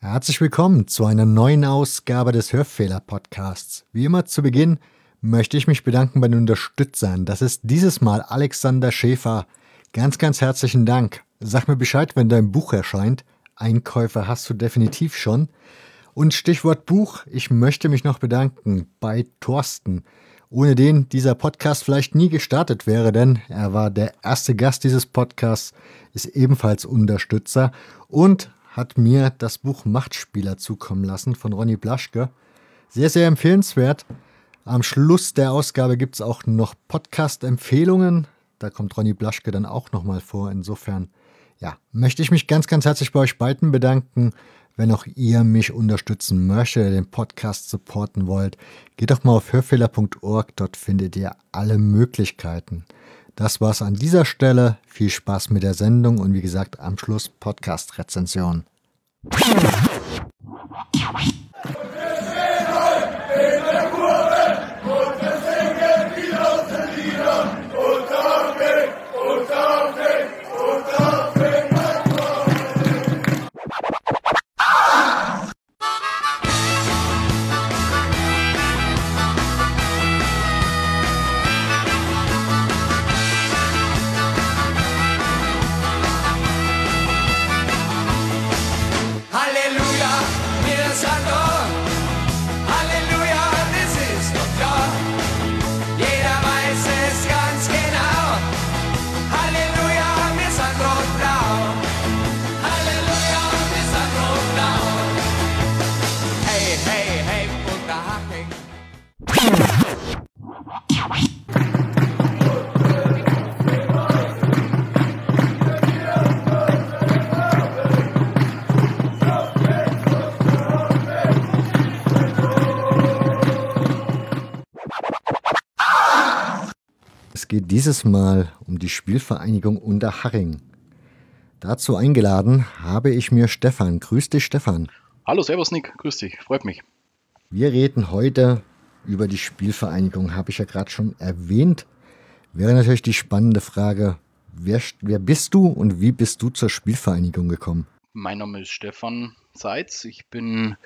Herzlich willkommen zu einer neuen Ausgabe des Hörfehler-Podcasts. Wie immer zu Beginn möchte ich mich bedanken bei den Unterstützern. Das ist dieses Mal Alexander Schäfer. Ganz, ganz herzlichen Dank. Sag mir Bescheid, wenn dein Buch erscheint. Einkäufer hast du definitiv schon. Und Stichwort Buch, ich möchte mich noch bedanken bei Thorsten, ohne den dieser Podcast vielleicht nie gestartet wäre, denn er war der erste Gast dieses Podcasts, ist ebenfalls Unterstützer und hat mir das Buch Machtspieler zukommen lassen von Ronny Blaschke. Sehr, sehr empfehlenswert. Am Schluss der Ausgabe gibt es auch noch Podcast-Empfehlungen. Da kommt Ronny Blaschke dann auch nochmal vor. Insofern, ja, möchte ich mich ganz, ganz herzlich bei euch beiden bedanken. Wenn auch ihr mich unterstützen möchtet, den Podcast supporten wollt, geht doch mal auf hörfehler.org. Dort findet ihr alle Möglichkeiten. Das war's an dieser Stelle. Viel Spaß mit der Sendung und wie gesagt am Schluss Podcast-Rezension. Geht dieses Mal um die Spielvereinigung Unterhaching. Dazu eingeladen habe ich mir Stefan. Grüß dich, Stefan. Hallo, Servus, Nick. Grüß dich. Freut mich. Wir reden heute über die Spielvereinigung, habe ich ja gerade schon erwähnt. Wäre natürlich die spannende Frage, wer, wer bist du und wie bist du zur Spielvereinigung gekommen? Mein Name ist Stefan Seitz. Ich bin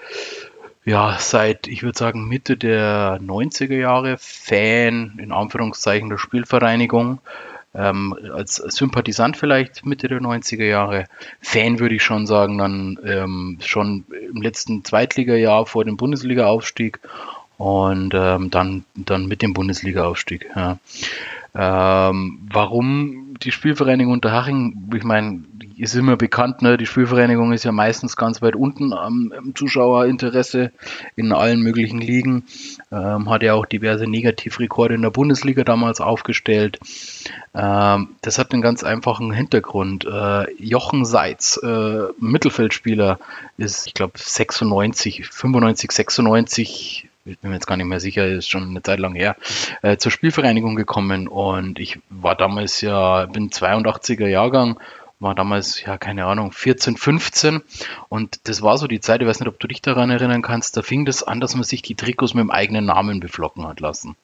ja, seit, ich würde sagen, Mitte der 90er Jahre Fan, in Anführungszeichen, der Spielvereinigung. Ähm, als Sympathisant vielleicht Mitte der 90er Jahre. Fan würde ich schon sagen, dann ähm, schon im letzten Zweitligajahr vor dem Bundesliga-Aufstieg und ähm, dann, dann mit dem Bundesliga-Aufstieg. Ja. Ähm, warum die Spielvereinigung Unterhaching? Ich meine, ist immer bekannt, ne? die Spielvereinigung ist ja meistens ganz weit unten am, am Zuschauerinteresse in allen möglichen Ligen. Ähm, hat ja auch diverse Negativrekorde in der Bundesliga damals aufgestellt. Ähm, das hat einen ganz einfachen Hintergrund. Äh, Jochen Seitz, äh, Mittelfeldspieler, ist, ich glaube, 96, 95, 96 ich bin mir jetzt gar nicht mehr sicher, ist schon eine Zeit lang her, äh, zur Spielvereinigung gekommen und ich war damals ja, bin 82er Jahrgang, war damals, ja, keine Ahnung, 14, 15 und das war so die Zeit, ich weiß nicht, ob du dich daran erinnern kannst, da fing das an, dass man sich die Trikots mit dem eigenen Namen beflocken hat lassen.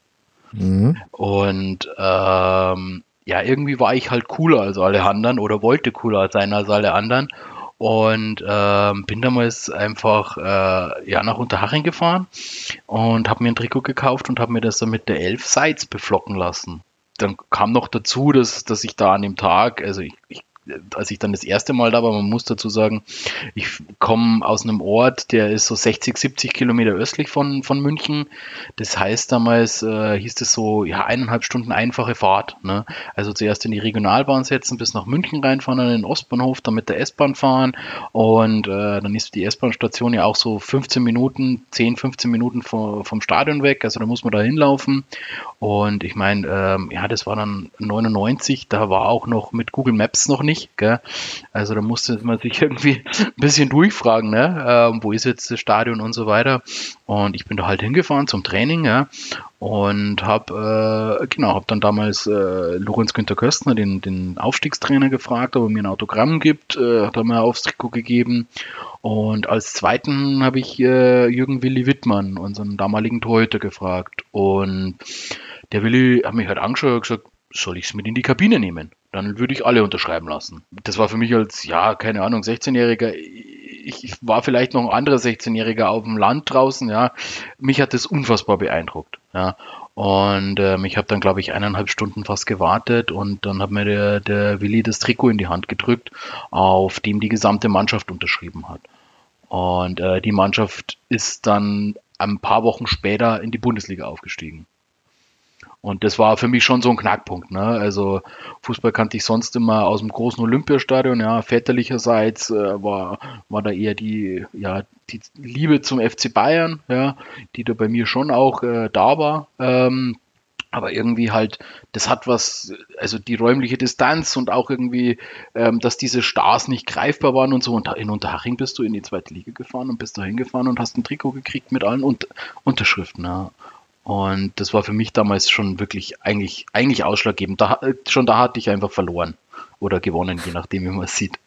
Mhm. Und ähm, ja, irgendwie war ich halt cooler als alle anderen oder wollte cooler sein als alle anderen und ähm, bin damals einfach äh, ja, nach Unterhaching gefahren und habe mir ein Trikot gekauft und habe mir das dann mit der Elf Sides beflocken lassen. Dann kam noch dazu, dass, dass ich da an dem Tag, also ich, ich als ich dann das erste Mal da war, man muss dazu sagen, ich komme aus einem Ort, der ist so 60, 70 Kilometer östlich von, von München. Das heißt damals, äh, hieß es so, ja, eineinhalb Stunden einfache Fahrt. Ne? Also zuerst in die Regionalbahn setzen, bis nach München reinfahren, dann in den Ostbahnhof, dann mit der S-Bahn fahren und äh, dann ist die S-Bahn-Station ja auch so 15 Minuten, 10, 15 Minuten vom, vom Stadion weg, also da muss man da hinlaufen und ich meine, ähm, ja, das war dann 99, da war auch noch mit Google Maps noch nicht. Gell? Also da musste man sich irgendwie ein bisschen durchfragen, ne? Ähm, wo ist jetzt das Stadion und so weiter. Und ich bin da halt hingefahren zum Training, ja, und habe äh, genau, habe dann damals äh, Lorenz Günther Köstner, den, den Aufstiegstrainer, gefragt, ob er mir ein Autogramm gibt, äh, hat er mir aufs Trikot gegeben. Und als zweiten habe ich äh, Jürgen Willi Wittmann, unseren damaligen Torhüter, gefragt. Und der Willi hat mich halt angeschaut und gesagt, soll ich es mit in die Kabine nehmen? Dann würde ich alle unterschreiben lassen. Das war für mich als, ja, keine Ahnung, 16-Jähriger, ich, ich, war vielleicht noch ein anderer 16-Jähriger auf dem Land draußen, ja. Mich hat das unfassbar beeindruckt, ja. Und ähm, ich habe dann, glaube ich, eineinhalb Stunden fast gewartet und dann hat mir der, der Willi das Trikot in die Hand gedrückt, auf dem die gesamte Mannschaft unterschrieben hat. Und äh, die Mannschaft ist dann ein paar Wochen später in die Bundesliga aufgestiegen. Und das war für mich schon so ein Knackpunkt. Ne? Also Fußball kannte ich sonst immer aus dem großen Olympiastadion. Ja, väterlicherseits äh, war, war da eher die, ja, die Liebe zum FC Bayern, ja, die da bei mir schon auch äh, da war. Ähm, aber irgendwie halt, das hat was, also die räumliche Distanz und auch irgendwie, ähm, dass diese Stars nicht greifbar waren und so. Und in Unterhaching bist du in die zweite Liga gefahren und bist da hingefahren und hast ein Trikot gekriegt mit allen Unter Unterschriften. Ja. Und das war für mich damals schon wirklich eigentlich, eigentlich ausschlaggebend. Da, schon da hatte ich einfach verloren oder gewonnen, je nachdem, wie man es sieht.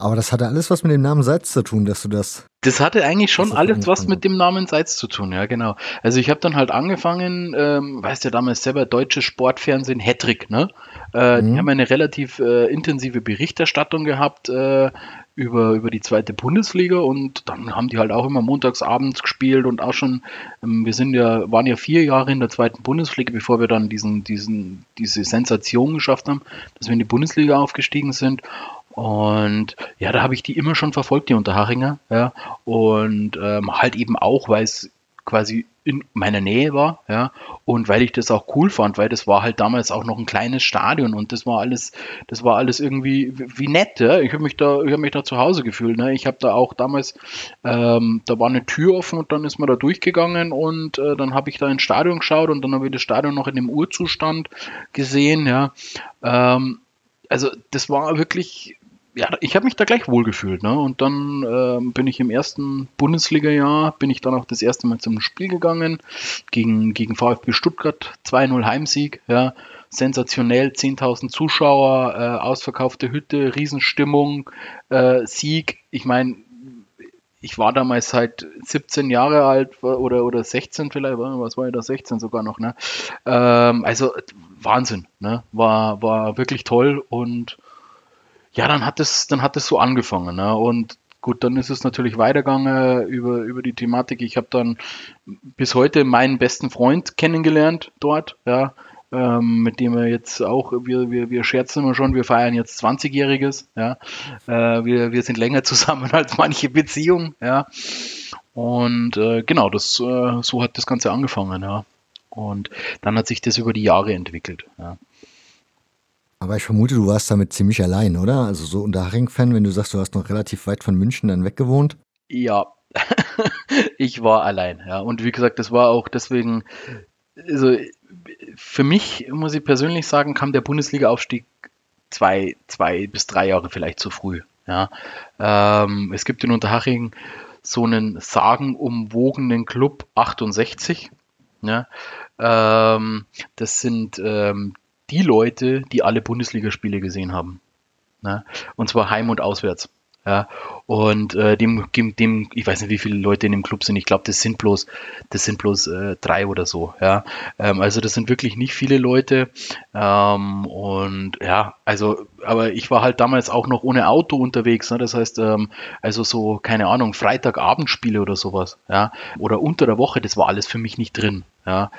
Aber das hatte alles was mit dem Namen Seitz zu tun, dass du das. Das hatte eigentlich schon alles was mit dem Namen Seitz zu tun, ja, genau. Also ich habe dann halt angefangen, ähm, weißt du, damals selber deutsches Sportfernsehen, Hattrick, ne? Äh, mhm. Die haben eine relativ äh, intensive Berichterstattung gehabt äh, über, über die zweite Bundesliga und dann haben die halt auch immer montags abends gespielt und auch schon, ähm, wir sind ja, waren ja vier Jahre in der zweiten Bundesliga, bevor wir dann diesen, diesen, diese Sensation geschafft haben, dass wir in die Bundesliga aufgestiegen sind. Und ja, da habe ich die immer schon verfolgt, die Unterhachinger, ja. Und ähm, halt eben auch, weil es quasi in meiner Nähe war, ja, und weil ich das auch cool fand, weil das war halt damals auch noch ein kleines Stadion und das war alles, das war alles irgendwie wie nett, ja. Ich habe mich da, ich habe mich da zu Hause gefühlt, ne. Ich habe da auch damals, ähm, da war eine Tür offen und dann ist man da durchgegangen und äh, dann habe ich da ins Stadion geschaut und dann habe ich das Stadion noch in dem Urzustand gesehen, ja. Ähm, also das war wirklich ja, ich habe mich da gleich wohlgefühlt. Ne? Und dann äh, bin ich im ersten Bundesliga-Jahr, bin ich dann auch das erste Mal zum Spiel gegangen, gegen, gegen VfB Stuttgart, 2-0 Heimsieg, ja, sensationell, 10.000 Zuschauer, äh, ausverkaufte Hütte, Riesenstimmung, äh, Sieg. Ich meine, ich war damals halt 17 Jahre alt oder, oder 16 vielleicht, was war ich da, 16 sogar noch, ne? Ähm, also Wahnsinn, ne? War, war wirklich toll und ja, dann hat es, dann hat es so angefangen. Ne? Und gut, dann ist es natürlich weitergegangen über, über die Thematik. Ich habe dann bis heute meinen besten Freund kennengelernt dort, ja, ähm, mit dem wir jetzt auch, wir, wir, wir scherzen immer schon, wir feiern jetzt 20-Jähriges, ja. Äh, wir, wir sind länger zusammen als manche Beziehung, ja. Und äh, genau, das, äh, so hat das Ganze angefangen, ja. Und dann hat sich das über die Jahre entwickelt, ja. Aber ich vermute, du warst damit ziemlich allein, oder? Also so Unterhaching-Fan, wenn du sagst, du hast noch relativ weit von München dann weggewohnt. Ja, ich war allein, ja. Und wie gesagt, das war auch deswegen, also für mich, muss ich persönlich sagen, kam der Bundesliga-Aufstieg zwei, zwei bis drei Jahre vielleicht zu früh. Ja. Ähm, es gibt in Unterhaching so einen sagenumwogenen Club 68. Ja. Ähm, das sind ähm, die Leute, die alle Bundesligaspiele gesehen haben. Ne? Und zwar heim und auswärts. Ja, und äh, dem, dem, ich weiß nicht, wie viele Leute in dem Club sind. Ich glaube, das sind bloß, das sind bloß äh, drei oder so. Ja, ähm, also das sind wirklich nicht viele Leute. Ähm, und ja, also, aber ich war halt damals auch noch ohne Auto unterwegs. Ne? Das heißt, ähm, also so keine Ahnung, Freitagabendspiele oder sowas. Ja, oder unter der Woche, das war alles für mich nicht drin. Ja,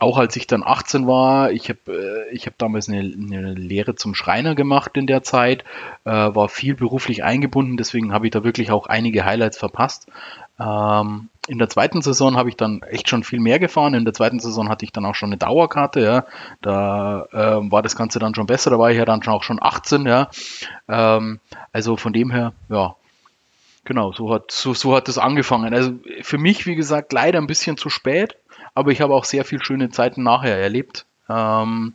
auch als ich dann 18 war, ich habe äh, ich hab damals eine, eine, Lehre zum Schreiner gemacht in der Zeit, äh, war viel beruflich eingebunden, deswegen habe ich da wirklich auch einige Highlights verpasst. Ähm, in der zweiten Saison habe ich dann echt schon viel mehr gefahren. In der zweiten Saison hatte ich dann auch schon eine Dauerkarte, ja. Da äh, war das Ganze dann schon besser, da war ich ja dann schon auch schon 18, ja. Ähm, also von dem her, ja, Genau, so hat, so, so hat das angefangen. Also für mich, wie gesagt, leider ein bisschen zu spät aber ich habe auch sehr viele schöne Zeiten nachher erlebt. Ähm,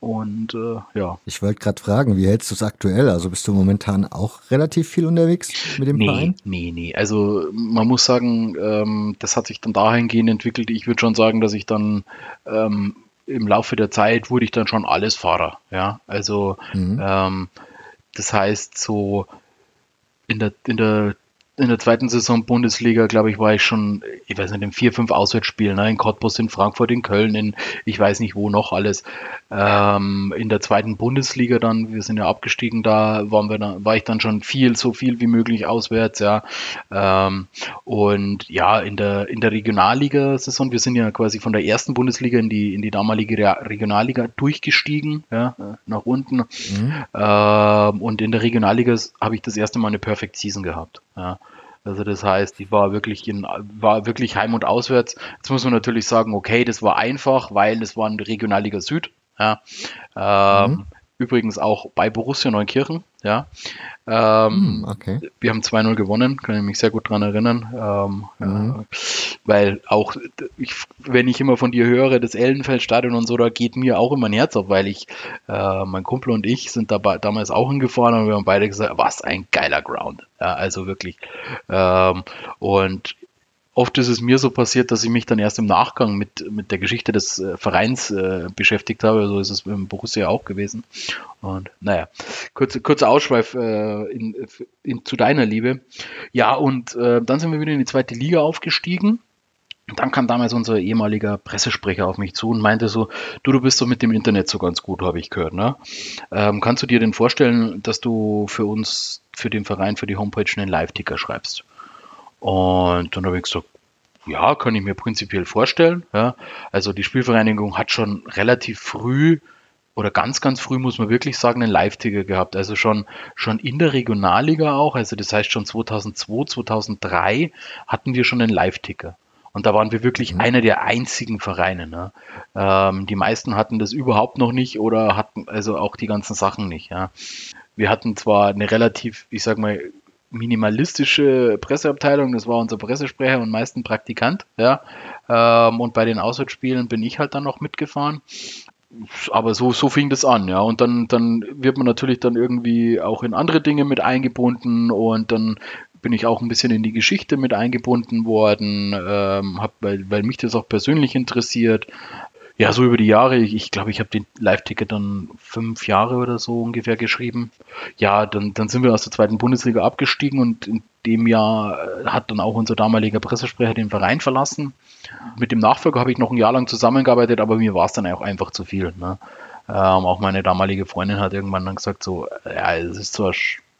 und äh, ja. Ich wollte gerade fragen, wie hältst du es aktuell? Also bist du momentan auch relativ viel unterwegs mit dem nee, Verein? Nee, nee. Also man muss sagen, ähm, das hat sich dann dahingehend entwickelt. Ich würde schon sagen, dass ich dann ähm, im Laufe der Zeit wurde ich dann schon alles Fahrer. Ja, also mhm. ähm, das heißt so in der, in der in der zweiten Saison Bundesliga, glaube ich, war ich schon, ich weiß nicht, in vier, fünf Auswärtsspielen, ne? in Cottbus, in Frankfurt, in Köln, in ich weiß nicht wo noch alles. Ähm, in der zweiten Bundesliga dann, wir sind ja abgestiegen, da waren wir dann, war ich dann schon viel, so viel wie möglich auswärts, ja. Ähm, und ja, in der, in der Regionalliga-Saison, wir sind ja quasi von der ersten Bundesliga in die, in die damalige Regionalliga durchgestiegen, ja, nach unten. Mhm. Ähm, und in der Regionalliga habe ich das erste Mal eine Perfect Season gehabt. Ja. Also das heißt, die war wirklich in, war wirklich heim und auswärts. Jetzt muss man natürlich sagen, okay, das war einfach, weil es war eine Regionalliga Süd. Ja. Ähm, mhm. Übrigens auch bei Borussia Neunkirchen. Ja. Ähm, hm, okay. Wir haben 2-0 gewonnen, kann ich mich sehr gut daran erinnern. Ähm, mhm. äh, weil auch, ich, wenn ich immer von dir höre, das Ellenfeldstadion und so, da geht mir auch immer ein Herz auf, weil ich, äh, mein Kumpel und ich sind dabei, damals auch hingefahren und wir haben beide gesagt, was ein geiler Ground. Ja, also wirklich. Ähm, und oft ist es mir so passiert, dass ich mich dann erst im Nachgang mit, mit der Geschichte des äh, Vereins äh, beschäftigt habe. So ist es im Borussia auch gewesen. Und naja, kurzer kurze Ausschweif äh, in, in, zu deiner Liebe. Ja, und äh, dann sind wir wieder in die zweite Liga aufgestiegen. Und dann kam damals unser ehemaliger Pressesprecher auf mich zu und meinte so, du, du bist doch mit dem Internet so ganz gut, habe ich gehört. Ne? Ähm, kannst du dir denn vorstellen, dass du für uns, für den Verein, für die Homepage einen Live-Ticker schreibst? Und dann habe ich gesagt, ja, kann ich mir prinzipiell vorstellen. Ja. Also die Spielvereinigung hat schon relativ früh oder ganz, ganz früh muss man wirklich sagen, einen Live-Ticker gehabt. Also schon, schon in der Regionalliga auch. Also das heißt schon 2002, 2003 hatten wir schon einen Live-Ticker. Und da waren wir wirklich mhm. einer der einzigen Vereine. Ne? Ähm, die meisten hatten das überhaupt noch nicht oder hatten also auch die ganzen Sachen nicht. Ja? Wir hatten zwar eine relativ, ich sag mal, minimalistische Presseabteilung, das war unser Pressesprecher und meisten Praktikant, ja. Ähm, und bei den Auswärtsspielen bin ich halt dann noch mitgefahren. Aber so, so fing das an, ja. Und dann, dann wird man natürlich dann irgendwie auch in andere Dinge mit eingebunden und dann bin ich auch ein bisschen in die Geschichte mit eingebunden worden, ähm, hab, weil, weil mich das auch persönlich interessiert ja, so über die Jahre, ich glaube, ich, glaub, ich habe den Live-Ticket dann fünf Jahre oder so ungefähr geschrieben. Ja, dann, dann sind wir aus der zweiten Bundesliga abgestiegen und in dem Jahr äh, hat dann auch unser damaliger Pressesprecher den Verein verlassen. Mit dem Nachfolger habe ich noch ein Jahr lang zusammengearbeitet, aber mir war es dann auch einfach zu viel. Ne? Ähm, auch meine damalige Freundin hat irgendwann dann gesagt, so, ja, es ist zwar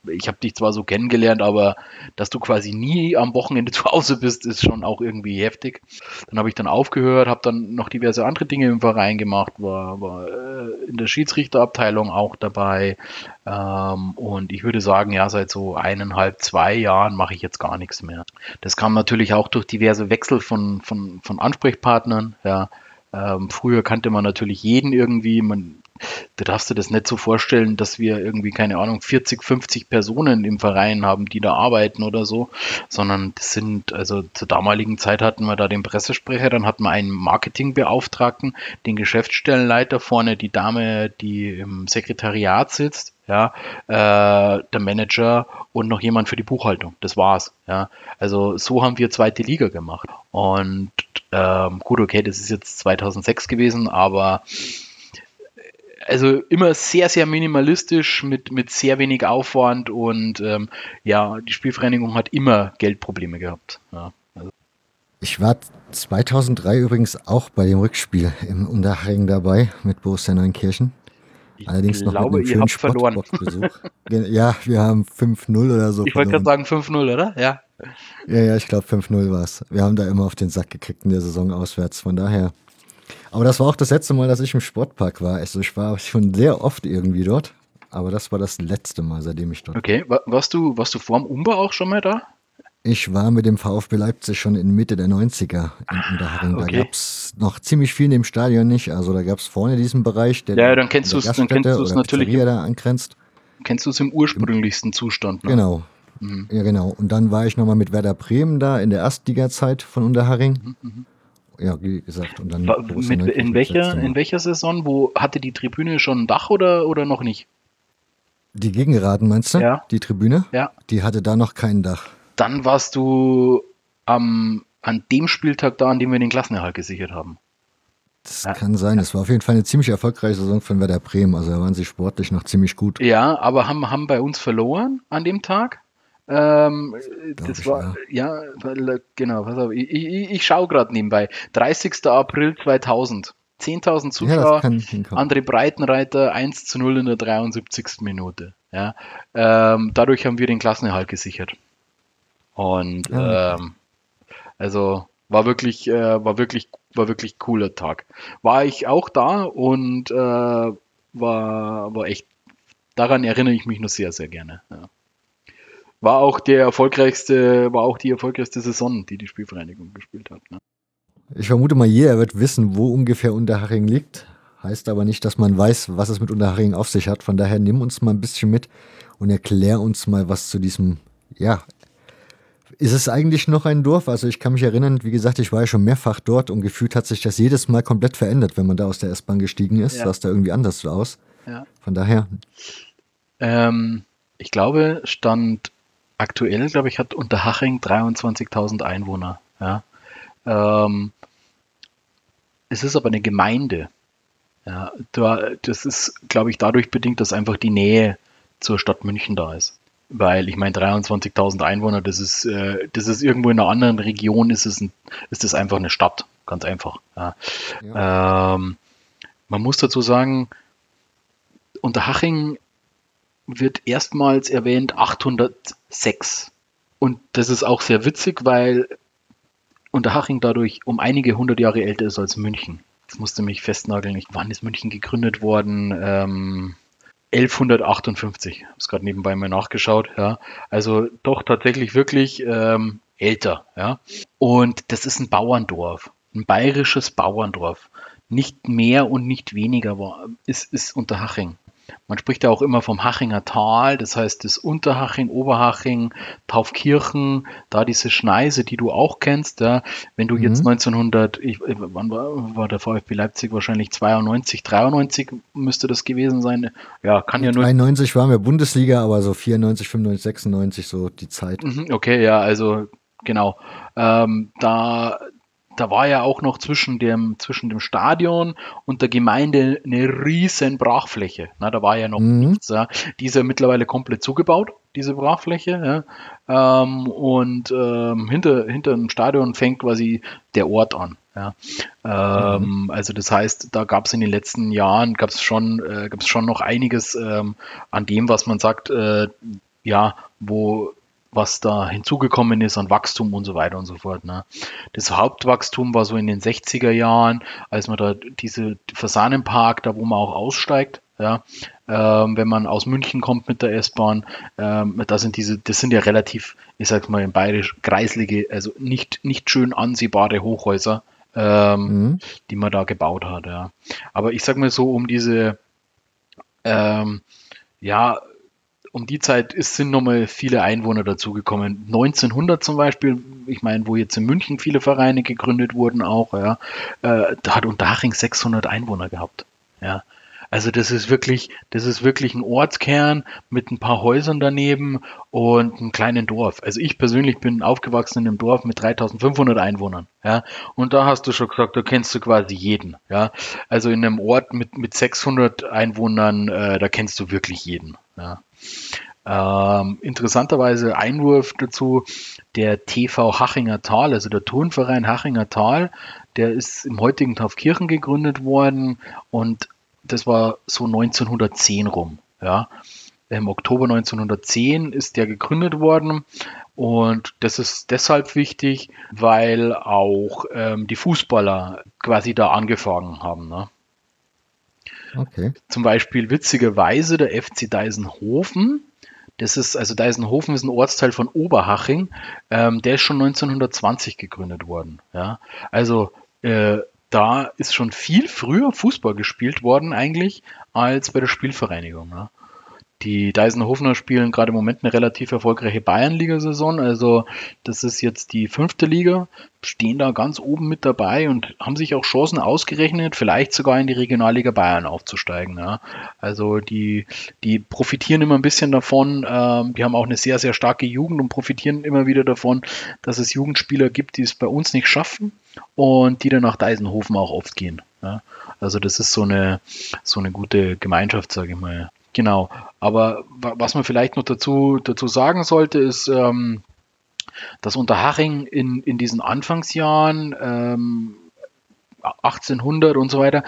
ich habe dich zwar so kennengelernt, aber dass du quasi nie am Wochenende zu Hause bist, ist schon auch irgendwie heftig. Dann habe ich dann aufgehört, habe dann noch diverse andere Dinge im Verein gemacht, war, war äh, in der Schiedsrichterabteilung auch dabei. Ähm, und ich würde sagen, ja, seit so eineinhalb, zwei Jahren mache ich jetzt gar nichts mehr. Das kam natürlich auch durch diverse Wechsel von, von, von Ansprechpartnern. Ja. Ähm, früher kannte man natürlich jeden irgendwie. Man, da darfst du das nicht so vorstellen, dass wir irgendwie, keine Ahnung, 40, 50 Personen im Verein haben, die da arbeiten oder so, sondern das sind, also zur damaligen Zeit hatten wir da den Pressesprecher, dann hatten wir einen Marketingbeauftragten, den Geschäftsstellenleiter vorne, die Dame, die im Sekretariat sitzt, ja, äh, der Manager und noch jemand für die Buchhaltung. Das war's. Ja, also so haben wir zweite Liga gemacht. Und ähm, gut, okay, das ist jetzt 2006 gewesen, aber also immer sehr, sehr minimalistisch mit, mit sehr wenig Aufwand und ähm, ja, die Spielvereinigung hat immer Geldprobleme gehabt. Ja, also. Ich war 2003 übrigens auch bei dem Rückspiel im Unterhaching dabei mit Borussia Neunkirchen. Ich Allerdings glaube, noch mit einem ihr habt verloren. ja, wir haben 5-0 oder so. Ich wollte gerade sagen 5-0, oder? Ja. Ja, ja, ich glaube 5-0 war es. Wir haben da immer auf den Sack gekriegt in der Saison auswärts. Von daher aber das war auch das letzte Mal, dass ich im Sportpark war. Also ich war schon sehr oft irgendwie dort. Aber das war das letzte Mal, seitdem ich dort Okay, warst du, warst du vor dem Umbau auch schon mal da? Ich war mit dem VfB Leipzig schon in Mitte der 90er in Unterhaching. Okay. Da gab es noch ziemlich viel in dem Stadion nicht. Also da gab es vorne diesen Bereich, der ja, dann kennst du es natürlich Pizzeria da angrenzt. Kennst du es im ursprünglichsten Zustand? Ne? Genau. Mhm. Ja, genau. Und dann war ich nochmal mit Werder Bremen da in der Erstliga-Zeit von Unterhaching. Mhm, mhm ja, wie gesagt. Und dann mit, in, welcher, in welcher Saison? Wo hatte die Tribüne schon ein Dach oder, oder noch nicht? Die Gegengeraden meinst du? Ja. Die Tribüne? Ja. Die hatte da noch kein Dach. Dann warst du am, an dem Spieltag da, an dem wir den Klassenerhalt gesichert haben. Das ja. kann sein. Es war auf jeden Fall eine ziemlich erfolgreiche Saison von Werder Bremen. Also da waren sie sportlich noch ziemlich gut. Ja, aber haben, haben bei uns verloren an dem Tag. Ähm, das war, ja, ja genau, pass auf, ich, ich, ich schaue gerade nebenbei. 30. April 2000. 10.000 Zuschauer, ja, andere Breitenreiter 1 zu 0 in der 73. Minute. Ja. Ähm, dadurch haben wir den Klassenerhalt gesichert. Und ja. ähm, also war wirklich, äh, war wirklich, war wirklich cooler Tag. War ich auch da und äh, war, war echt, daran erinnere ich mich nur sehr, sehr gerne. Ja. War auch der erfolgreichste, war auch die erfolgreichste Saison, die die Spielvereinigung gespielt hat. Ne? Ich vermute mal, jeder wird wissen, wo ungefähr Unterhaching liegt. Heißt aber nicht, dass man weiß, was es mit Unterhaching auf sich hat. Von daher nimm uns mal ein bisschen mit und erklär uns mal was zu diesem, ja, ist es eigentlich noch ein Dorf? Also ich kann mich erinnern, wie gesagt, ich war ja schon mehrfach dort und gefühlt hat sich das jedes Mal komplett verändert, wenn man da aus der S-Bahn gestiegen ist. Ja. Sah es da irgendwie anders aus. Ja. Von daher. Ähm, ich glaube, Stand aktuell, glaube ich, hat Unterhaching 23.000 Einwohner. Ja. Ähm, es ist aber eine Gemeinde. Ja, das ist, glaube ich, dadurch bedingt, dass einfach die Nähe zur Stadt München da ist. Weil ich meine, 23.000 Einwohner, das ist, äh, das ist irgendwo in einer anderen Region, ist es ein, ist das einfach eine Stadt, ganz einfach. Ja. Ja. Ähm, man muss dazu sagen, Unterhaching wird erstmals erwähnt 806. Und das ist auch sehr witzig, weil Unterhaching dadurch um einige hundert Jahre älter ist als München. Jetzt musste mich festnageln, wann ist München gegründet worden? Ähm, 1158. Ich habe es gerade nebenbei mal nachgeschaut. Ja. Also doch tatsächlich wirklich ähm, älter. Ja. Und das ist ein Bauerndorf, ein bayerisches Bauerndorf. Nicht mehr und nicht weniger war, ist, ist Unterhaching. Man spricht ja auch immer vom Hachinger Tal, das heißt das Unterhaching, Oberhaching, Taufkirchen, da diese Schneise, die du auch kennst. Ja. Wenn du mhm. jetzt 1900, ich, wann war, war der VfB Leipzig wahrscheinlich 92, 93 müsste das gewesen sein. Ja, kann ja nur. 93 waren wir Bundesliga, aber so 94, 95, 96 so die Zeit. Mhm, okay, ja, also genau. Ähm, da, da war ja auch noch zwischen dem, zwischen dem Stadion und der Gemeinde eine riesen Brachfläche. Na, da war ja noch mhm. nichts. Ja. Die ist ja mittlerweile komplett zugebaut, diese Brachfläche. Ja. Ähm, und ähm, hinter, hinter dem Stadion fängt quasi der Ort an. Ja. Ähm, mhm. Also das heißt, da gab es in den letzten Jahren gab es schon, äh, gab's schon noch einiges ähm, an dem, was man sagt, äh, ja, wo was da hinzugekommen ist an Wachstum und so weiter und so fort. Ne. Das Hauptwachstum war so in den 60er Jahren, als man da diese Fasanenpark, da wo man auch aussteigt, ja, ähm, wenn man aus München kommt mit der S-Bahn, ähm, da sind diese, das sind ja relativ, ich sag mal in Bayerisch, kreislige, also nicht, nicht schön ansehbare Hochhäuser, ähm, mhm. die man da gebaut hat, ja. Aber ich sag mal so, um diese, ähm, ja, um die Zeit ist, sind nochmal viele Einwohner dazugekommen. 1900 zum Beispiel, ich meine, wo jetzt in München viele Vereine gegründet wurden auch, ja, äh, da hat Unterhaching 600 Einwohner gehabt. Ja. Also das ist wirklich, das ist wirklich ein Ortskern mit ein paar Häusern daneben und einem kleinen Dorf. Also ich persönlich bin aufgewachsen in einem Dorf mit 3500 Einwohnern. Ja, und da hast du schon gesagt, da kennst du quasi jeden. Ja, also in einem Ort mit, mit 600 Einwohnern, äh, da kennst du wirklich jeden. Ja. Ähm, interessanterweise Einwurf dazu, der TV Hachinger Tal, also der Turnverein Hachinger Tal, der ist im heutigen Taufkirchen gegründet worden und das war so 1910 rum. Ja. Im Oktober 1910 ist der gegründet worden und das ist deshalb wichtig, weil auch ähm, die Fußballer quasi da angefangen haben. Ne? Okay. Zum Beispiel witzigerweise der FC Deisenhofen. Das ist, also Deisenhofen ist ein Ortsteil von Oberhaching. Ähm, der ist schon 1920 gegründet worden. Ja? Also äh, da ist schon viel früher Fußball gespielt worden eigentlich als bei der Spielvereinigung. Ja? Die Deisenhofener spielen gerade im Moment eine relativ erfolgreiche Bayernliga-Saison. Also das ist jetzt die fünfte Liga, stehen da ganz oben mit dabei und haben sich auch Chancen ausgerechnet, vielleicht sogar in die Regionalliga Bayern aufzusteigen. Ja. Also die, die profitieren immer ein bisschen davon. Ähm, die haben auch eine sehr, sehr starke Jugend und profitieren immer wieder davon, dass es Jugendspieler gibt, die es bei uns nicht schaffen und die dann nach Deisenhofen auch oft gehen. Ja. Also das ist so eine, so eine gute Gemeinschaft, sage ich mal Genau. Aber was man vielleicht noch dazu, dazu sagen sollte, ist, ähm, dass Unterhaching in, in diesen Anfangsjahren, ähm, 1800 und so weiter,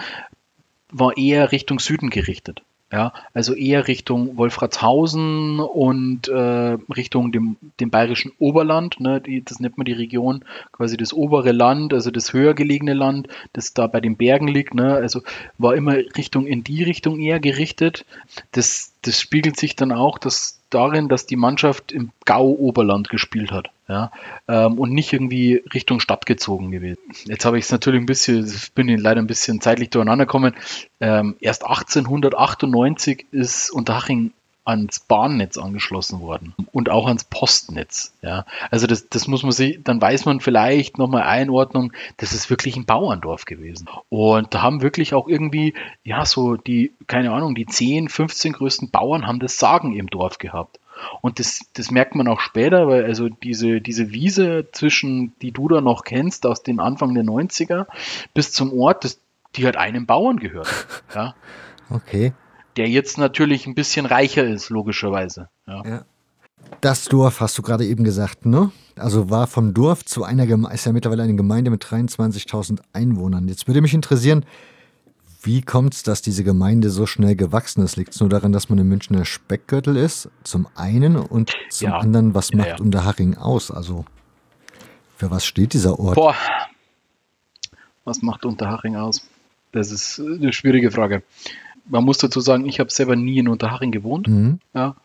war eher Richtung Süden gerichtet. Ja, also eher Richtung Wolfratshausen und äh, Richtung dem, dem bayerischen Oberland. Ne, die, das nennt man die Region, quasi das obere Land, also das höher gelegene Land, das da bei den Bergen liegt. Ne, also war immer Richtung in die Richtung eher gerichtet. Das, das spiegelt sich dann auch, dass darin, dass die Mannschaft im Gau-Oberland gespielt hat. Ja, ähm, und nicht irgendwie Richtung Stadt gezogen gewesen. Jetzt habe ich es natürlich ein bisschen, bin ich leider ein bisschen zeitlich durcheinander gekommen. Ähm, erst 1898 ist Unterhaching ans Bahnnetz angeschlossen worden und auch ans Postnetz. Ja, also das, das muss man sich, dann weiß man vielleicht nochmal Einordnung, das ist wirklich ein Bauerndorf gewesen. Und da haben wirklich auch irgendwie, ja, so die, keine Ahnung, die 10, 15 größten Bauern haben das Sagen im Dorf gehabt. Und das, das merkt man auch später, weil also diese, diese Wiese zwischen, die du da noch kennst, aus dem Anfang der 90er bis zum Ort, das, die hat einem Bauern gehört. Ja. Okay der jetzt natürlich ein bisschen reicher ist, logischerweise. Ja. ja. Das Dorf hast du gerade eben gesagt, ne? Also war vom Dorf zu einer Gemeinde, ist ja mittlerweile eine Gemeinde mit 23.000 Einwohnern. Jetzt würde mich interessieren, wie kommt es, dass diese Gemeinde so schnell gewachsen ist? Liegt es nur daran, dass man im Münchner Speckgürtel ist, zum einen, und zum ja. anderen, was macht ja, ja. Unterhaching aus? Also für was steht dieser Ort? Boah, was macht Unterhaching aus? Das ist eine schwierige Frage man muss dazu sagen, ich habe selber nie in Unterhaching gewohnt. Mhm. Ja,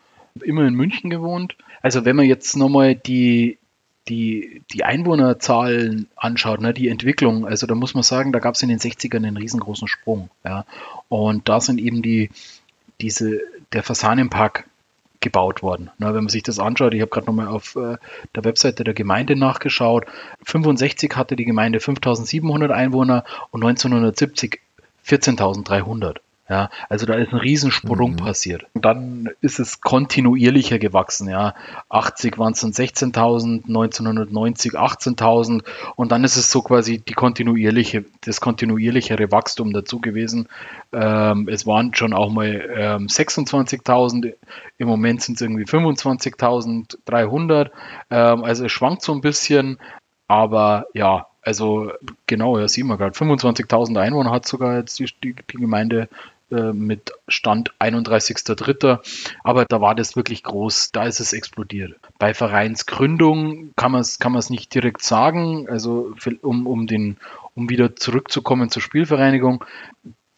immer in München gewohnt. Also wenn man jetzt nochmal die, die, die Einwohnerzahlen anschaut, ne, die Entwicklung, also da muss man sagen, da gab es in den 60ern einen riesengroßen Sprung. Ja. Und da sind eben die, diese, der Fasanenpark gebaut worden. Ne, wenn man sich das anschaut, ich habe gerade nochmal auf äh, der Webseite der Gemeinde nachgeschaut, 65 hatte die Gemeinde 5700 Einwohner und 1970 14.300. Ja, also da ist ein Riesensprung mhm. passiert. Und dann ist es kontinuierlicher gewachsen. Ja, 80 waren es dann 16.000, 1990 18.000 und dann ist es so quasi die kontinuierliche, das kontinuierlichere Wachstum dazu gewesen. Ähm, es waren schon auch mal ähm, 26.000. Im Moment sind es irgendwie 25.300. Ähm, also es schwankt so ein bisschen, aber ja, also genau, ja, sieht man gerade. 25.000 Einwohner hat sogar jetzt die, die, die Gemeinde äh, mit Stand 31.03. Aber da war das wirklich groß, da ist es explodiert. Bei Vereinsgründung kann man es kann nicht direkt sagen, also um, um, den, um wieder zurückzukommen zur Spielvereinigung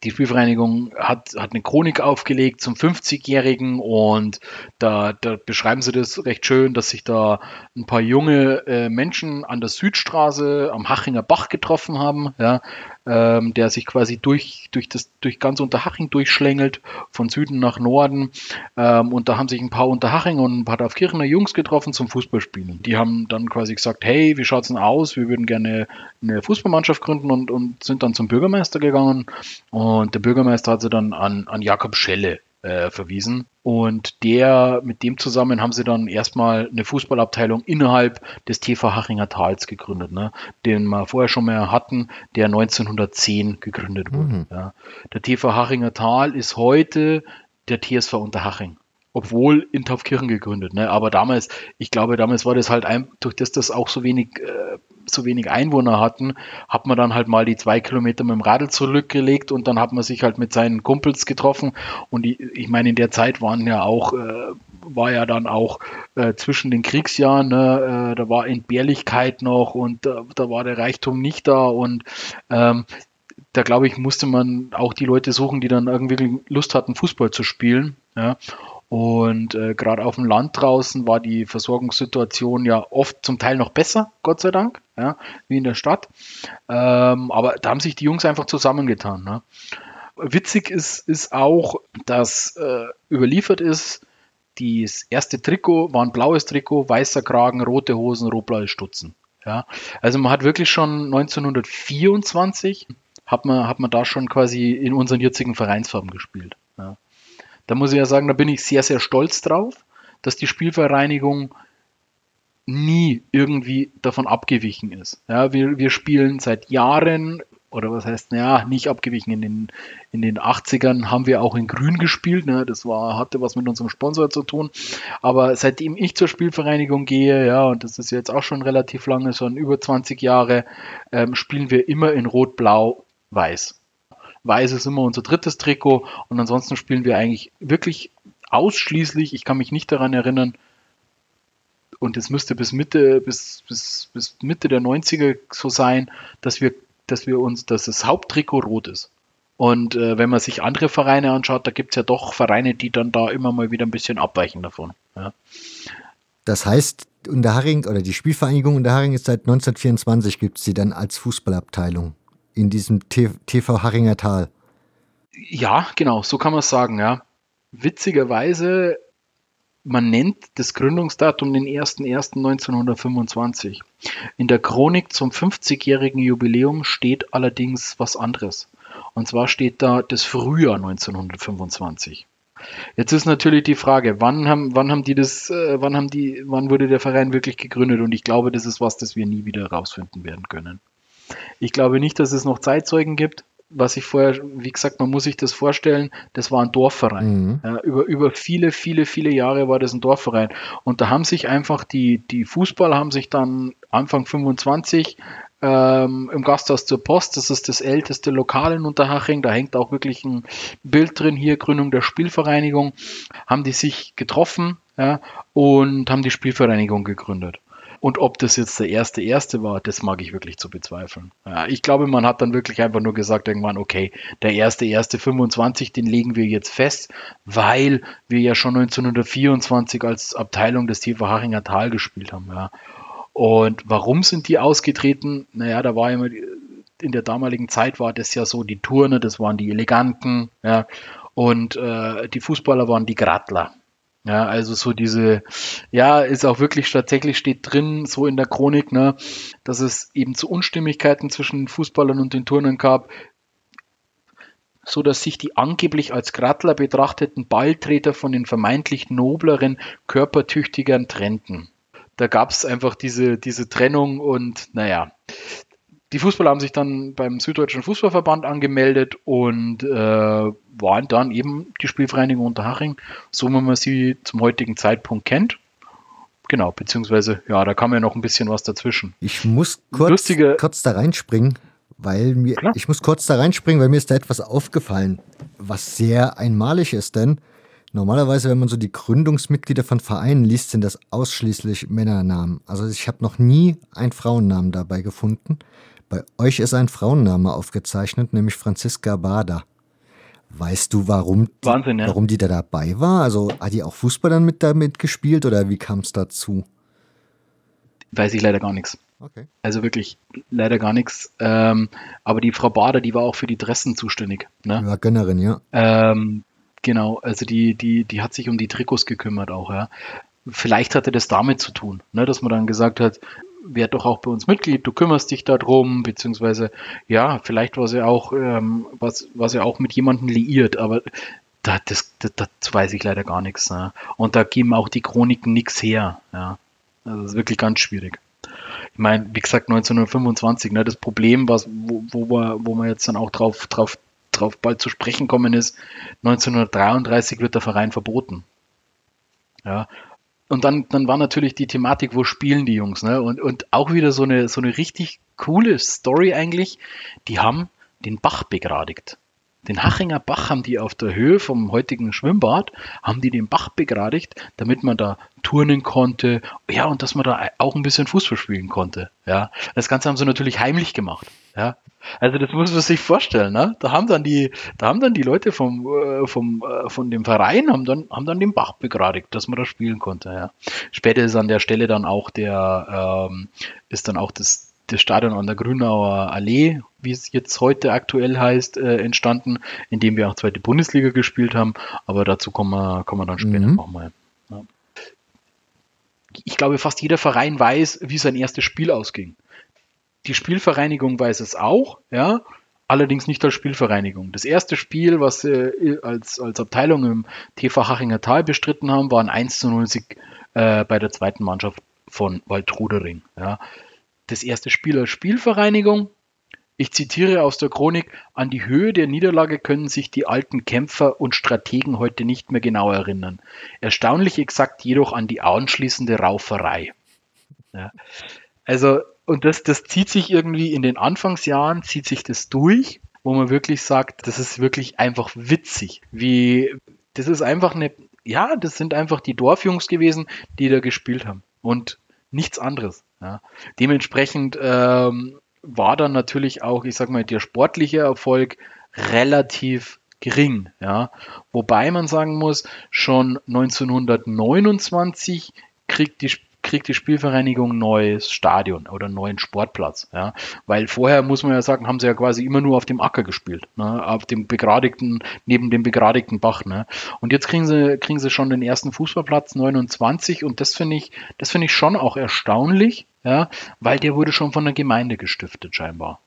die Spielvereinigung hat, hat eine Chronik aufgelegt zum 50-Jährigen und da, da beschreiben sie das recht schön, dass sich da ein paar junge äh, Menschen an der Südstraße am Hachinger Bach getroffen haben, ja, ähm, der sich quasi durch, durch, das, durch ganz Unterhaching durchschlängelt, von Süden nach Norden. Ähm, und da haben sich ein paar Unterhaching und ein paar Dorfkirchener Jungs getroffen zum Fußballspielen. Die haben dann quasi gesagt, hey, wie schaut's denn aus? Wir würden gerne eine Fußballmannschaft gründen und, und sind dann zum Bürgermeister gegangen. Und der Bürgermeister hat sie dann an, an Jakob Schelle äh, verwiesen. Und der, mit dem zusammen haben sie dann erstmal eine Fußballabteilung innerhalb des TV Hachinger Tals gegründet, ne? den wir vorher schon mal hatten, der 1910 gegründet wurde. Mhm. Ja. Der TV Hachinger Tal ist heute der TSV Unterhaching obwohl in Taufkirchen gegründet. Ne? Aber damals, ich glaube, damals war das halt ein, durch das das auch so wenig äh, so wenig Einwohner hatten, hat man dann halt mal die zwei Kilometer mit dem Radl zurückgelegt und dann hat man sich halt mit seinen Kumpels getroffen. Und ich, ich meine, in der Zeit waren ja auch, äh, war ja dann auch äh, zwischen den Kriegsjahren, ne, äh, da war Entbehrlichkeit noch und äh, da war der Reichtum nicht da und ähm, da glaube ich, musste man auch die Leute suchen, die dann irgendwie Lust hatten, Fußball zu spielen. Ja. Und äh, gerade auf dem Land draußen war die Versorgungssituation ja oft zum Teil noch besser, Gott sei Dank, ja, wie in der Stadt. Ähm, aber da haben sich die Jungs einfach zusammengetan. Ne? Witzig ist, ist auch, dass äh, überliefert ist, das erste Trikot war ein blaues Trikot, weißer Kragen, rote Hosen, rot-blaue Stutzen. Ja, also man hat wirklich schon 1924 hat man, hat man da schon quasi in unseren jetzigen Vereinsfarben gespielt. Da muss ich ja sagen, da bin ich sehr, sehr stolz drauf, dass die Spielvereinigung nie irgendwie davon abgewichen ist. Ja, wir, wir spielen seit Jahren oder was heißt, naja, nicht abgewichen. In den, in den 80ern haben wir auch in Grün gespielt. Ne? Das war, hatte was mit unserem Sponsor zu tun. Aber seitdem ich zur Spielvereinigung gehe, ja, und das ist jetzt auch schon relativ lange, schon über 20 Jahre, ähm, spielen wir immer in Rot, Blau, Weiß. Weiß ist immer unser drittes Trikot und ansonsten spielen wir eigentlich wirklich ausschließlich, ich kann mich nicht daran erinnern, und es müsste bis Mitte, bis, bis, bis Mitte der 90er so sein, dass wir dass wir uns, dass das Haupttrikot rot ist. Und äh, wenn man sich andere Vereine anschaut, da gibt es ja doch Vereine, die dann da immer mal wieder ein bisschen abweichen davon. Ja. Das heißt, Unterharing oder die Spielvereinigung Unterharing ist seit 1924 gibt es sie dann als Fußballabteilung in diesem TV Haringer Tal. Ja, genau, so kann man es sagen, ja. Witzigerweise man nennt das Gründungsdatum den 01.01.1925. In der Chronik zum 50-jährigen Jubiläum steht allerdings was anderes. Und zwar steht da das Frühjahr 1925. Jetzt ist natürlich die Frage, wann haben, wann haben die das, äh, wann haben die, wann wurde der Verein wirklich gegründet? Und ich glaube, das ist was, das wir nie wieder herausfinden werden können. Ich glaube nicht, dass es noch Zeitzeugen gibt was ich vorher, wie gesagt, man muss sich das vorstellen, das war ein Dorfverein. Mhm. Ja, über, über viele, viele, viele Jahre war das ein Dorfverein. Und da haben sich einfach die, die Fußballer haben sich dann Anfang 25 ähm, im Gasthaus zur Post, das ist das älteste Lokal in Unterhaching, da hängt auch wirklich ein Bild drin, hier Gründung der Spielvereinigung, haben die sich getroffen ja, und haben die Spielvereinigung gegründet. Und ob das jetzt der erste erste war, das mag ich wirklich zu bezweifeln. Ja, ich glaube, man hat dann wirklich einfach nur gesagt irgendwann, okay, der erste erste 25, den legen wir jetzt fest, weil wir ja schon 1924 als Abteilung des TV Hachinger Tal gespielt haben. Ja. Und warum sind die ausgetreten? Naja, da war immer in der damaligen Zeit war das ja so, die Turner, das waren die Eleganten, ja, und äh, die Fußballer waren die Grattler. Ja, also so diese, ja, ist auch wirklich tatsächlich steht drin, so in der Chronik, ne, dass es eben zu Unstimmigkeiten zwischen Fußballern und den Turnern gab, so dass sich die angeblich als Grattler betrachteten Balltreter von den vermeintlich nobleren, körpertüchtigeren trennten. Da gab es einfach diese, diese Trennung und naja, die Fußballer haben sich dann beim Süddeutschen Fußballverband angemeldet und äh, waren dann eben die Spielvereinigung Unterhaching, so wie man sie zum heutigen Zeitpunkt kennt. Genau, beziehungsweise, ja, da kam ja noch ein bisschen was dazwischen. Ich muss kurz, Lustige, kurz da reinspringen, weil mir, Klar. ich muss kurz da reinspringen, weil mir ist da etwas aufgefallen, was sehr einmalig ist, denn normalerweise, wenn man so die Gründungsmitglieder von Vereinen liest, sind das ausschließlich Männernamen. Also ich habe noch nie einen Frauennamen dabei gefunden. Bei euch ist ein Frauenname aufgezeichnet, nämlich Franziska Bader. Weißt du, warum, Wahnsinn, ja. warum die da dabei war? Also hat die auch Fußball dann mit damit gespielt oder wie kam es dazu? Weiß ich leider gar nichts. Okay. Also wirklich leider gar nichts. Ähm, aber die Frau Bader, die war auch für die Dressen zuständig. Ne? Die war Gönnerin, ja. Ähm, genau, also die, die, die hat sich um die Trikots gekümmert auch, ja. Vielleicht hatte das damit zu tun, ne, dass man dann gesagt hat, werd doch auch bei uns Mitglied, du kümmerst dich darum, beziehungsweise ja, vielleicht war sie auch, ähm, was, war sie auch mit jemandem liiert, aber da, das, das, das weiß ich leider gar nichts. Ne? Und da geben auch die Chroniken nichts her. Ja? Also das ist wirklich ganz schwierig. Ich meine, wie gesagt, 1925, ne, das Problem, was, wo, wo, wir, wo wir jetzt dann auch drauf, drauf, drauf bald zu sprechen kommen, ist, 1933 wird der Verein verboten. Ja, und dann, dann war natürlich die Thematik, wo spielen die Jungs, ne? Und, und auch wieder so eine, so eine richtig coole Story eigentlich. Die haben den Bach begradigt. Den Hachinger Bach haben die auf der Höhe vom heutigen Schwimmbad, haben die den Bach begradigt, damit man da turnen konnte, ja, und dass man da auch ein bisschen Fußball spielen konnte, ja. Das Ganze haben sie natürlich heimlich gemacht, ja. Also das muss man sich vorstellen, ne? Da haben dann die, da haben dann die Leute vom, äh, vom, äh, von dem Verein haben dann, haben dann den Bach begradigt, dass man da spielen konnte, ja. Später ist an der Stelle dann auch der, ähm, ist dann auch das, das Stadion an der Grünauer Allee, wie es jetzt heute aktuell heißt, äh, entstanden, in dem wir auch zweite Bundesliga gespielt haben. Aber dazu kommen wir, kommen wir dann später mhm. nochmal. Ja. Ich glaube, fast jeder Verein weiß, wie sein erstes Spiel ausging. Die Spielvereinigung weiß es auch, ja, allerdings nicht als Spielvereinigung. Das erste Spiel, was sie als, als Abteilung im TV Hachinger Tal bestritten haben, war ein 1 zu 0 Sieg äh, bei der zweiten Mannschaft von Waldrudering. Ja das erste Spiel als Spielvereinigung. Ich zitiere aus der Chronik, an die Höhe der Niederlage können sich die alten Kämpfer und Strategen heute nicht mehr genau erinnern. Erstaunlich exakt jedoch an die anschließende Rauferei. Ja. Also, und das, das zieht sich irgendwie in den Anfangsjahren, zieht sich das durch, wo man wirklich sagt, das ist wirklich einfach witzig. Wie, das ist einfach eine, ja, das sind einfach die Dorfjungs gewesen, die da gespielt haben. Und nichts anderes. Ja. Dementsprechend ähm, war dann natürlich auch, ich sag mal, der sportliche Erfolg relativ gering. Ja. Wobei man sagen muss, schon 1929 kriegt die kriegt die Spielvereinigung ein neues Stadion oder einen neuen Sportplatz. Ja? Weil vorher, muss man ja sagen, haben sie ja quasi immer nur auf dem Acker gespielt, ne? auf dem begradigten, neben dem begradigten Bach. Ne? Und jetzt kriegen sie, kriegen sie schon den ersten Fußballplatz 29 und das finde ich, das finde ich schon auch erstaunlich, ja? weil der wurde schon von der Gemeinde gestiftet scheinbar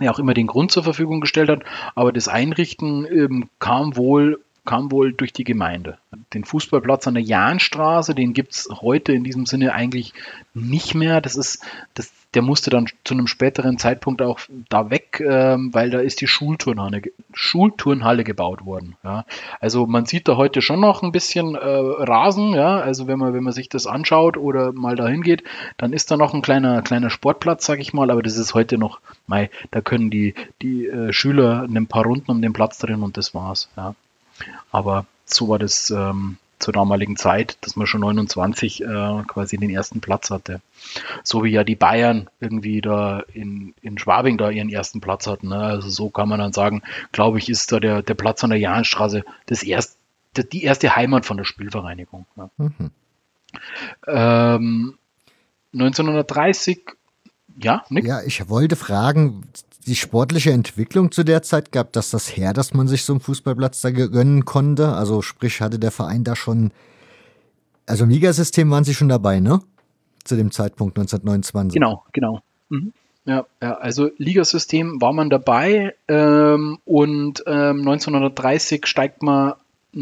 ja auch immer den Grund zur Verfügung gestellt hat, aber das Einrichten ähm, kam wohl kam wohl durch die Gemeinde. Den Fußballplatz an der Jahnstraße, den gibt es heute in diesem Sinne eigentlich nicht mehr. Das ist, das, der musste dann zu einem späteren Zeitpunkt auch da weg, ähm, weil da ist die Schulturnhalle, Schulturnhalle gebaut worden. Ja. Also man sieht da heute schon noch ein bisschen äh, Rasen, ja. Also wenn man, wenn man sich das anschaut oder mal dahin geht, dann ist da noch ein kleiner, kleiner Sportplatz, sag ich mal, aber das ist heute noch, mei, da können die, die äh, Schüler ein paar Runden um den Platz drin und das war's. Ja. Aber so war das ähm, zur damaligen Zeit, dass man schon 29 äh, quasi den ersten Platz hatte. So wie ja die Bayern irgendwie da in, in Schwabing da ihren ersten Platz hatten. Ne? Also so kann man dann sagen, glaube ich, ist da der, der Platz an der Jahnstraße das erst, die erste Heimat von der Spielvereinigung. Ne? Mhm. Ähm, 1930 ja, Nick? Ja, ich wollte fragen, die sportliche Entwicklung zu der Zeit gab das das her, dass man sich so einen Fußballplatz da gönnen konnte? Also sprich, hatte der Verein da schon, also im Ligasystem waren sie schon dabei, ne? Zu dem Zeitpunkt 1929. Genau, genau. Mhm. Ja, ja, also Ligasystem war man dabei ähm, und ähm, 1930 steigt man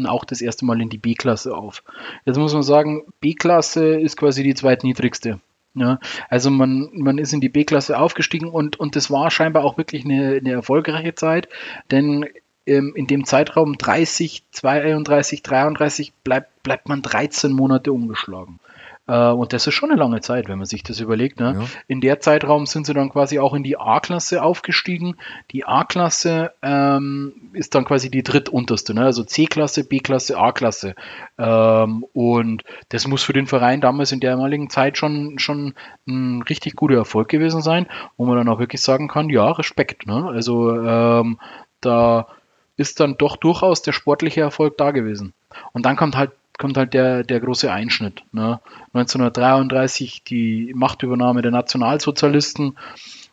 auch das erste Mal in die B-Klasse auf. Jetzt muss man sagen, B-Klasse ist quasi die zweitniedrigste ja, also man, man ist in die B-Klasse aufgestiegen und, und das war scheinbar auch wirklich eine, eine erfolgreiche Zeit, denn ähm, in dem Zeitraum 30, 32, 33 bleibt, bleibt man 13 Monate umgeschlagen. Äh, und das ist schon eine lange Zeit, wenn man sich das überlegt. Ne? Ja. In der Zeitraum sind sie dann quasi auch in die A-Klasse aufgestiegen. Die A-Klasse ähm, ist dann quasi die drittunterste, ne? also C-Klasse, B-Klasse, A-Klasse. Ähm, und das muss für den Verein damals in der damaligen Zeit schon, schon ein richtig guter Erfolg gewesen sein, wo man dann auch wirklich sagen kann, ja, Respekt. Ne? Also ähm, da ist dann doch durchaus der sportliche Erfolg da gewesen. Und dann kommt halt kommt halt der, der große Einschnitt. Ne? 1933 die Machtübernahme der Nationalsozialisten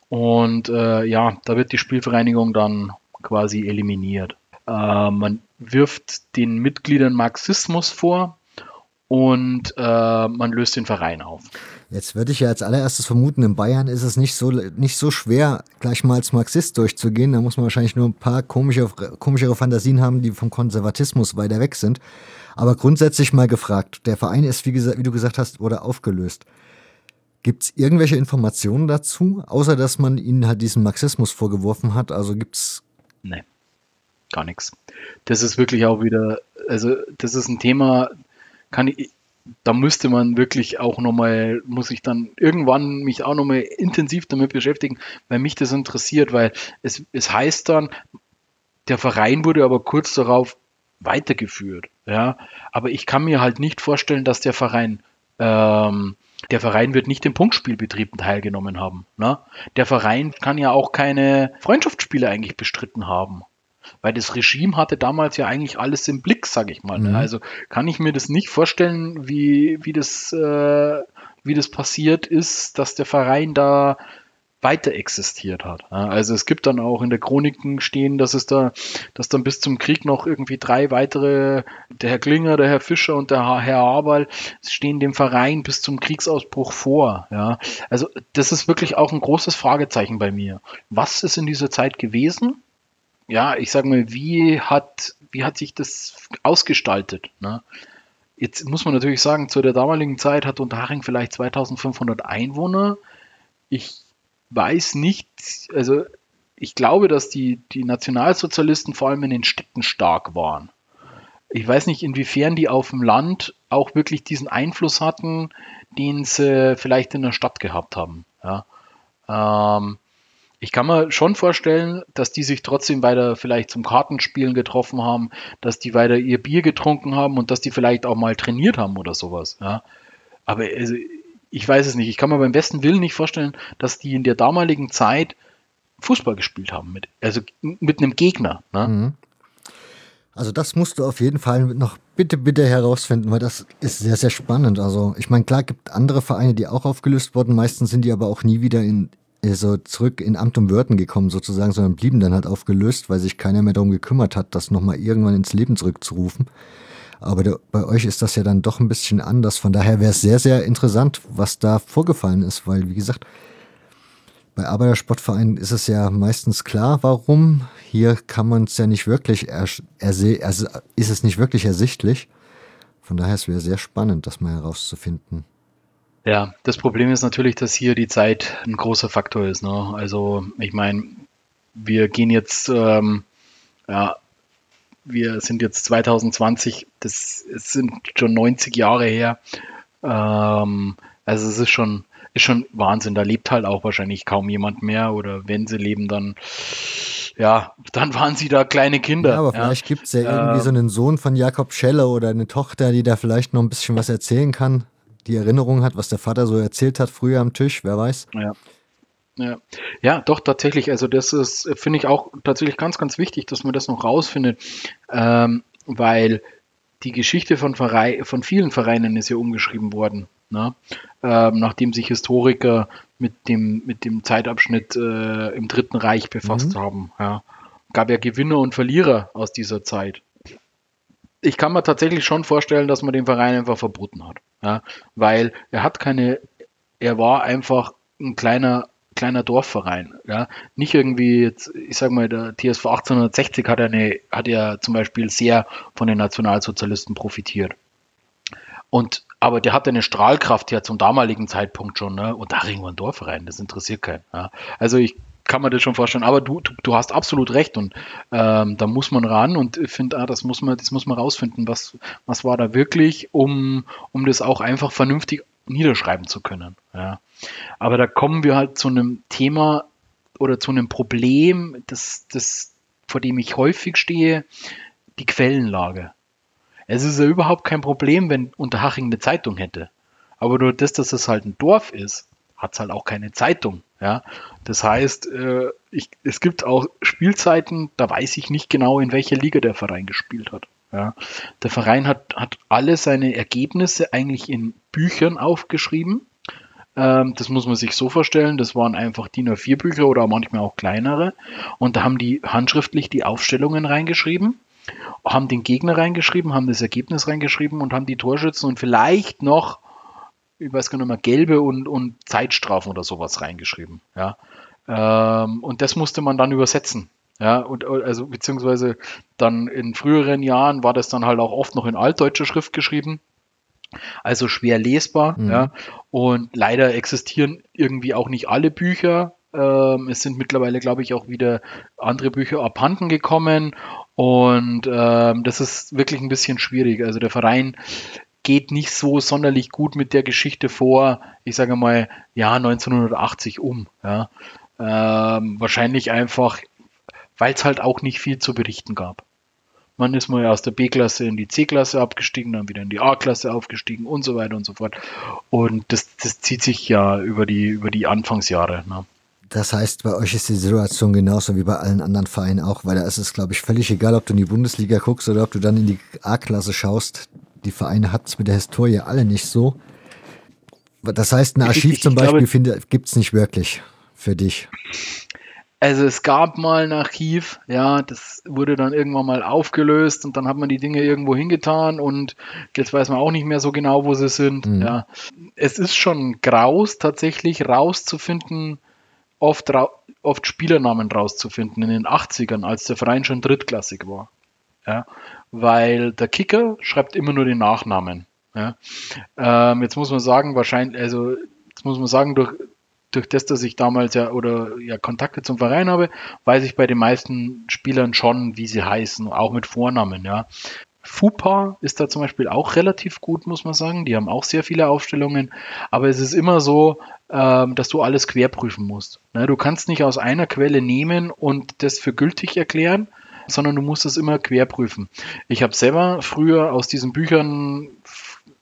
und äh, ja, da wird die Spielvereinigung dann quasi eliminiert. Äh, man wirft den Mitgliedern Marxismus vor und äh, man löst den Verein auf. Jetzt würde ich ja als allererstes vermuten, in Bayern ist es nicht so, nicht so schwer, gleich mal als Marxist durchzugehen. Da muss man wahrscheinlich nur ein paar komische, komischere Fantasien haben, die vom Konservatismus weiter weg sind. Aber grundsätzlich mal gefragt, der Verein ist, wie, gesagt, wie du gesagt hast, wurde aufgelöst. Gibt es irgendwelche Informationen dazu, außer dass man ihnen halt diesen Marxismus vorgeworfen hat? Also gibt es. Nee, gar nichts. Das ist wirklich auch wieder, also das ist ein Thema, kann ich, da müsste man wirklich auch nochmal, muss ich dann irgendwann mich auch nochmal intensiv damit beschäftigen, weil mich das interessiert, weil es, es heißt dann, der Verein wurde aber kurz darauf weitergeführt. Ja, aber ich kann mir halt nicht vorstellen, dass der Verein ähm, der Verein wird nicht im Punktspielbetrieb teilgenommen haben. Ne? Der Verein kann ja auch keine Freundschaftsspiele eigentlich bestritten haben. Weil das Regime hatte damals ja eigentlich alles im Blick, sage ich mal. Ne? Mhm. Also kann ich mir das nicht vorstellen, wie, wie, das, äh, wie das passiert ist, dass der Verein da weiter existiert hat. Also es gibt dann auch in der Chroniken stehen, dass es da, dass dann bis zum Krieg noch irgendwie drei weitere, der Herr Klinger, der Herr Fischer und der Herr Aberl stehen dem Verein bis zum Kriegsausbruch vor. Ja, also das ist wirklich auch ein großes Fragezeichen bei mir. Was ist in dieser Zeit gewesen? Ja, ich sage mal, wie hat, wie hat sich das ausgestaltet? Ne? Jetzt muss man natürlich sagen, zu der damaligen Zeit hat Unterhaching vielleicht 2500 Einwohner. Ich weiß nicht, also ich glaube, dass die, die Nationalsozialisten vor allem in den Städten stark waren. Ich weiß nicht, inwiefern die auf dem Land auch wirklich diesen Einfluss hatten, den sie vielleicht in der Stadt gehabt haben. Ja. Ähm, ich kann mir schon vorstellen, dass die sich trotzdem weiter vielleicht zum Kartenspielen getroffen haben, dass die weiter ihr Bier getrunken haben und dass die vielleicht auch mal trainiert haben oder sowas. Ja. Aber also, ich weiß es nicht. Ich kann mir beim besten Willen nicht vorstellen, dass die in der damaligen Zeit Fußball gespielt haben, mit, also mit einem Gegner. Ne? Mhm. Also das musst du auf jeden Fall noch bitte, bitte herausfinden, weil das ist sehr, sehr spannend. Also ich meine, klar gibt andere Vereine, die auch aufgelöst wurden. Meistens sind die aber auch nie wieder in, äh, so zurück in Amt und Würden gekommen sozusagen, sondern blieben dann halt aufgelöst, weil sich keiner mehr darum gekümmert hat, das nochmal irgendwann ins Leben zurückzurufen. Aber der, bei euch ist das ja dann doch ein bisschen anders. Von daher wäre es sehr, sehr interessant, was da vorgefallen ist, weil, wie gesagt, bei Arbeitersportvereinen ist es ja meistens klar, warum. Hier kann man es ja nicht wirklich, erse also ist es nicht wirklich ersichtlich. Von daher ist es sehr spannend, das mal herauszufinden. Ja, das Problem ist natürlich, dass hier die Zeit ein großer Faktor ist. Ne? Also, ich meine, wir gehen jetzt, ähm, ja, wir sind jetzt 2020, das sind schon 90 Jahre her. Ähm, also es ist schon, ist schon Wahnsinn. Da lebt halt auch wahrscheinlich kaum jemand mehr oder wenn sie leben, dann ja, dann waren sie da kleine Kinder. Ja, aber vielleicht gibt es ja irgendwie so ähm. einen Sohn von Jakob Schelle oder eine Tochter, die da vielleicht noch ein bisschen was erzählen kann, die Erinnerung hat, was der Vater so erzählt hat früher am Tisch, wer weiß. Ja. Ja. ja, doch, tatsächlich. Also, das ist, finde ich auch tatsächlich ganz, ganz wichtig, dass man das noch rausfindet, ähm, weil die Geschichte von, Verein, von vielen Vereinen ist ja umgeschrieben worden. Ne? Ähm, nachdem sich Historiker mit dem, mit dem Zeitabschnitt äh, im Dritten Reich befasst mhm. haben. Ja. Gab ja Gewinner und Verlierer aus dieser Zeit. Ich kann mir tatsächlich schon vorstellen, dass man den Verein einfach verboten hat. Ja? Weil er hat keine, er war einfach ein kleiner kleiner Dorfverein. Ja? Nicht irgendwie, jetzt, ich sag mal, der TSV 1860 hat, eine, hat ja zum Beispiel sehr von den Nationalsozialisten profitiert. Und aber der hatte eine Strahlkraft ja zum damaligen Zeitpunkt schon, ne? Und da irgendwo ein Dorf rein, das interessiert keinen. Ja? Also ich kann mir das schon vorstellen, aber du, du, du hast absolut recht und ähm, da muss man ran und ich finde, ah, das muss man, das muss man rausfinden, was, was war da wirklich, um, um das auch einfach vernünftig niederschreiben zu können. Ja. Aber da kommen wir halt zu einem Thema oder zu einem Problem, das, das, vor dem ich häufig stehe, die Quellenlage. Es ist ja überhaupt kein Problem, wenn Unterhaching eine Zeitung hätte. Aber nur das, dass es halt ein Dorf ist, hat es halt auch keine Zeitung. Ja? Das heißt, äh, ich, es gibt auch Spielzeiten, da weiß ich nicht genau, in welcher Liga der Verein gespielt hat. Ja? Der Verein hat, hat alle seine Ergebnisse eigentlich in Büchern aufgeschrieben. Ähm, das muss man sich so vorstellen, das waren einfach DIN A4 Bücher oder manchmal auch kleinere. Und da haben die handschriftlich die Aufstellungen reingeschrieben haben den Gegner reingeschrieben, haben das Ergebnis reingeschrieben und haben die Torschützen und vielleicht noch, ich weiß gar nicht mehr, gelbe und, und Zeitstrafen oder sowas reingeschrieben. Ja. Ähm, und das musste man dann übersetzen. Ja, und also beziehungsweise dann in früheren Jahren war das dann halt auch oft noch in altdeutscher Schrift geschrieben. Also schwer lesbar, mhm. ja. Und leider existieren irgendwie auch nicht alle Bücher ähm, es sind mittlerweile, glaube ich, auch wieder andere Bücher abhanden gekommen und ähm, das ist wirklich ein bisschen schwierig. Also der Verein geht nicht so sonderlich gut mit der Geschichte vor, ich sage mal, ja, 1980 um. Ja. Ähm, wahrscheinlich einfach, weil es halt auch nicht viel zu berichten gab. Man ist mal aus der B-Klasse in die C-Klasse abgestiegen, dann wieder in die A-Klasse aufgestiegen und so weiter und so fort. Und das, das zieht sich ja über die, über die Anfangsjahre. Ne? Das heißt, bei euch ist die Situation genauso wie bei allen anderen Vereinen auch, weil da ist es, glaube ich, völlig egal, ob du in die Bundesliga guckst oder ob du dann in die A-Klasse schaust. Die Vereine hat es mit der Historie alle nicht so. Das heißt, ein Archiv ich, ich, zum Beispiel gibt es nicht wirklich für dich. Also es gab mal ein Archiv, ja, das wurde dann irgendwann mal aufgelöst und dann hat man die Dinge irgendwo hingetan und jetzt weiß man auch nicht mehr so genau, wo sie sind. Mhm. Ja. Es ist schon graus tatsächlich rauszufinden, oft, oft Spielernamen rauszufinden in den 80ern, als der Verein schon drittklassig war. Ja, weil der Kicker schreibt immer nur den Nachnamen. Ja. Ähm, jetzt muss man sagen, wahrscheinlich, also jetzt muss man sagen, durch, durch das, dass ich damals ja oder ja Kontakte zum Verein habe, weiß ich bei den meisten Spielern schon, wie sie heißen, auch mit Vornamen, ja. FUPA ist da zum Beispiel auch relativ gut, muss man sagen. Die haben auch sehr viele Aufstellungen. Aber es ist immer so, ähm, dass du alles querprüfen musst. Ne? Du kannst nicht aus einer Quelle nehmen und das für gültig erklären, sondern du musst es immer querprüfen. Ich habe selber früher aus diesen Büchern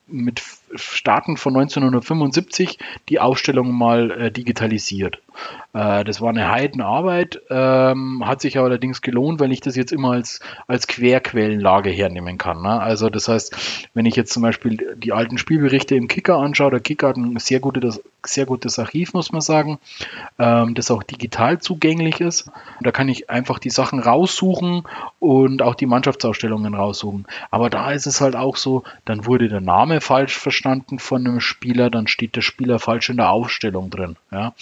mit Starten von 1975 die Aufstellung mal äh, digitalisiert. Äh, das war eine Heidenarbeit, ähm, hat sich allerdings gelohnt, weil ich das jetzt immer als, als Querquellenlage hernehmen kann. Ne? Also das heißt, wenn ich jetzt zum Beispiel die alten Spielberichte im Kicker anschaue, der Kicker hat ein sehr gutes, sehr gutes Archiv, muss man sagen, ähm, das auch digital zugänglich ist. da kann ich einfach die Sachen raussuchen und auch die Mannschaftsausstellungen raussuchen. Aber da ist es halt auch so, dann wurde der Name falsch verstanden von einem Spieler, dann steht der Spieler falsch in der Aufstellung drin. Ja?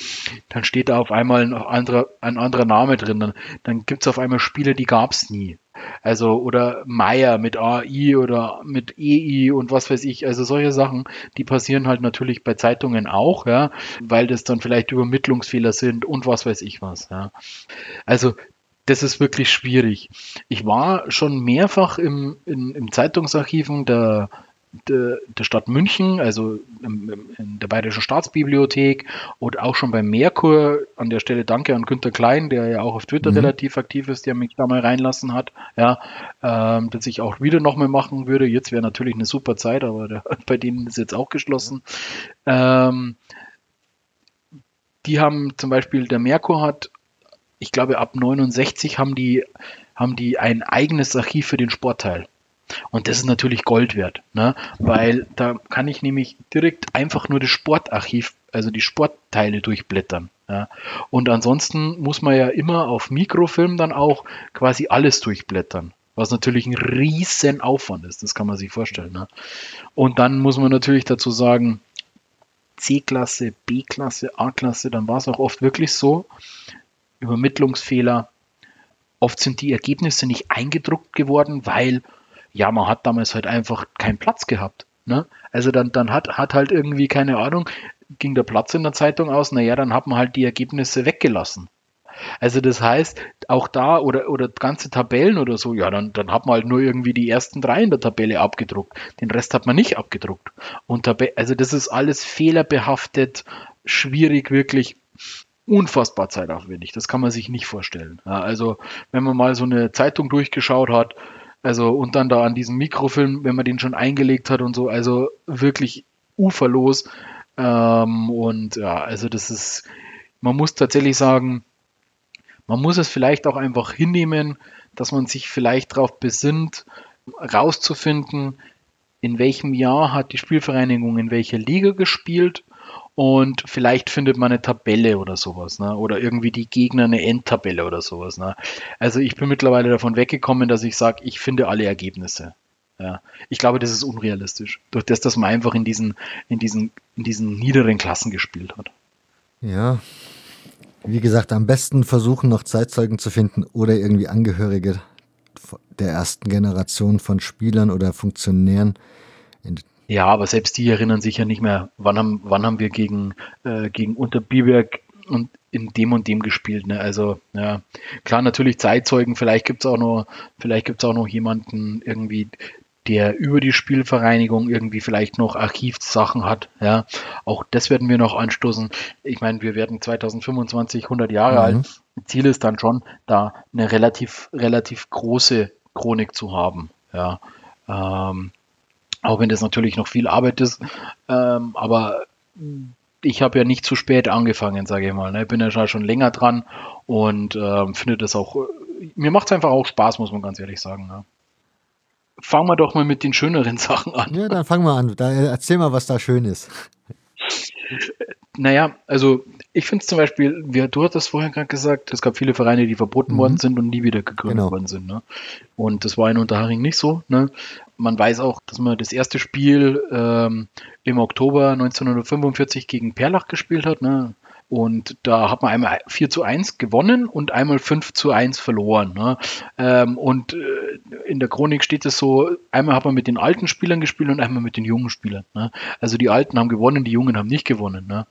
Dann steht da auf einmal ein anderer, ein anderer Name drin. Dann, dann gibt es auf einmal Spiele, die gab es nie. Also, oder Meier mit AI oder mit EI und was weiß ich. Also solche Sachen, die passieren halt natürlich bei Zeitungen auch, ja, weil das dann vielleicht Übermittlungsfehler sind und was weiß ich was, ja. Also das ist wirklich schwierig. Ich war schon mehrfach im, in, im Zeitungsarchiven der der, Stadt München, also in der Bayerischen Staatsbibliothek und auch schon beim Merkur. An der Stelle danke an Günter Klein, der ja auch auf Twitter mhm. relativ aktiv ist, der mich da mal reinlassen hat. Ja, ähm, dass ich auch wieder nochmal machen würde. Jetzt wäre natürlich eine super Zeit, aber der, bei denen ist jetzt auch geschlossen. Ähm, die haben zum Beispiel, der Merkur hat, ich glaube ab 69 haben die, haben die ein eigenes Archiv für den Sportteil. Und das ist natürlich Gold wert, ne? weil da kann ich nämlich direkt einfach nur das Sportarchiv, also die Sportteile durchblättern. Ja? Und ansonsten muss man ja immer auf Mikrofilm dann auch quasi alles durchblättern. Was natürlich ein riesen Aufwand ist, das kann man sich vorstellen. Ne? Und dann muss man natürlich dazu sagen, C-Klasse, B-Klasse, A-Klasse, dann war es auch oft wirklich so, Übermittlungsfehler. Oft sind die Ergebnisse nicht eingedruckt geworden, weil ja, man hat damals halt einfach keinen Platz gehabt. Ne? Also dann, dann hat, hat halt irgendwie, keine Ahnung, ging der Platz in der Zeitung aus, naja, dann hat man halt die Ergebnisse weggelassen. Also das heißt, auch da oder, oder ganze Tabellen oder so, ja, dann, dann hat man halt nur irgendwie die ersten drei in der Tabelle abgedruckt. Den Rest hat man nicht abgedruckt. Und dabei, also das ist alles fehlerbehaftet, schwierig wirklich, unfassbar zeitaufwendig. Das kann man sich nicht vorstellen. Ja, also wenn man mal so eine Zeitung durchgeschaut hat, also und dann da an diesem Mikrofilm, wenn man den schon eingelegt hat und so, also wirklich uferlos. Ähm, und ja, also das ist, man muss tatsächlich sagen, man muss es vielleicht auch einfach hinnehmen, dass man sich vielleicht darauf besinnt, rauszufinden, in welchem Jahr hat die Spielvereinigung in welcher Liga gespielt und vielleicht findet man eine Tabelle oder sowas, ne? oder irgendwie die Gegner eine Endtabelle oder sowas. Ne? Also ich bin mittlerweile davon weggekommen, dass ich sage, ich finde alle Ergebnisse. Ja. Ich glaube, das ist unrealistisch, durch das, dass man einfach in diesen, in diesen, in diesen niederen Klassen gespielt hat. Ja, wie gesagt, am besten versuchen noch Zeitzeugen zu finden oder irgendwie Angehörige der ersten Generation von Spielern oder Funktionären, ja, aber selbst die erinnern sich ja nicht mehr, wann haben, wann haben wir gegen, äh, gegen Unterbiberg und in dem und dem gespielt. Ne? Also, ja, klar, natürlich Zeitzeugen, vielleicht gibt es auch noch, vielleicht gibt es auch noch jemanden irgendwie, der über die Spielvereinigung irgendwie vielleicht noch Archivsachen hat. Ja, auch das werden wir noch anstoßen. Ich meine, wir werden 2025 100 Jahre mhm. alt. Ziel ist dann schon, da eine relativ, relativ große Chronik zu haben. Ja, ähm, auch wenn das natürlich noch viel Arbeit ist. Ähm, aber ich habe ja nicht zu spät angefangen, sage ich mal. Ne? Ich bin ja schon länger dran und ähm, finde das auch, mir macht es einfach auch Spaß, muss man ganz ehrlich sagen. Ne? Fangen wir doch mal mit den schöneren Sachen an. Ja, dann fangen wir an. Da, erzähl mal, was da schön ist. Naja, also ich finde es zum Beispiel, wie du hattest vorher gerade gesagt, es gab viele Vereine, die verboten mhm. worden sind und nie wieder gegründet genau. worden sind. Ne? Und das war in Unterhaching nicht so. Ne? Man weiß auch, dass man das erste Spiel ähm, im Oktober 1945 gegen Perlach gespielt hat. Ne? Und da hat man einmal 4 zu 1 gewonnen und einmal 5 zu 1 verloren. Ne? Ähm, und äh, in der Chronik steht es so, einmal hat man mit den alten Spielern gespielt und einmal mit den jungen Spielern. Ne? Also die Alten haben gewonnen, die Jungen haben nicht gewonnen. Ne?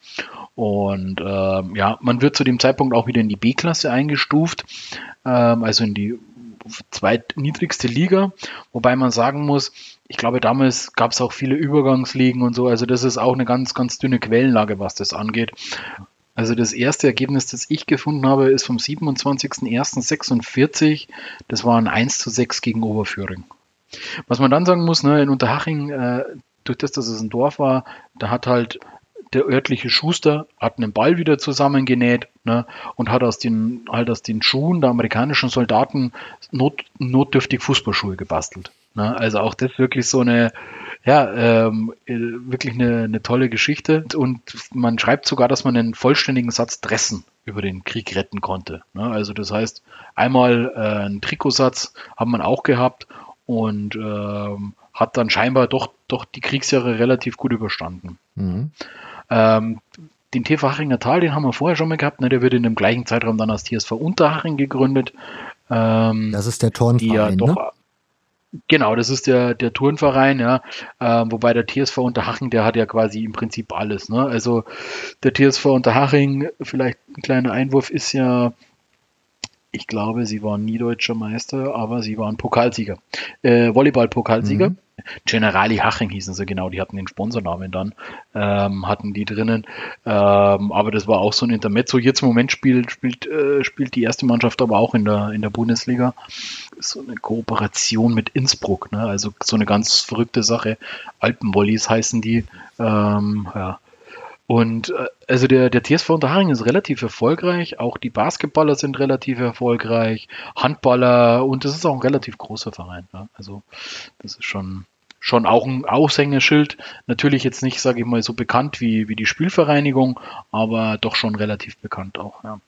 Und ähm, ja, man wird zu dem Zeitpunkt auch wieder in die B-Klasse eingestuft, ähm, also in die zweitniedrigste Liga, wobei man sagen muss, ich glaube, damals gab es auch viele Übergangsligen und so, also das ist auch eine ganz, ganz dünne Quellenlage, was das angeht. Also das erste Ergebnis, das ich gefunden habe, ist vom 27.01.46. Das war ein 1 zu 6 gegen Oberföhring. Was man dann sagen muss, ne, in Unterhaching, äh, durch das, dass es ein Dorf war, da hat halt der örtliche Schuster hat einen Ball wieder zusammengenäht ne, und hat aus den, halt aus den Schuhen der amerikanischen Soldaten not, notdürftig Fußballschuhe gebastelt. Ne. Also auch das wirklich so eine, ja, ähm, äh, wirklich eine, eine tolle Geschichte. Und man schreibt sogar, dass man einen vollständigen Satz Dressen über den Krieg retten konnte. Ne. Also das heißt, einmal äh, einen Trikotsatz haben man auch gehabt und ähm, hat dann scheinbar doch, doch die Kriegsjahre relativ gut überstanden. Mhm. Ähm, den TV Hachinger Tal, den haben wir vorher schon mal gehabt. Ne? Der wird in dem gleichen Zeitraum dann als TSV Unterhaching gegründet. Ähm, das ist der Turnverein, ja ne? Genau, das ist der, der Turnverein, ja. Äh, wobei der TSV Unterhaching, der hat ja quasi im Prinzip alles. Ne? Also der TSV Unterhaching, vielleicht ein kleiner Einwurf, ist ja ich glaube, sie waren nie deutscher Meister, aber sie waren Pokalsieger. Äh, Volleyball-Pokalsieger. Mhm. Generali Haching hießen sie genau, die hatten den Sponsornamen dann, ähm, hatten die drinnen. Ähm, aber das war auch so ein Intermezzo. Jetzt im Moment spielt, spielt, äh, spielt die erste Mannschaft aber auch in der, in der Bundesliga. So eine Kooperation mit Innsbruck, ne? also so eine ganz verrückte Sache. Alpenvolleys heißen die. Ähm, ja und äh, also der, der TSV Unterhaching ist relativ erfolgreich, auch die Basketballer sind relativ erfolgreich, Handballer und das ist auch ein relativ großer Verein. Ja? Also das ist schon, schon auch ein Aushängeschild. Natürlich jetzt nicht, sage ich mal, so bekannt wie, wie die Spielvereinigung, aber doch schon relativ bekannt auch. Ja.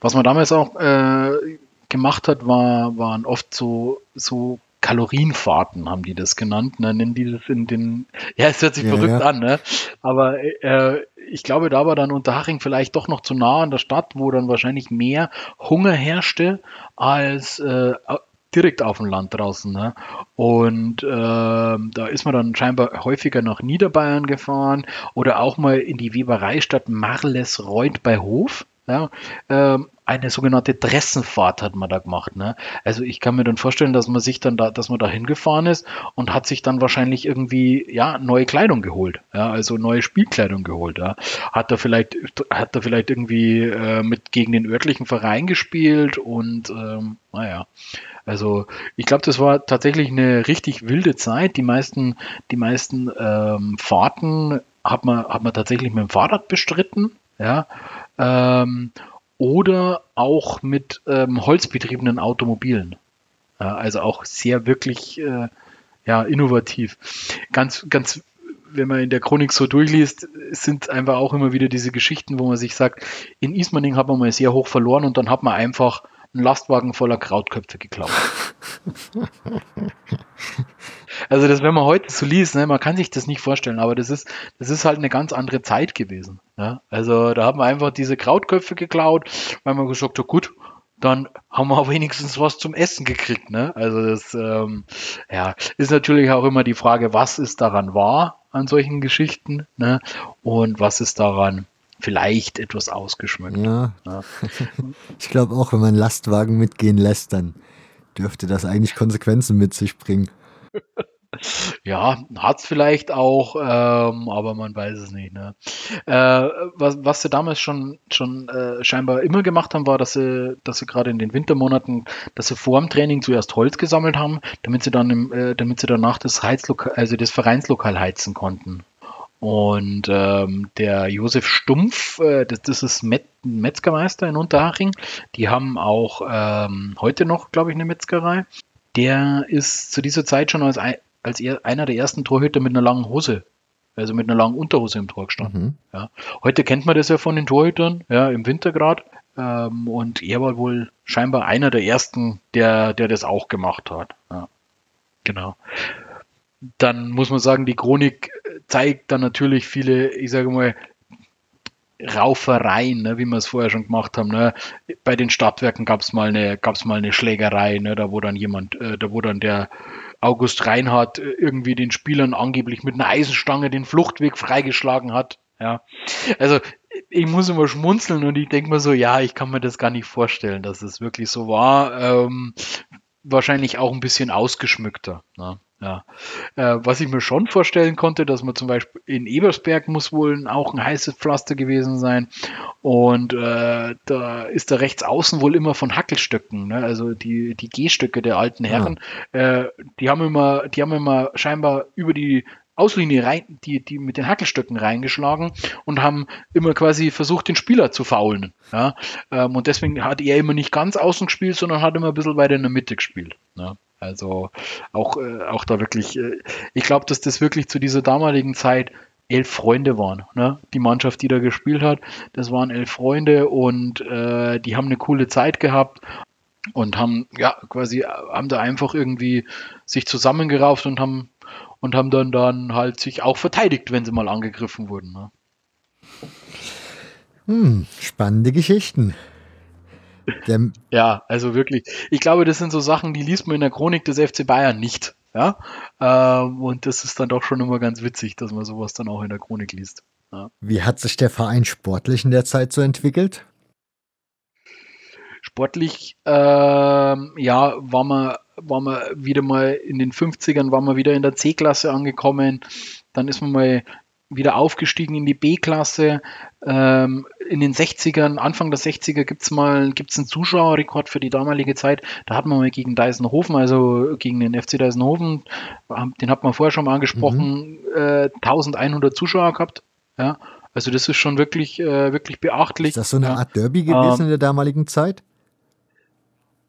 Was man damals auch äh, gemacht hat, war, waren oft so, so Kalorienfahrten haben die das genannt, ne? nennen die das in den, ja, es hört sich ja, verrückt ja. an, ne? aber äh, ich glaube, da war dann Unterhaching vielleicht doch noch zu nah an der Stadt, wo dann wahrscheinlich mehr Hunger herrschte als äh, direkt auf dem Land draußen. Ne? Und äh, da ist man dann scheinbar häufiger nach Niederbayern gefahren oder auch mal in die Webereistadt Marlesreuth bei Hof. Ja, ähm, eine sogenannte Dressenfahrt hat man da gemacht. Ne? Also ich kann mir dann vorstellen, dass man sich dann da, dass man da hingefahren ist und hat sich dann wahrscheinlich irgendwie ja neue Kleidung geholt, ja, also neue Spielkleidung geholt. Ja? Hat da vielleicht, hat da vielleicht irgendwie äh, mit gegen den örtlichen Verein gespielt und ähm, naja. Also ich glaube, das war tatsächlich eine richtig wilde Zeit. Die meisten, die meisten ähm, Fahrten hat man, hat man tatsächlich mit dem Fahrrad bestritten. Ja, ähm, oder auch mit ähm, holzbetriebenen Automobilen. Ja, also auch sehr wirklich äh, ja, innovativ. Ganz, ganz, wenn man in der Chronik so durchliest, sind einfach auch immer wieder diese Geschichten, wo man sich sagt, in Ismaning hat man mal sehr hoch verloren und dann hat man einfach einen Lastwagen voller Krautköpfe geklaut. Also das, wenn man heute so liest, ne, man kann sich das nicht vorstellen, aber das ist, das ist halt eine ganz andere Zeit gewesen. Ja? Also da haben wir einfach diese Krautköpfe geklaut, weil man gesagt hat, gut, dann haben wir wenigstens was zum Essen gekriegt. Ne? Also das ähm, ja, ist natürlich auch immer die Frage, was ist daran wahr an solchen Geschichten ne? und was ist daran vielleicht etwas ausgeschmückt. Ja. ja. ich glaube auch, wenn man Lastwagen mitgehen lässt, dann dürfte das eigentlich Konsequenzen mit sich bringen. Ja, hat es vielleicht auch, ähm, aber man weiß es nicht. Ne? Äh, was, was sie damals schon, schon äh, scheinbar immer gemacht haben, war, dass sie, dass sie gerade in den Wintermonaten, dass sie vor dem Training zuerst Holz gesammelt haben, damit sie dann, im, äh, damit sie danach das Heizlokal, also das Vereinslokal heizen konnten. Und ähm, der Josef Stumpf, äh, das, das ist Met Metzgermeister in Unterhaching. Die haben auch ähm, heute noch, glaube ich, eine Metzgerei. Der ist zu dieser Zeit schon als, als er, einer der ersten Torhüter mit einer langen Hose, also mit einer langen Unterhose im Tor gestanden. Mhm. Ja. Heute kennt man das ja von den Torhütern, ja, im Winter gerade. Ähm, und er war wohl scheinbar einer der ersten, der, der das auch gemacht hat. Ja. Genau dann muss man sagen, die Chronik zeigt dann natürlich viele, ich sage mal, Raufereien, ne, wie wir es vorher schon gemacht haben. Ne. Bei den Stadtwerken gab es mal eine, gab's mal eine Schlägerei, ne, da wo dann jemand, äh, da wo dann der August Reinhardt äh, irgendwie den Spielern angeblich mit einer Eisenstange den Fluchtweg freigeschlagen hat. Ja, also ich muss immer schmunzeln und ich denke mir so, ja, ich kann mir das gar nicht vorstellen, dass es wirklich so war. Ähm, wahrscheinlich auch ein bisschen ausgeschmückter. Ne? Ja. Äh, was ich mir schon vorstellen konnte, dass man zum Beispiel in Ebersberg muss wohl auch ein heißes Pflaster gewesen sein. Und äh, da ist da rechts außen wohl immer von Hackelstöcken, ne? also die, die G-Stücke der alten Herren, ja. äh, die haben immer, die haben immer scheinbar über die Auslinie rein, die, die mit den Hackelstöcken reingeschlagen und haben immer quasi versucht, den Spieler zu faulen. Ja? Ähm, und deswegen hat er immer nicht ganz außen gespielt, sondern hat immer ein bisschen weiter in der Mitte gespielt. Ja? Also auch, äh, auch da wirklich, äh, ich glaube, dass das wirklich zu dieser damaligen Zeit elf Freunde waren. Ne? Die Mannschaft, die da gespielt hat, das waren elf Freunde und äh, die haben eine coole Zeit gehabt und haben ja quasi haben da einfach irgendwie sich zusammengerauft und haben und haben dann dann halt sich auch verteidigt, wenn sie mal angegriffen wurden. Ne? Hm, spannende Geschichten. Der ja, also wirklich. Ich glaube, das sind so Sachen, die liest man in der Chronik des FC Bayern nicht. Ja, ähm, und das ist dann doch schon immer ganz witzig, dass man sowas dann auch in der Chronik liest. Ja. Wie hat sich der Verein sportlich in der Zeit so entwickelt? Sportlich, ähm, ja, war man waren wir wieder mal in den 50ern, waren wir wieder in der C-Klasse angekommen. Dann ist man mal wieder aufgestiegen in die B-Klasse. Ähm, in den 60ern, Anfang der 60er gibt es mal gibt's einen Zuschauerrekord für die damalige Zeit. Da hat man mal gegen Deisenhofen, also gegen den FC Deisenhofen, den hat man vorher schon mal angesprochen, mhm. äh, 1100 Zuschauer gehabt. Ja, also das ist schon wirklich, äh, wirklich beachtlich. Ist das so eine Art Derby gewesen ähm, in der damaligen Zeit?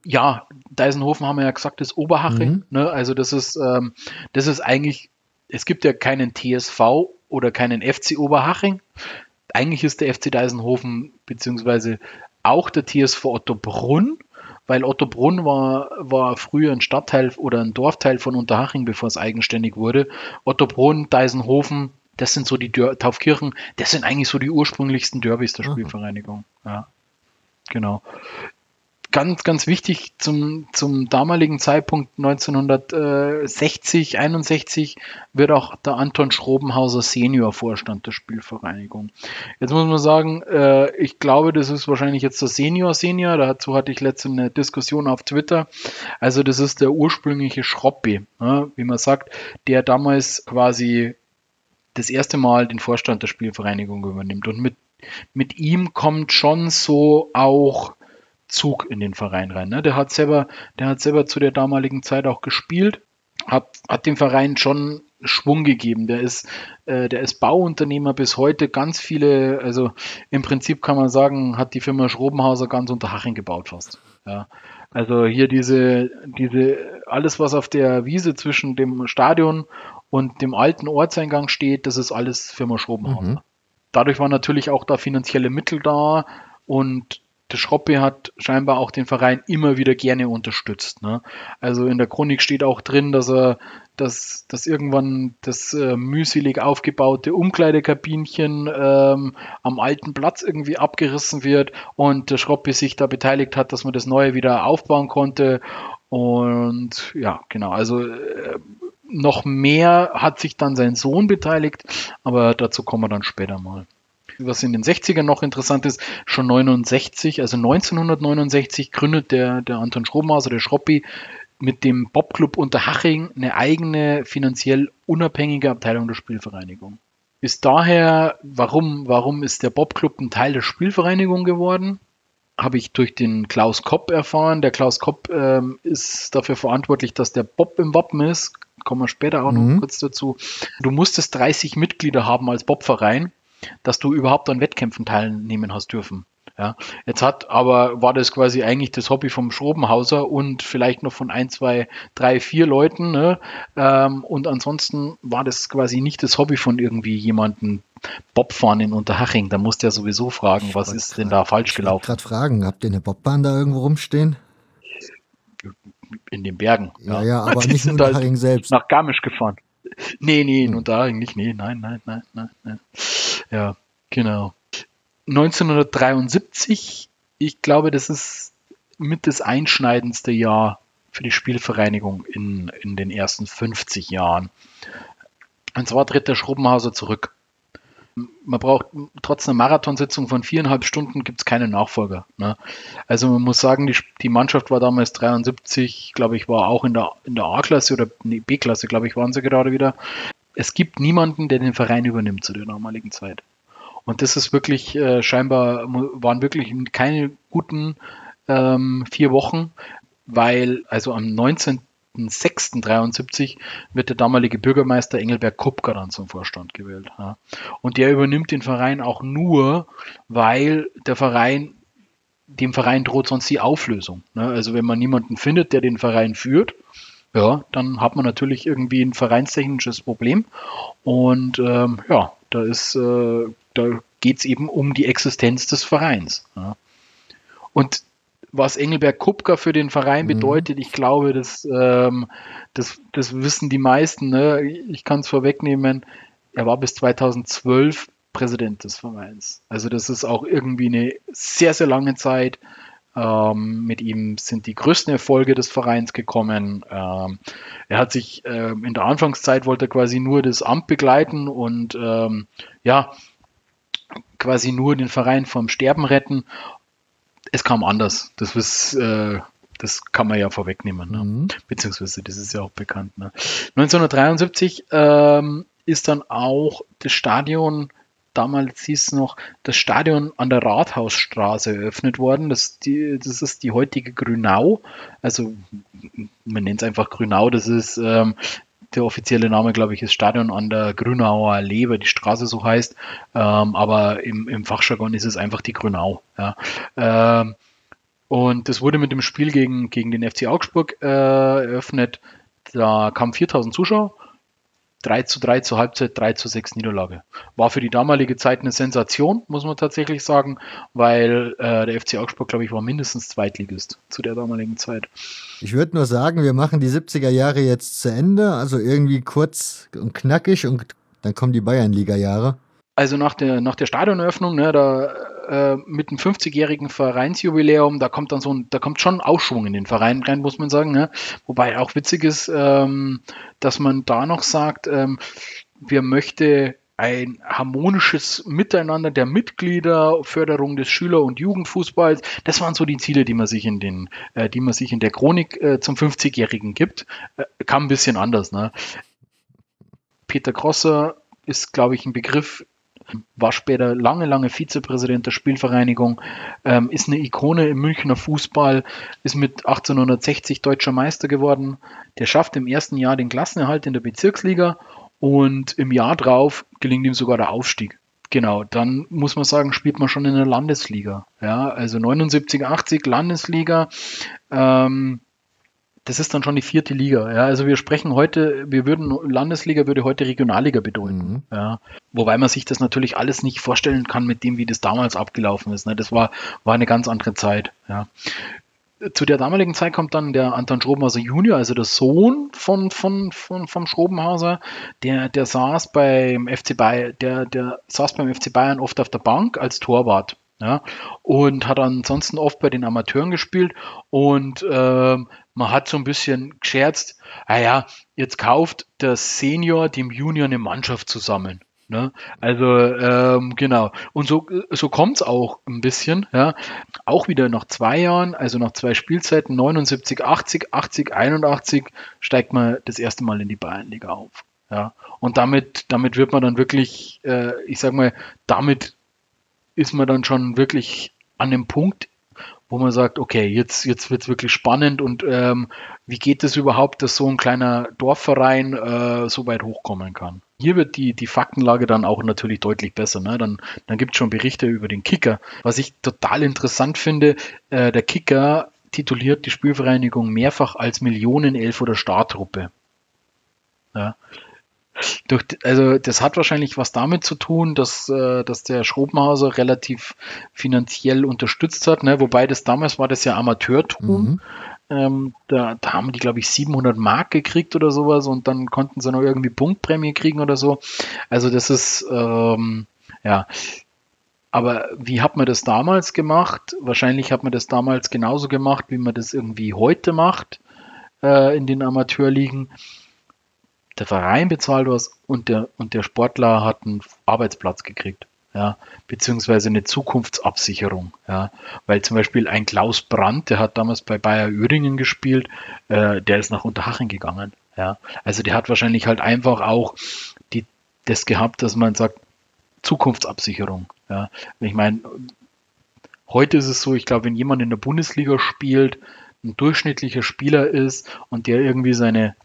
ja, Deisenhofen haben wir ja gesagt, ist Oberhaching. Mhm. Ne? Also das ist, ähm, das ist eigentlich, es gibt ja keinen TSV oder keinen FC Oberhaching. Eigentlich ist der FC Deisenhofen beziehungsweise auch der TSV Ottobrunn, weil Ottobrunn war, war früher ein Stadtteil oder ein Dorfteil von Unterhaching, bevor es eigenständig wurde. Ottobrunn, Deisenhofen, das sind so die Dör Taufkirchen, das sind eigentlich so die ursprünglichsten Derbys der Spielvereinigung. Ja. Genau ganz, ganz wichtig zum, zum damaligen Zeitpunkt 1960, 61 wird auch der Anton Schrobenhauser Senior Vorstand der Spielvereinigung. Jetzt muss man sagen, äh, ich glaube, das ist wahrscheinlich jetzt der Senior Senior. Dazu hatte ich letzte eine Diskussion auf Twitter. Also das ist der ursprüngliche Schroppi, ne, wie man sagt, der damals quasi das erste Mal den Vorstand der Spielvereinigung übernimmt. Und mit, mit ihm kommt schon so auch Zug in den Verein rein. Ne? Der hat selber, der hat selber zu der damaligen Zeit auch gespielt, hat, hat dem Verein schon Schwung gegeben. Der ist, äh, der ist Bauunternehmer bis heute. Ganz viele, also im Prinzip kann man sagen, hat die Firma Schrobenhauser ganz unter Haching gebaut fast. Ja. Also hier diese, diese, alles was auf der Wiese zwischen dem Stadion und dem alten Ortseingang steht, das ist alles Firma Schrobenhauser. Mhm. Dadurch waren natürlich auch da finanzielle Mittel da und der Schroppe hat scheinbar auch den Verein immer wieder gerne unterstützt. Ne? Also in der Chronik steht auch drin, dass er, dass, dass irgendwann das äh, mühselig aufgebaute Umkleidekabinchen ähm, am alten Platz irgendwie abgerissen wird und der Schroppe sich da beteiligt hat, dass man das neue wieder aufbauen konnte. Und ja, genau, also äh, noch mehr hat sich dann sein Sohn beteiligt, aber dazu kommen wir dann später mal was in den 60ern noch interessant ist, schon 69, also 1969 gründet der, der Anton Schrobenhauser, der Schroppi, mit dem Bobclub Unterhaching eine eigene finanziell unabhängige Abteilung der Spielvereinigung. Bis daher, warum, warum ist der Bobclub ein Teil der Spielvereinigung geworden? Habe ich durch den Klaus Kopp erfahren. Der Klaus Kopp ähm, ist dafür verantwortlich, dass der Bob im Wappen ist. Kommen wir später auch noch mhm. kurz dazu. Du musstest 30 Mitglieder haben als Bobverein dass du überhaupt an Wettkämpfen teilnehmen hast dürfen. Ja, jetzt hat aber war das quasi eigentlich das Hobby vom Schrobenhauser und vielleicht noch von ein, zwei, drei, vier Leuten. Ne? Ähm, und ansonsten war das quasi nicht das Hobby von irgendwie jemandem Bobfahren in Unterhaching. Da musst du ja sowieso fragen, was ist denn da falsch ich gelaufen? Ich gerade fragen, habt ihr eine Bobbahn da irgendwo rumstehen? In den Bergen. Ja, ja, ja aber Die nicht in Unterhaching halt selbst. Nach Garmisch gefahren. Nee, nee, hm. Unterhaching nicht. Nee, nein, nein, nein, nein, nein. Ja, genau. 1973, ich glaube, das ist mit das einschneidendste Jahr für die Spielvereinigung in, in den ersten 50 Jahren. Und zwar tritt der Schrobenhauser zurück. Man braucht trotz einer Marathonsitzung von viereinhalb Stunden gibt es keine Nachfolger. Ne? Also man muss sagen, die, die Mannschaft war damals 73, glaube ich, war auch in der, in der A-Klasse oder nee, B-Klasse, glaube ich, waren sie gerade wieder. Es gibt niemanden, der den Verein übernimmt zu der damaligen Zeit. Und das ist wirklich, äh, scheinbar waren wirklich keine guten ähm, vier Wochen, weil also am 19. 6.73 wird der damalige Bürgermeister Engelberg Kupka dann zum Vorstand gewählt. Ja. Und der übernimmt den Verein auch nur, weil der Verein, dem Verein droht sonst die Auflösung. Ne. Also wenn man niemanden findet, der den Verein führt, ja, dann hat man natürlich irgendwie ein vereinstechnisches Problem. Und ähm, ja, da ist, äh, da geht es eben um die Existenz des Vereins. Ja. Und was Engelberg Kupka für den Verein mhm. bedeutet, ich glaube, das, ähm, das, das wissen die meisten. Ne? Ich kann es vorwegnehmen. Er war bis 2012 Präsident des Vereins. Also das ist auch irgendwie eine sehr, sehr lange Zeit. Ähm, mit ihm sind die größten Erfolge des Vereins gekommen. Ähm, er hat sich ähm, in der Anfangszeit wollte er quasi nur das Amt begleiten und ähm, ja, quasi nur den Verein vom Sterben retten es kam anders. Das ist, äh, das kann man ja vorwegnehmen. Ne? Mhm. Beziehungsweise, das ist ja auch bekannt. Ne? 1973 ähm, ist dann auch das Stadion, damals hieß es noch, das Stadion an der Rathausstraße eröffnet worden. Das, die, das ist die heutige Grünau. Also, man nennt es einfach Grünau. Das ist ähm, der offizielle Name, glaube ich, ist Stadion an der Grünauer Allee, weil die Straße so heißt. Ähm, aber im, im Fachjargon ist es einfach die Grünau. Ja. Ähm, und das wurde mit dem Spiel gegen, gegen den FC Augsburg äh, eröffnet. Da kamen 4000 Zuschauer 3 zu 3 zur Halbzeit, 3 zu 6 Niederlage. War für die damalige Zeit eine Sensation, muss man tatsächlich sagen, weil äh, der FC Augsburg, glaube ich, war mindestens Zweitligist zu der damaligen Zeit. Ich würde nur sagen, wir machen die 70er Jahre jetzt zu Ende, also irgendwie kurz und knackig und dann kommen die Bayernliga-Jahre. Also nach der, nach der Stadioneröffnung, ne, da äh, mit einem 50-jährigen Vereinsjubiläum, da kommt dann so ein, da kommt schon Aufschwung in den Verein rein, muss man sagen. Ne? Wobei auch witzig ist, ähm, dass man da noch sagt, ähm, wir möchte ein harmonisches Miteinander der Mitglieder, Förderung des Schüler- und Jugendfußballs. Das waren so die Ziele, die man sich in den, äh, die man sich in der Chronik äh, zum 50-Jährigen gibt. Äh, kam ein bisschen anders. Ne? Peter Grosser ist, glaube ich, ein Begriff, war später lange, lange Vizepräsident der Spielvereinigung, ähm, ist eine Ikone im Münchner Fußball, ist mit 1860 deutscher Meister geworden. Der schafft im ersten Jahr den Klassenerhalt in der Bezirksliga und im Jahr drauf gelingt ihm sogar der Aufstieg. Genau, dann muss man sagen, spielt man schon in der Landesliga. Ja, also 79, 80 Landesliga. Ähm, das ist dann schon die vierte Liga. Ja, also wir sprechen heute, wir würden, Landesliga würde heute Regionalliga bedeuten. Mhm. Ja, wobei man sich das natürlich alles nicht vorstellen kann mit dem, wie das damals abgelaufen ist. Ne? Das war, war eine ganz andere Zeit. Ja. Zu der damaligen Zeit kommt dann der Anton Schrobenhauser Junior, also der Sohn von, von, von, vom Schrobenhauser, der, der saß beim FC Bayern, der, der saß beim FC Bayern oft auf der Bank als Torwart. Ja, und hat ansonsten oft bei den Amateuren gespielt und ähm, man hat so ein bisschen gescherzt, naja, ah jetzt kauft der Senior dem Junior eine Mannschaft zusammen. Ne? Also ähm, genau. Und so, so kommt es auch ein bisschen. Ja? Auch wieder nach zwei Jahren, also nach zwei Spielzeiten, 79, 80, 80, 81, steigt man das erste Mal in die Bayernliga auf. Ja? Und damit, damit wird man dann wirklich, äh, ich sag mal, damit ist man dann schon wirklich an dem Punkt wo man sagt, okay, jetzt, jetzt wird es wirklich spannend und ähm, wie geht es überhaupt, dass so ein kleiner Dorfverein äh, so weit hochkommen kann? Hier wird die, die Faktenlage dann auch natürlich deutlich besser. Ne? Dann, dann gibt es schon Berichte über den Kicker. Was ich total interessant finde, äh, der Kicker tituliert die Spielvereinigung mehrfach als Millionenelf oder Startruppe. Ja. Durch, also das hat wahrscheinlich was damit zu tun, dass, äh, dass der Schrobenhauser relativ finanziell unterstützt hat, ne? wobei das damals war das ja Amateurtum. Mhm. Ähm, da, da, haben die, glaube ich, 700 Mark gekriegt oder sowas und dann konnten sie noch irgendwie Punktprämie kriegen oder so. Also das ist, ähm, ja, Aber wie hat man das damals gemacht? Wahrscheinlich hat man das damals genauso gemacht, wie man das irgendwie heute macht äh, in den Amateurligen. Der Verein bezahlt was und der, und der Sportler hat einen Arbeitsplatz gekriegt. Ja, beziehungsweise eine Zukunftsabsicherung. Ja, weil zum Beispiel ein Klaus Brandt, der hat damals bei Bayer Öhringen gespielt, äh, der ist nach Unterhaching gegangen. Ja, also der hat wahrscheinlich halt einfach auch die, das gehabt, dass man sagt, Zukunftsabsicherung. Ja, ich meine, heute ist es so, ich glaube, wenn jemand in der Bundesliga spielt, ein durchschnittlicher Spieler ist und der irgendwie seine,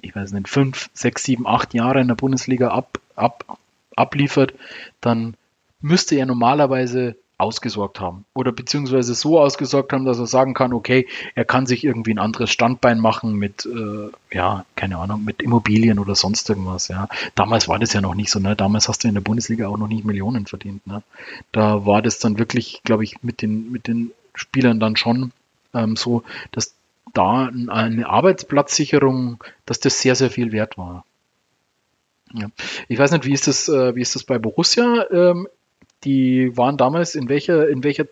ich weiß nicht, fünf, sechs, sieben, acht Jahre in der Bundesliga ab, ab, abliefert, dann müsste er normalerweise ausgesorgt haben. Oder beziehungsweise so ausgesorgt haben, dass er sagen kann, okay, er kann sich irgendwie ein anderes Standbein machen mit, äh, ja, keine Ahnung, mit Immobilien oder sonst irgendwas, ja. Damals war das ja noch nicht so, ne? Damals hast du in der Bundesliga auch noch nicht Millionen verdient, ne? Da war das dann wirklich, glaube ich, mit den, mit den Spielern dann schon ähm, so, dass da eine Arbeitsplatzsicherung, dass das sehr, sehr viel wert war. Ja. Ich weiß nicht, wie ist das, äh, wie ist das bei Borussia? Ähm, die waren damals in welcher, in welcher,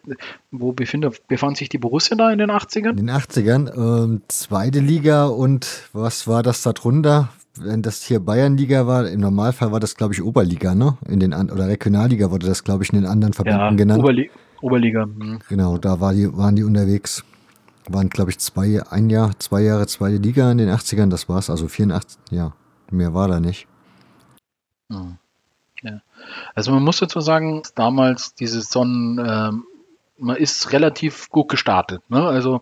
wo befinde, befand sich die Borussia da in den 80ern? In den 80ern, ähm, zweite Liga und was war das da drunter? Wenn das hier Bayernliga war, im Normalfall war das, glaube ich, Oberliga, ne? In den oder Regionalliga wurde das, glaube ich, in den anderen Verbänden ja, genannt. Oberli Oberliga. Hm. Genau, da war die, waren die unterwegs. Waren, glaube ich, zwei, ein Jahr, zwei Jahre zweite Liga in den 80ern, das war's. Also 84, ja, mehr war da nicht. Hm. Ja. Also man muss dazu sagen, damals diese Sonnen, äh, man ist relativ gut gestartet. Ne? Also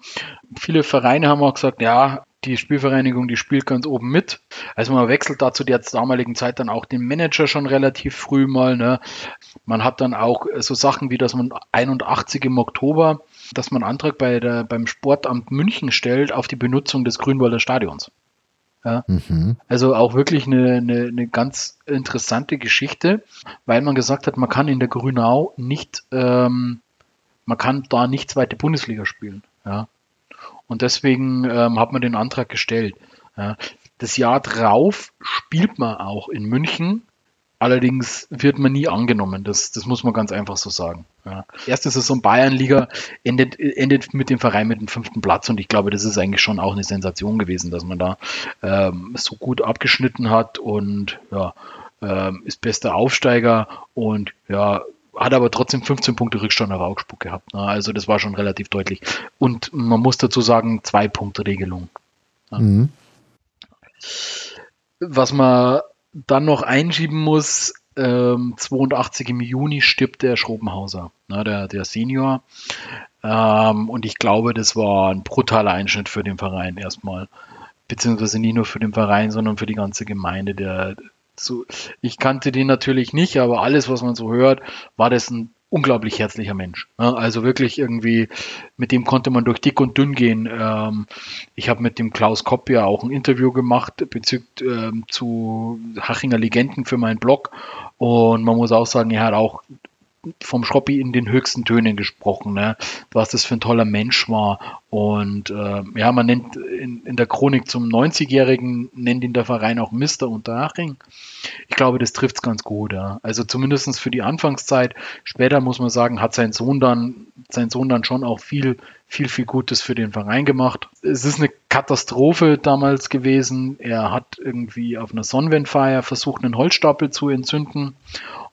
viele Vereine haben auch gesagt, ja, die Spielvereinigung, die spielt ganz oben mit. Also man wechselt da zu der damaligen Zeit dann auch den Manager schon relativ früh mal. Ne? Man hat dann auch so Sachen wie, dass man 81 im Oktober, dass man Antrag bei der, beim Sportamt München stellt auf die Benutzung des Grünwalder Stadions. Ja. Mhm. Also auch wirklich eine, eine, eine, ganz interessante Geschichte, weil man gesagt hat, man kann in der Grünau nicht, ähm, man kann da nicht zweite Bundesliga spielen. Ja. Und deswegen ähm, hat man den Antrag gestellt. Ja. Das Jahr drauf spielt man auch in München Allerdings wird man nie angenommen. Das, das muss man ganz einfach so sagen. Ja. Erste Saison Bayernliga endet, endet mit dem Verein mit dem fünften Platz und ich glaube, das ist eigentlich schon auch eine Sensation gewesen, dass man da ähm, so gut abgeschnitten hat und ja, ähm, ist bester Aufsteiger und ja, hat aber trotzdem 15 Punkte Rückstand auf Augsburg gehabt. Ne? Also das war schon relativ deutlich. Und man muss dazu sagen, zwei Punkte Regelung. Ja. Mhm. Was man dann noch einschieben muss, ähm, 82 im Juni stirbt der Schrobenhauser, ne, der, der Senior. Ähm, und ich glaube, das war ein brutaler Einschnitt für den Verein erstmal. Beziehungsweise nicht nur für den Verein, sondern für die ganze Gemeinde. Der, so, ich kannte den natürlich nicht, aber alles, was man so hört, war das ein unglaublich herzlicher Mensch. Also wirklich irgendwie, mit dem konnte man durch dick und dünn gehen. Ähm, ich habe mit dem Klaus Kopp ja auch ein Interview gemacht bezüglich ähm, zu Hachinger Legenden für meinen Blog. Und man muss auch sagen, er hat auch vom Schroppi in den höchsten Tönen gesprochen, ne? was das für ein toller Mensch war. Und äh, ja, man nennt in, in der Chronik zum 90-Jährigen, nennt ihn der Verein auch Mister Unterhaching. Ich glaube, das trifft es ganz gut. Ja. Also zumindest für die Anfangszeit. Später muss man sagen, hat sein Sohn dann, sein Sohn dann schon auch viel, viel, viel Gutes für den Verein gemacht. Es ist eine Katastrophe damals gewesen. Er hat irgendwie auf einer Sonnenwendfeier versucht, einen Holzstapel zu entzünden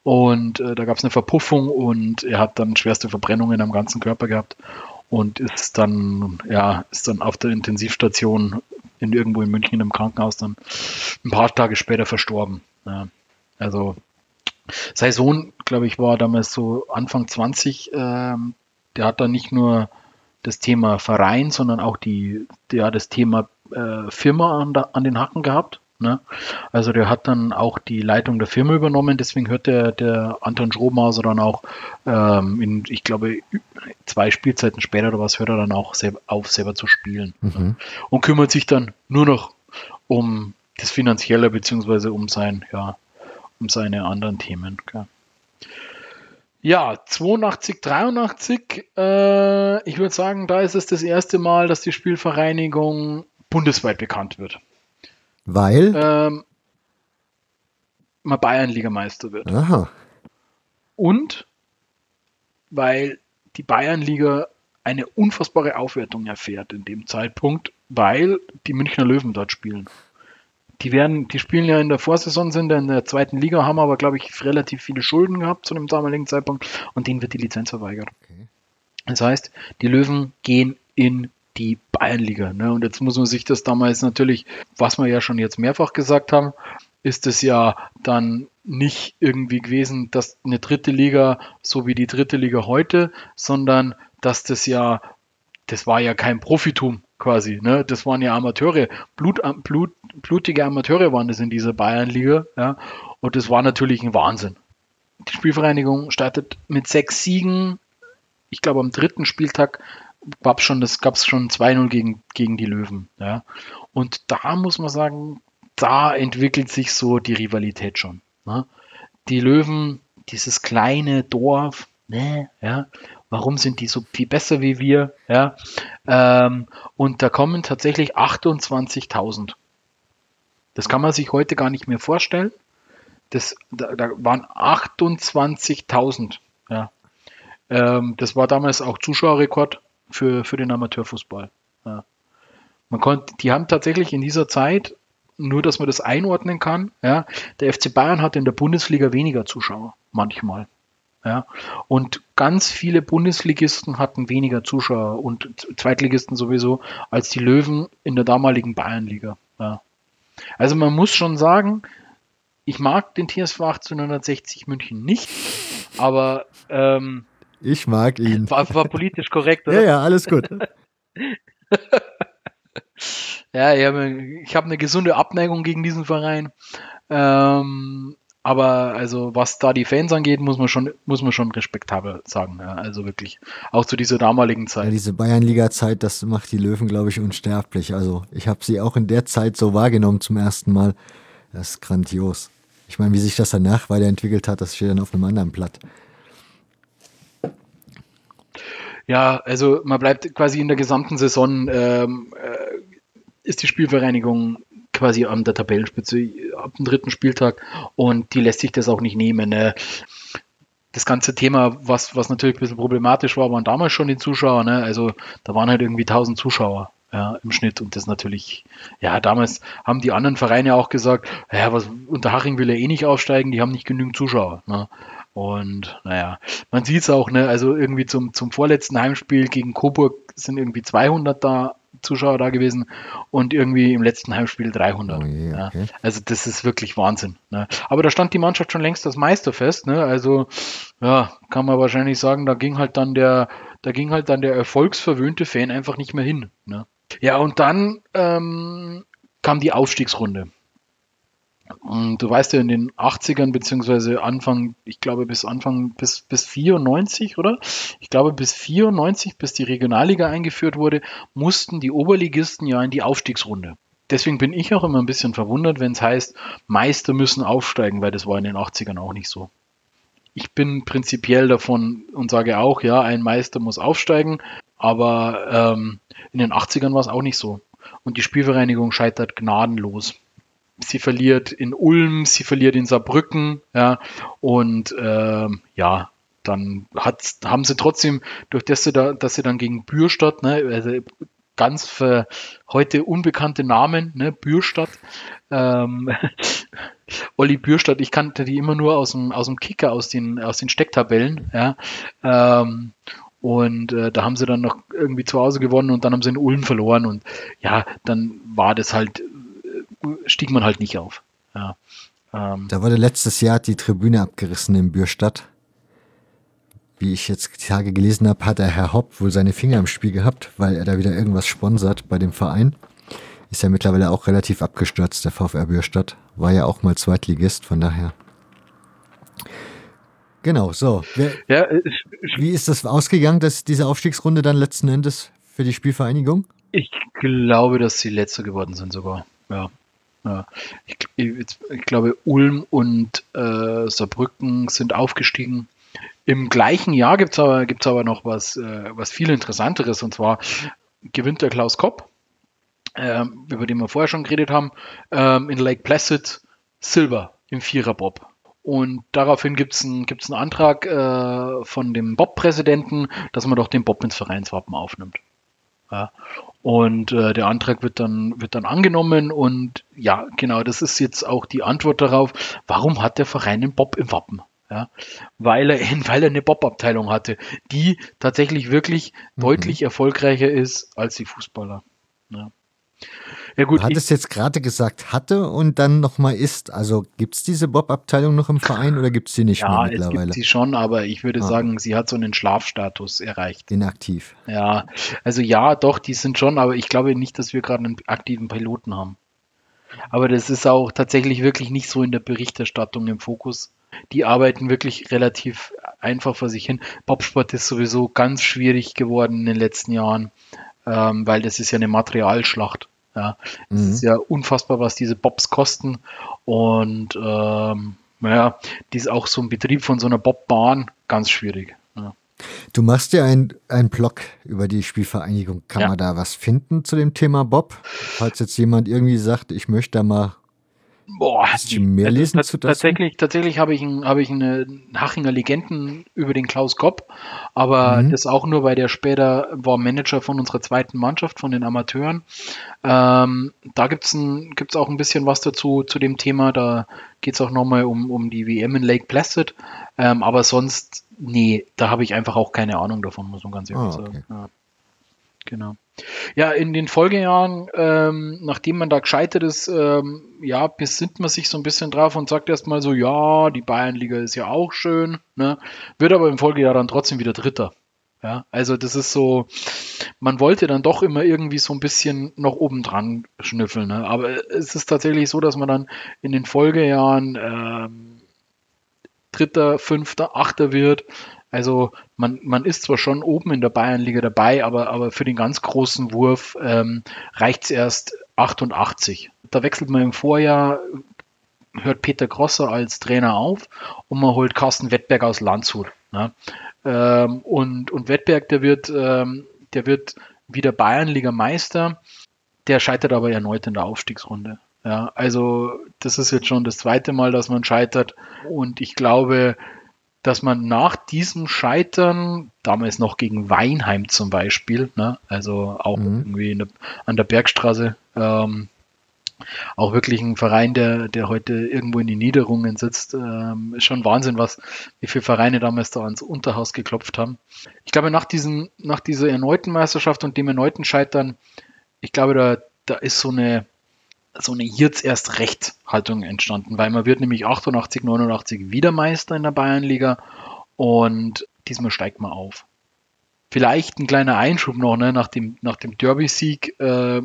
und äh, da gab es eine Verpuffung und er hat dann schwerste Verbrennungen am ganzen Körper gehabt und ist dann, ja, ist dann auf der Intensivstation in irgendwo in München im Krankenhaus dann ein paar Tage später verstorben. Ja. Also sein Sohn, glaube ich, war damals so Anfang 20. Ähm, der hat dann nicht nur das Thema Verein, sondern auch die, der das Thema äh, Firma an, an den Hacken gehabt. Ne? Also der hat dann auch die Leitung der Firma übernommen, deswegen hört der, der Anton Schrobmauser dann auch ähm, in, ich glaube, zwei Spielzeiten später oder was, hört er dann auch selber auf, selber zu spielen. Mhm. Und kümmert sich dann nur noch um das Finanzielle beziehungsweise um sein, ja, um seine anderen Themen. Okay. Ja, 82, 83, äh, ich würde sagen, da ist es das erste Mal, dass die Spielvereinigung bundesweit bekannt wird. Weil? Ähm, mal Bayern-Ligameister wird. Aha. Und weil die Bayernliga eine unfassbare Aufwertung erfährt in dem Zeitpunkt, weil die Münchner Löwen dort spielen. Die werden, die spielen ja in der Vorsaison, sind in der zweiten Liga, haben aber, glaube ich, relativ viele Schulden gehabt zu dem damaligen Zeitpunkt und denen wird die Lizenz verweigert. Okay. Das heißt, die Löwen gehen in die Bayernliga. Ne? Und jetzt muss man sich das damals natürlich, was wir ja schon jetzt mehrfach gesagt haben, ist es ja dann nicht irgendwie gewesen, dass eine dritte Liga so wie die dritte Liga heute, sondern dass das ja, das war ja kein Profitum quasi, ne? Das waren ja Amateure, Blut, Blut, blutige Amateure waren das in dieser Bayernliga, ja. Und das war natürlich ein Wahnsinn. Die Spielvereinigung startet mit sechs Siegen. Ich glaube, am dritten Spieltag gab es schon, es schon 2-0 gegen, gegen die Löwen. Ja. Und da muss man sagen, da entwickelt sich so die Rivalität schon. Ne? Die Löwen, dieses kleine Dorf, ne, ja, warum sind die so viel besser wie wir? Ja, ähm, und da kommen tatsächlich 28.000. Das kann man sich heute gar nicht mehr vorstellen. Das, da, da waren 28.000. Ja. Ähm, das war damals auch Zuschauerrekord für, für den Amateurfußball. Ja. Man konnte, die haben tatsächlich in dieser Zeit, nur dass man das einordnen kann, ja, der FC Bayern hat in der Bundesliga weniger Zuschauer, manchmal. Ja. Und ganz viele Bundesligisten hatten weniger Zuschauer und Zweitligisten sowieso als die Löwen in der damaligen Bayernliga. Ja. Also man muss schon sagen, ich mag den TSV 1860 München nicht, aber ähm, ich mag ihn. War, war politisch korrekt, oder? Ja, ja, alles gut. ja, ich habe hab eine gesunde Abneigung gegen diesen Verein. Ähm, aber also was da die Fans angeht, muss man schon, muss man schon respektabel sagen. Ja, also wirklich, auch zu dieser damaligen Zeit. Ja, diese Bayernliga-Zeit, das macht die Löwen, glaube ich, unsterblich. Also ich habe sie auch in der Zeit so wahrgenommen zum ersten Mal. Das ist grandios. Ich meine, wie sich das danach weiterentwickelt hat, das steht dann auf einem anderen Blatt. Ja, also man bleibt quasi in der gesamten Saison, ähm, äh, ist die Spielvereinigung quasi an der Tabellenspitze ab dem dritten Spieltag und die lässt sich das auch nicht nehmen. Ne? Das ganze Thema, was, was natürlich ein bisschen problematisch war, waren damals schon die Zuschauer. Ne? Also da waren halt irgendwie 1000 Zuschauer ja, im Schnitt und das natürlich, ja, damals haben die anderen Vereine auch gesagt, ja, was, Unterhaching will ja eh nicht aufsteigen, die haben nicht genügend Zuschauer. Ne? Und naja, man sieht es auch, ne, also irgendwie zum, zum vorletzten Heimspiel gegen Coburg sind irgendwie 200 da Zuschauer da gewesen und irgendwie im letzten Heimspiel 300. Oh je, okay. ja. Also das ist wirklich Wahnsinn. Ne? Aber da stand die Mannschaft schon längst das Meister fest. Ne? Also ja, kann man wahrscheinlich sagen, da ging halt dann der, da ging halt dann der erfolgsverwöhnte Fan einfach nicht mehr hin. Ne? Ja, und dann ähm, kam die Aufstiegsrunde. Du weißt ja, in den 80ern, beziehungsweise Anfang, ich glaube bis Anfang, bis, bis 94, oder? Ich glaube bis 94, bis die Regionalliga eingeführt wurde, mussten die Oberligisten ja in die Aufstiegsrunde. Deswegen bin ich auch immer ein bisschen verwundert, wenn es heißt, Meister müssen aufsteigen, weil das war in den 80ern auch nicht so. Ich bin prinzipiell davon und sage auch, ja, ein Meister muss aufsteigen, aber ähm, in den 80ern war es auch nicht so. Und die Spielvereinigung scheitert gnadenlos sie verliert in Ulm, sie verliert in Saarbrücken, ja, und äh, ja, dann hat, haben sie trotzdem, durch das sie, da, dass sie dann gegen Bürstadt, ne, also ganz für heute unbekannte Namen, ne, Bürstadt, ähm, Olli Bürstadt, ich kannte die immer nur aus dem, aus dem Kicker, aus den, aus den Stecktabellen, ja, ähm, und äh, da haben sie dann noch irgendwie zu Hause gewonnen und dann haben sie in Ulm verloren und ja, dann war das halt stieg man halt nicht auf. Ja. Ähm, da wurde letztes Jahr die Tribüne abgerissen in Bürstadt. Wie ich jetzt die Tage gelesen habe, hat der Herr Hopp wohl seine Finger im Spiel gehabt, weil er da wieder irgendwas sponsert bei dem Verein. Ist ja mittlerweile auch relativ abgestürzt, der VfR Bürstadt. War ja auch mal Zweitligist, von daher. Genau, so. Wer, ja, wie ist das ausgegangen, dass diese Aufstiegsrunde dann letzten Endes für die Spielvereinigung? Ich glaube, dass sie letzter geworden sind sogar. Ja. Ja, ich, ich, ich, glaube, Ulm und äh, Saarbrücken sind aufgestiegen. Im gleichen Jahr gibt es aber, gibt's aber noch was, äh, was viel Interessanteres und zwar gewinnt der Klaus Kopp, äh, über den wir vorher schon geredet haben, ähm, in Lake Placid Silber im Viererbob. und daraufhin gibt es einen, gibt's einen Antrag äh, von dem Bob-Präsidenten, dass man doch den Bob ins Vereinswappen aufnimmt. Ja. Und äh, der Antrag wird dann, wird dann angenommen und ja, genau, das ist jetzt auch die Antwort darauf, warum hat der Verein den Bob im Wappen? Ja, weil er, weil er eine Bob-Abteilung hatte, die tatsächlich wirklich mhm. deutlich erfolgreicher ist als die Fußballer. Ja. Ja, gut, du hattest jetzt gerade gesagt, hatte und dann nochmal ist. Also gibt es diese Bob-Abteilung noch im Verein oder gibt es sie nicht ja, mehr mittlerweile? Ja, es gibt sie schon, aber ich würde ah. sagen, sie hat so einen Schlafstatus erreicht. Inaktiv. Ja, also ja, doch, die sind schon, aber ich glaube nicht, dass wir gerade einen aktiven Piloten haben. Aber das ist auch tatsächlich wirklich nicht so in der Berichterstattung im Fokus. Die arbeiten wirklich relativ einfach vor sich hin. Bobsport ist sowieso ganz schwierig geworden in den letzten Jahren, ähm, weil das ist ja eine Materialschlacht. Ja, es mhm. ist ja unfassbar, was diese Bobs kosten. Und ähm, naja, die ist auch so ein Betrieb von so einer Bobbahn ganz schwierig. Ja. Du machst ja einen Blog über die Spielvereinigung. Kann ja. man da was finden zu dem Thema Bob? Falls jetzt jemand irgendwie sagt, ich möchte da mal Boah, mehr also lesen zu das? Tatsächlich, tatsächlich habe ich, ein, habe ich eine Hachinger Legenden über den Klaus Kopp, aber mhm. das auch nur, weil der später war Manager von unserer zweiten Mannschaft, von den Amateuren. Ähm, da gibt es gibt's auch ein bisschen was dazu, zu dem Thema. Da geht es auch nochmal um, um die WM in Lake Placid. Ähm, aber sonst, nee, da habe ich einfach auch keine Ahnung davon, muss man ganz ehrlich ah, okay. sagen. Ja. Genau. Ja, in den Folgejahren, ähm, nachdem man da gescheitert ist, ähm, ja, besinnt man sich so ein bisschen drauf und sagt erstmal so, ja, die Bayernliga ist ja auch schön, ne? wird aber im Folgejahr dann trotzdem wieder Dritter. Ja, also das ist so, man wollte dann doch immer irgendwie so ein bisschen noch oben dran schnüffeln. Ne? Aber es ist tatsächlich so, dass man dann in den Folgejahren ähm, Dritter, Fünfter, Achter wird also man, man ist zwar schon oben in der Bayernliga dabei, aber, aber für den ganz großen Wurf ähm, reicht es erst 88. Da wechselt man im Vorjahr, hört Peter Grosser als Trainer auf und man holt Carsten Wettberg aus Landshut. Ne? Ähm, und, und Wettberg, der wird, ähm, der wird wieder Bayernliga Meister, der scheitert aber erneut in der Aufstiegsrunde. Ja, also das ist jetzt schon das zweite Mal, dass man scheitert und ich glaube, dass man nach diesem Scheitern, damals noch gegen Weinheim zum Beispiel, ne, also auch mhm. irgendwie der, an der Bergstraße, ähm, auch wirklich ein Verein, der, der heute irgendwo in den Niederungen sitzt, ähm, ist schon Wahnsinn, was, wie viele Vereine damals da ans Unterhaus geklopft haben. Ich glaube, nach, diesen, nach dieser erneuten Meisterschaft und dem erneuten Scheitern, ich glaube, da, da ist so eine, so eine jetzt erst recht Haltung entstanden, weil man wird nämlich 88, 89 wieder Meister in der Bayernliga und diesmal steigt man auf. Vielleicht ein kleiner Einschub noch, ne, nach dem, nach dem Derby-Sieg äh,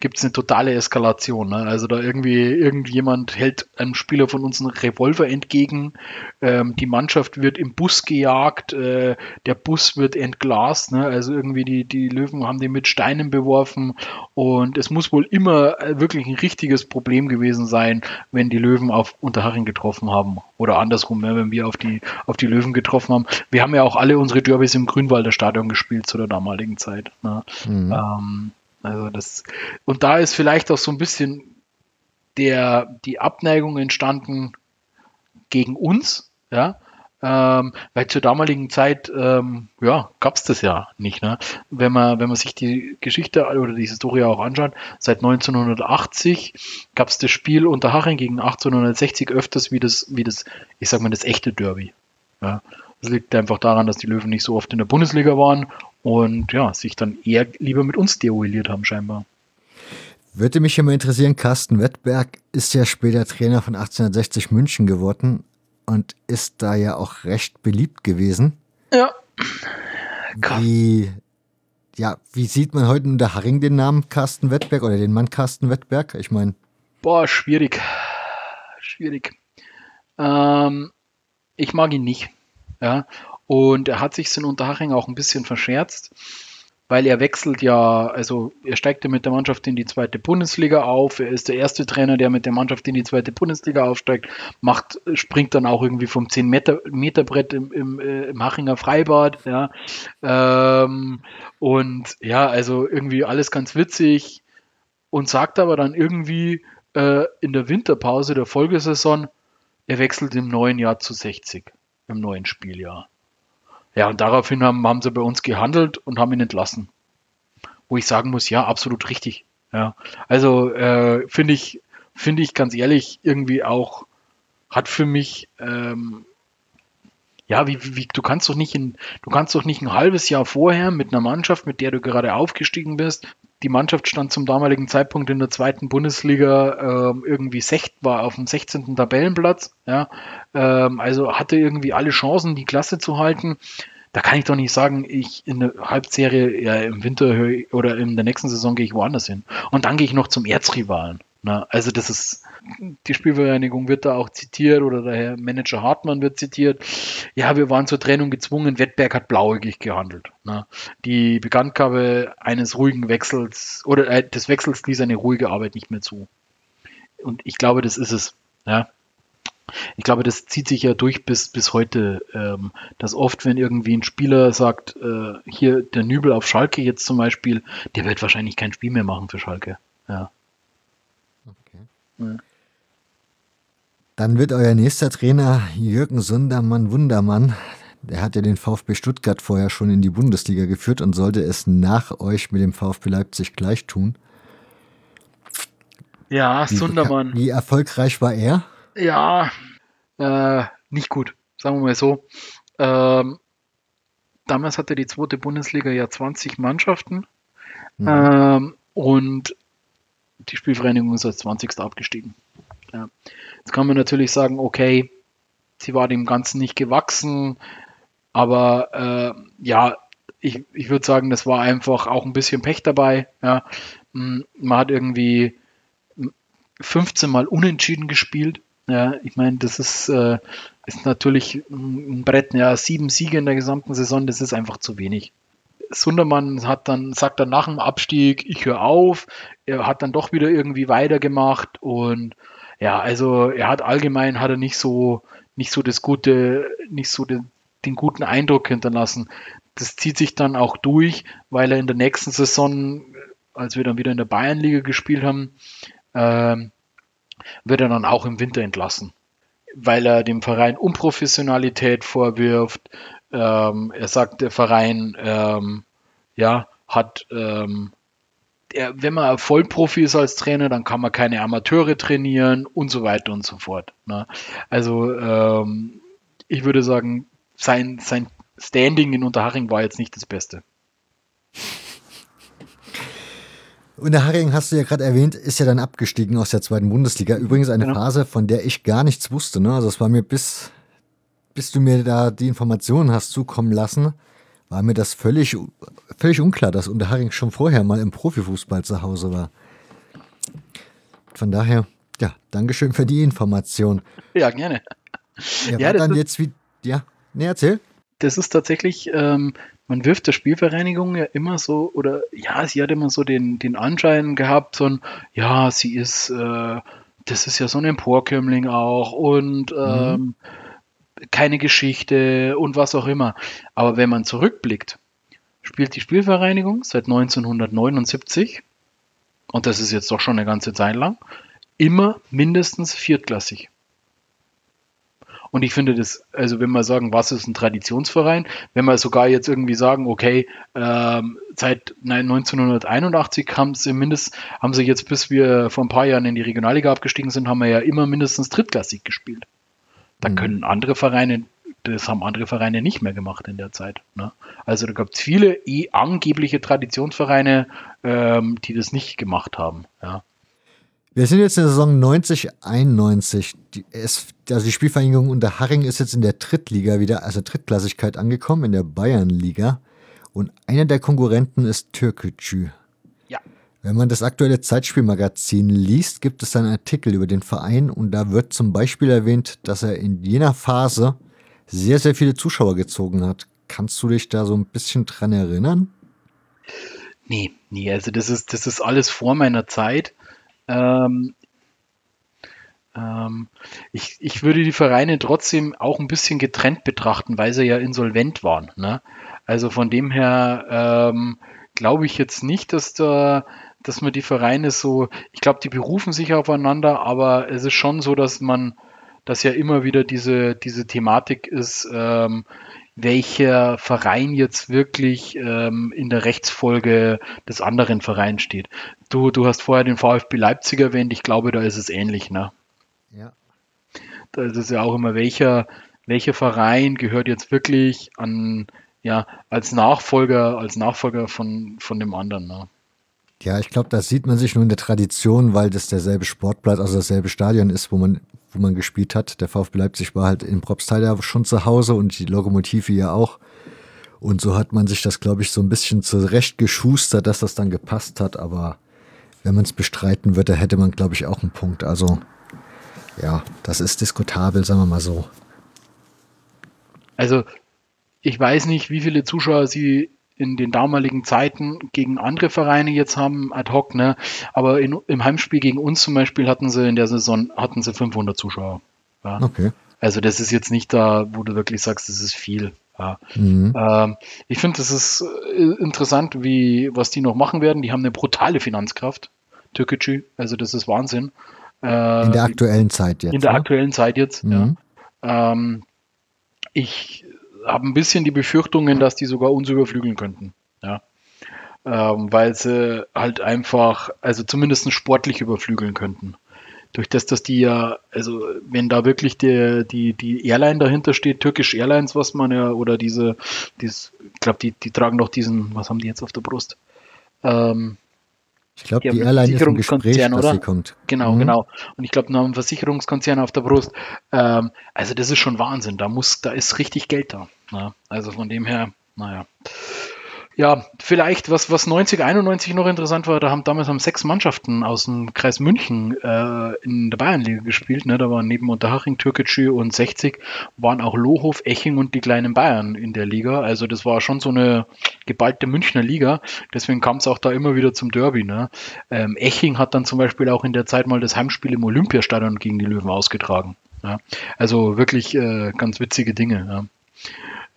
gibt es eine totale Eskalation. Ne? Also da irgendwie irgendjemand hält einem Spieler von uns einen Revolver entgegen, ähm, die Mannschaft wird im Bus gejagt, äh, der Bus wird entglast, ne? also irgendwie die, die Löwen haben den mit Steinen beworfen und es muss wohl immer äh, wirklich ein richtiges Problem gewesen sein, wenn die Löwen auf Unterhaching getroffen haben oder andersrum, ne? wenn wir auf die, auf die Löwen getroffen haben. Wir haben ja auch alle unsere Derbys im Grünwalder Stadion gespielt zu der damaligen Zeit. Ne? Mhm. Ähm, also das, und da ist vielleicht auch so ein bisschen der, die Abneigung entstanden gegen uns, ja, ähm, weil zur damaligen Zeit, ähm, ja, gab es das ja nicht. Ne? Wenn, man, wenn man sich die Geschichte oder die Historie auch anschaut, seit 1980 gab es das Spiel unter Haching gegen 1860 öfters wie das, wie das, ich sag mal, das echte Derby. Ja? Das liegt einfach daran, dass die Löwen nicht so oft in der Bundesliga waren und ja, sich dann eher lieber mit uns deoiliert haben scheinbar. Würde mich immer interessieren, Carsten Wettberg ist ja später Trainer von 1860 München geworden und ist da ja auch recht beliebt gewesen. Ja. Wie, ja, wie sieht man heute in der Haring den Namen Carsten Wettberg oder den Mann Carsten Wettberg? Ich meine. Boah, schwierig. Schwierig. Ähm, ich mag ihn nicht. Ja. Und er hat sich in Unterhaching auch ein bisschen verscherzt, weil er wechselt ja, also er steigt ja mit der Mannschaft in die zweite Bundesliga auf. Er ist der erste Trainer, der mit der Mannschaft in die zweite Bundesliga aufsteigt, macht, springt dann auch irgendwie vom 10 Meter, Meter Brett im, im, äh, im Hachinger Freibad. Ja. Ähm, und ja, also irgendwie alles ganz witzig und sagt aber dann irgendwie äh, in der Winterpause der Folgesaison, er wechselt im neuen Jahr zu 60, im neuen Spieljahr. Ja, und daraufhin haben, haben sie bei uns gehandelt und haben ihn entlassen. Wo ich sagen muss, ja, absolut richtig. Ja, also äh, finde ich, finde ich ganz ehrlich irgendwie auch, hat für mich ähm, ja, wie, wie, du kannst doch nicht in, du kannst doch nicht ein halbes Jahr vorher mit einer Mannschaft, mit der du gerade aufgestiegen bist, die Mannschaft stand zum damaligen Zeitpunkt in der zweiten Bundesliga ähm, irgendwie secht, war auf dem 16. Tabellenplatz, ja, ähm, also hatte irgendwie alle Chancen, die Klasse zu halten. Da kann ich doch nicht sagen, ich in der Halbserie ja, im Winter oder in der nächsten Saison gehe ich woanders hin. Und dann gehe ich noch zum Erzrivalen. Ne? Also das ist, die Spielvereinigung wird da auch zitiert oder der Herr Manager Hartmann wird zitiert. Ja, wir waren zur Trennung gezwungen, Wettberg hat blauäugig gehandelt. Ne? Die Bekanntgabe eines ruhigen Wechsels oder äh, des Wechsels ließ eine ruhige Arbeit nicht mehr zu. Und ich glaube, das ist es. Ja? Ich glaube, das zieht sich ja durch bis, bis heute, ähm, dass oft, wenn irgendwie ein Spieler sagt, äh, hier der Nübel auf Schalke jetzt zum Beispiel, der wird wahrscheinlich kein Spiel mehr machen für Schalke. Ja. Dann wird euer nächster Trainer Jürgen Sundermann Wundermann. Der hat ja den VfB Stuttgart vorher schon in die Bundesliga geführt und sollte es nach euch mit dem VfB Leipzig gleich tun. Ja, wie, Sundermann. Wie erfolgreich war er? Ja, äh, nicht gut, sagen wir mal so. Ähm, damals hatte die zweite Bundesliga ja 20 Mannschaften mhm. ähm, und die Spielvereinigung ist als 20. abgestiegen. Ja. Jetzt kann man natürlich sagen, okay, sie war dem Ganzen nicht gewachsen, aber äh, ja, ich, ich würde sagen, das war einfach auch ein bisschen Pech dabei. Ja. Man hat irgendwie 15 Mal unentschieden gespielt. Ja, ich meine, das ist, äh, ist natürlich ein Brett. Ja, sieben Siege in der gesamten Saison, das ist einfach zu wenig. Sundermann hat dann, sagt dann nach dem Abstieg, ich höre auf. Er hat dann doch wieder irgendwie weitergemacht und ja, also er hat allgemein hat er nicht so, nicht so das gute, nicht so den, den guten Eindruck hinterlassen. Das zieht sich dann auch durch, weil er in der nächsten Saison, als wir dann wieder in der Bayernliga gespielt haben, äh, wird er dann auch im Winter entlassen, weil er dem Verein Unprofessionalität vorwirft. Ähm, er sagt, der Verein ähm, ja, hat ähm, er, wenn man Vollprofi ist als Trainer, dann kann man keine Amateure trainieren und so weiter und so fort. Ne? Also ähm, ich würde sagen, sein, sein Standing in Unterhaching war jetzt nicht das Beste. Unterhaching hast du ja gerade erwähnt, ist ja dann abgestiegen aus der zweiten Bundesliga. Übrigens eine genau. Phase, von der ich gar nichts wusste. Ne? Also es war mir bis, bis du mir da die Informationen hast zukommen lassen, war mir das völlig, völlig unklar, dass Unterhaching schon vorher mal im Profifußball zu Hause war. Von daher, ja, Dankeschön für die Information. Ja, gerne. Ja, ja dann jetzt wie, ja, nee, erzähl. Das ist tatsächlich, ähm, man wirft der Spielvereinigung ja immer so, oder ja, sie hat immer so den, den Anschein gehabt, so ein, ja, sie ist, äh, das ist ja so ein Emporkömmling auch und mhm. Keine Geschichte und was auch immer. Aber wenn man zurückblickt, spielt die Spielvereinigung seit 1979, und das ist jetzt doch schon eine ganze Zeit lang, immer mindestens viertklassig. Und ich finde das, also wenn wir sagen, was ist ein Traditionsverein, wenn wir sogar jetzt irgendwie sagen, okay, ähm, seit 1981 haben sie mindestens, haben sie jetzt, bis wir vor ein paar Jahren in die Regionalliga abgestiegen sind, haben wir ja immer mindestens drittklassig gespielt. Da mhm. können andere Vereine, das haben andere Vereine nicht mehr gemacht in der Zeit. Ne? Also da gab es viele eh angebliche Traditionsvereine, ähm, die das nicht gemacht haben. Ja. Wir sind jetzt in der Saison 90, 91. Die, es, also die Spielvereinigung unter Haring ist jetzt in der Drittliga wieder, also Drittklassigkeit angekommen, in der Bayernliga. Und einer der Konkurrenten ist Türkgücü. Wenn man das aktuelle Zeitspielmagazin liest, gibt es einen Artikel über den Verein und da wird zum Beispiel erwähnt, dass er in jener Phase sehr, sehr viele Zuschauer gezogen hat. Kannst du dich da so ein bisschen dran erinnern? Nee, nee, also das ist, das ist alles vor meiner Zeit. Ähm, ähm, ich, ich würde die Vereine trotzdem auch ein bisschen getrennt betrachten, weil sie ja insolvent waren. Ne? Also von dem her ähm, glaube ich jetzt nicht, dass da dass man die Vereine so, ich glaube, die berufen sich aufeinander, aber es ist schon so, dass man, dass ja immer wieder diese, diese Thematik ist, ähm, welcher Verein jetzt wirklich ähm, in der Rechtsfolge des anderen Vereins steht. Du, du hast vorher den VfB Leipzig erwähnt, ich glaube, da ist es ähnlich, ne? Ja. Da ist es ja auch immer, welcher, welcher Verein gehört jetzt wirklich an, ja, als Nachfolger, als Nachfolger von, von dem anderen, ne? Ja, ich glaube, das sieht man sich nur in der Tradition, weil das derselbe Sportplatz, also dasselbe Stadion ist, wo man, wo man gespielt hat. Der VfB Leipzig war halt in Propstal ja schon zu Hause und die Lokomotive ja auch. Und so hat man sich das, glaube ich, so ein bisschen zurecht geschustert, dass das dann gepasst hat. Aber wenn man es bestreiten würde, hätte man, glaube ich, auch einen Punkt. Also ja, das ist diskutabel, sagen wir mal so. Also ich weiß nicht, wie viele Zuschauer sie in den damaligen Zeiten gegen andere Vereine jetzt haben, ad hoc, ne? Aber in, im Heimspiel gegen uns zum Beispiel hatten sie in der Saison hatten sie 500 Zuschauer. Ja? Okay. Also das ist jetzt nicht da, wo du wirklich sagst, das ist viel. Ja. Mhm. Ähm, ich finde, das ist äh, interessant, wie was die noch machen werden. Die haben eine brutale Finanzkraft, Türkgücü. Also das ist Wahnsinn. Äh, in der aktuellen Zeit jetzt. In der ne? aktuellen Zeit jetzt. Mhm. Ja. Ähm, ich habe ein bisschen die Befürchtungen, dass die sogar uns überflügeln könnten. Ja. Ähm, weil sie halt einfach, also zumindest sportlich überflügeln könnten. Durch das, dass die ja, also wenn da wirklich die, die, die Airline dahinter steht, Turkish Airlines, was man ja, oder diese, dieses, ich glaube, die, die tragen doch diesen, was haben die jetzt auf der Brust? Ähm, ich glaube, die Airline ist im Gespräch, dass oder? sie kommt. Genau, mhm. genau. Und ich glaube, noch ein Versicherungskonzern auf der Brust. Ähm, also das ist schon Wahnsinn. Da muss, da ist richtig Geld da. Ja, also von dem her, naja. Ja, vielleicht, was, was 90, 91 noch interessant war, da haben damals haben sechs Mannschaften aus dem Kreis München äh, in der Bayernliga gespielt. Ne? Da waren neben Unterhaching, Türkgücü und 60 waren auch Lohof, Eching und die kleinen Bayern in der Liga. Also das war schon so eine geballte Münchner Liga. Deswegen kam es auch da immer wieder zum Derby. Ne? Ähm, Eching hat dann zum Beispiel auch in der Zeit mal das Heimspiel im Olympiastadion gegen die Löwen ausgetragen. Ja? Also wirklich äh, ganz witzige Dinge. Ja?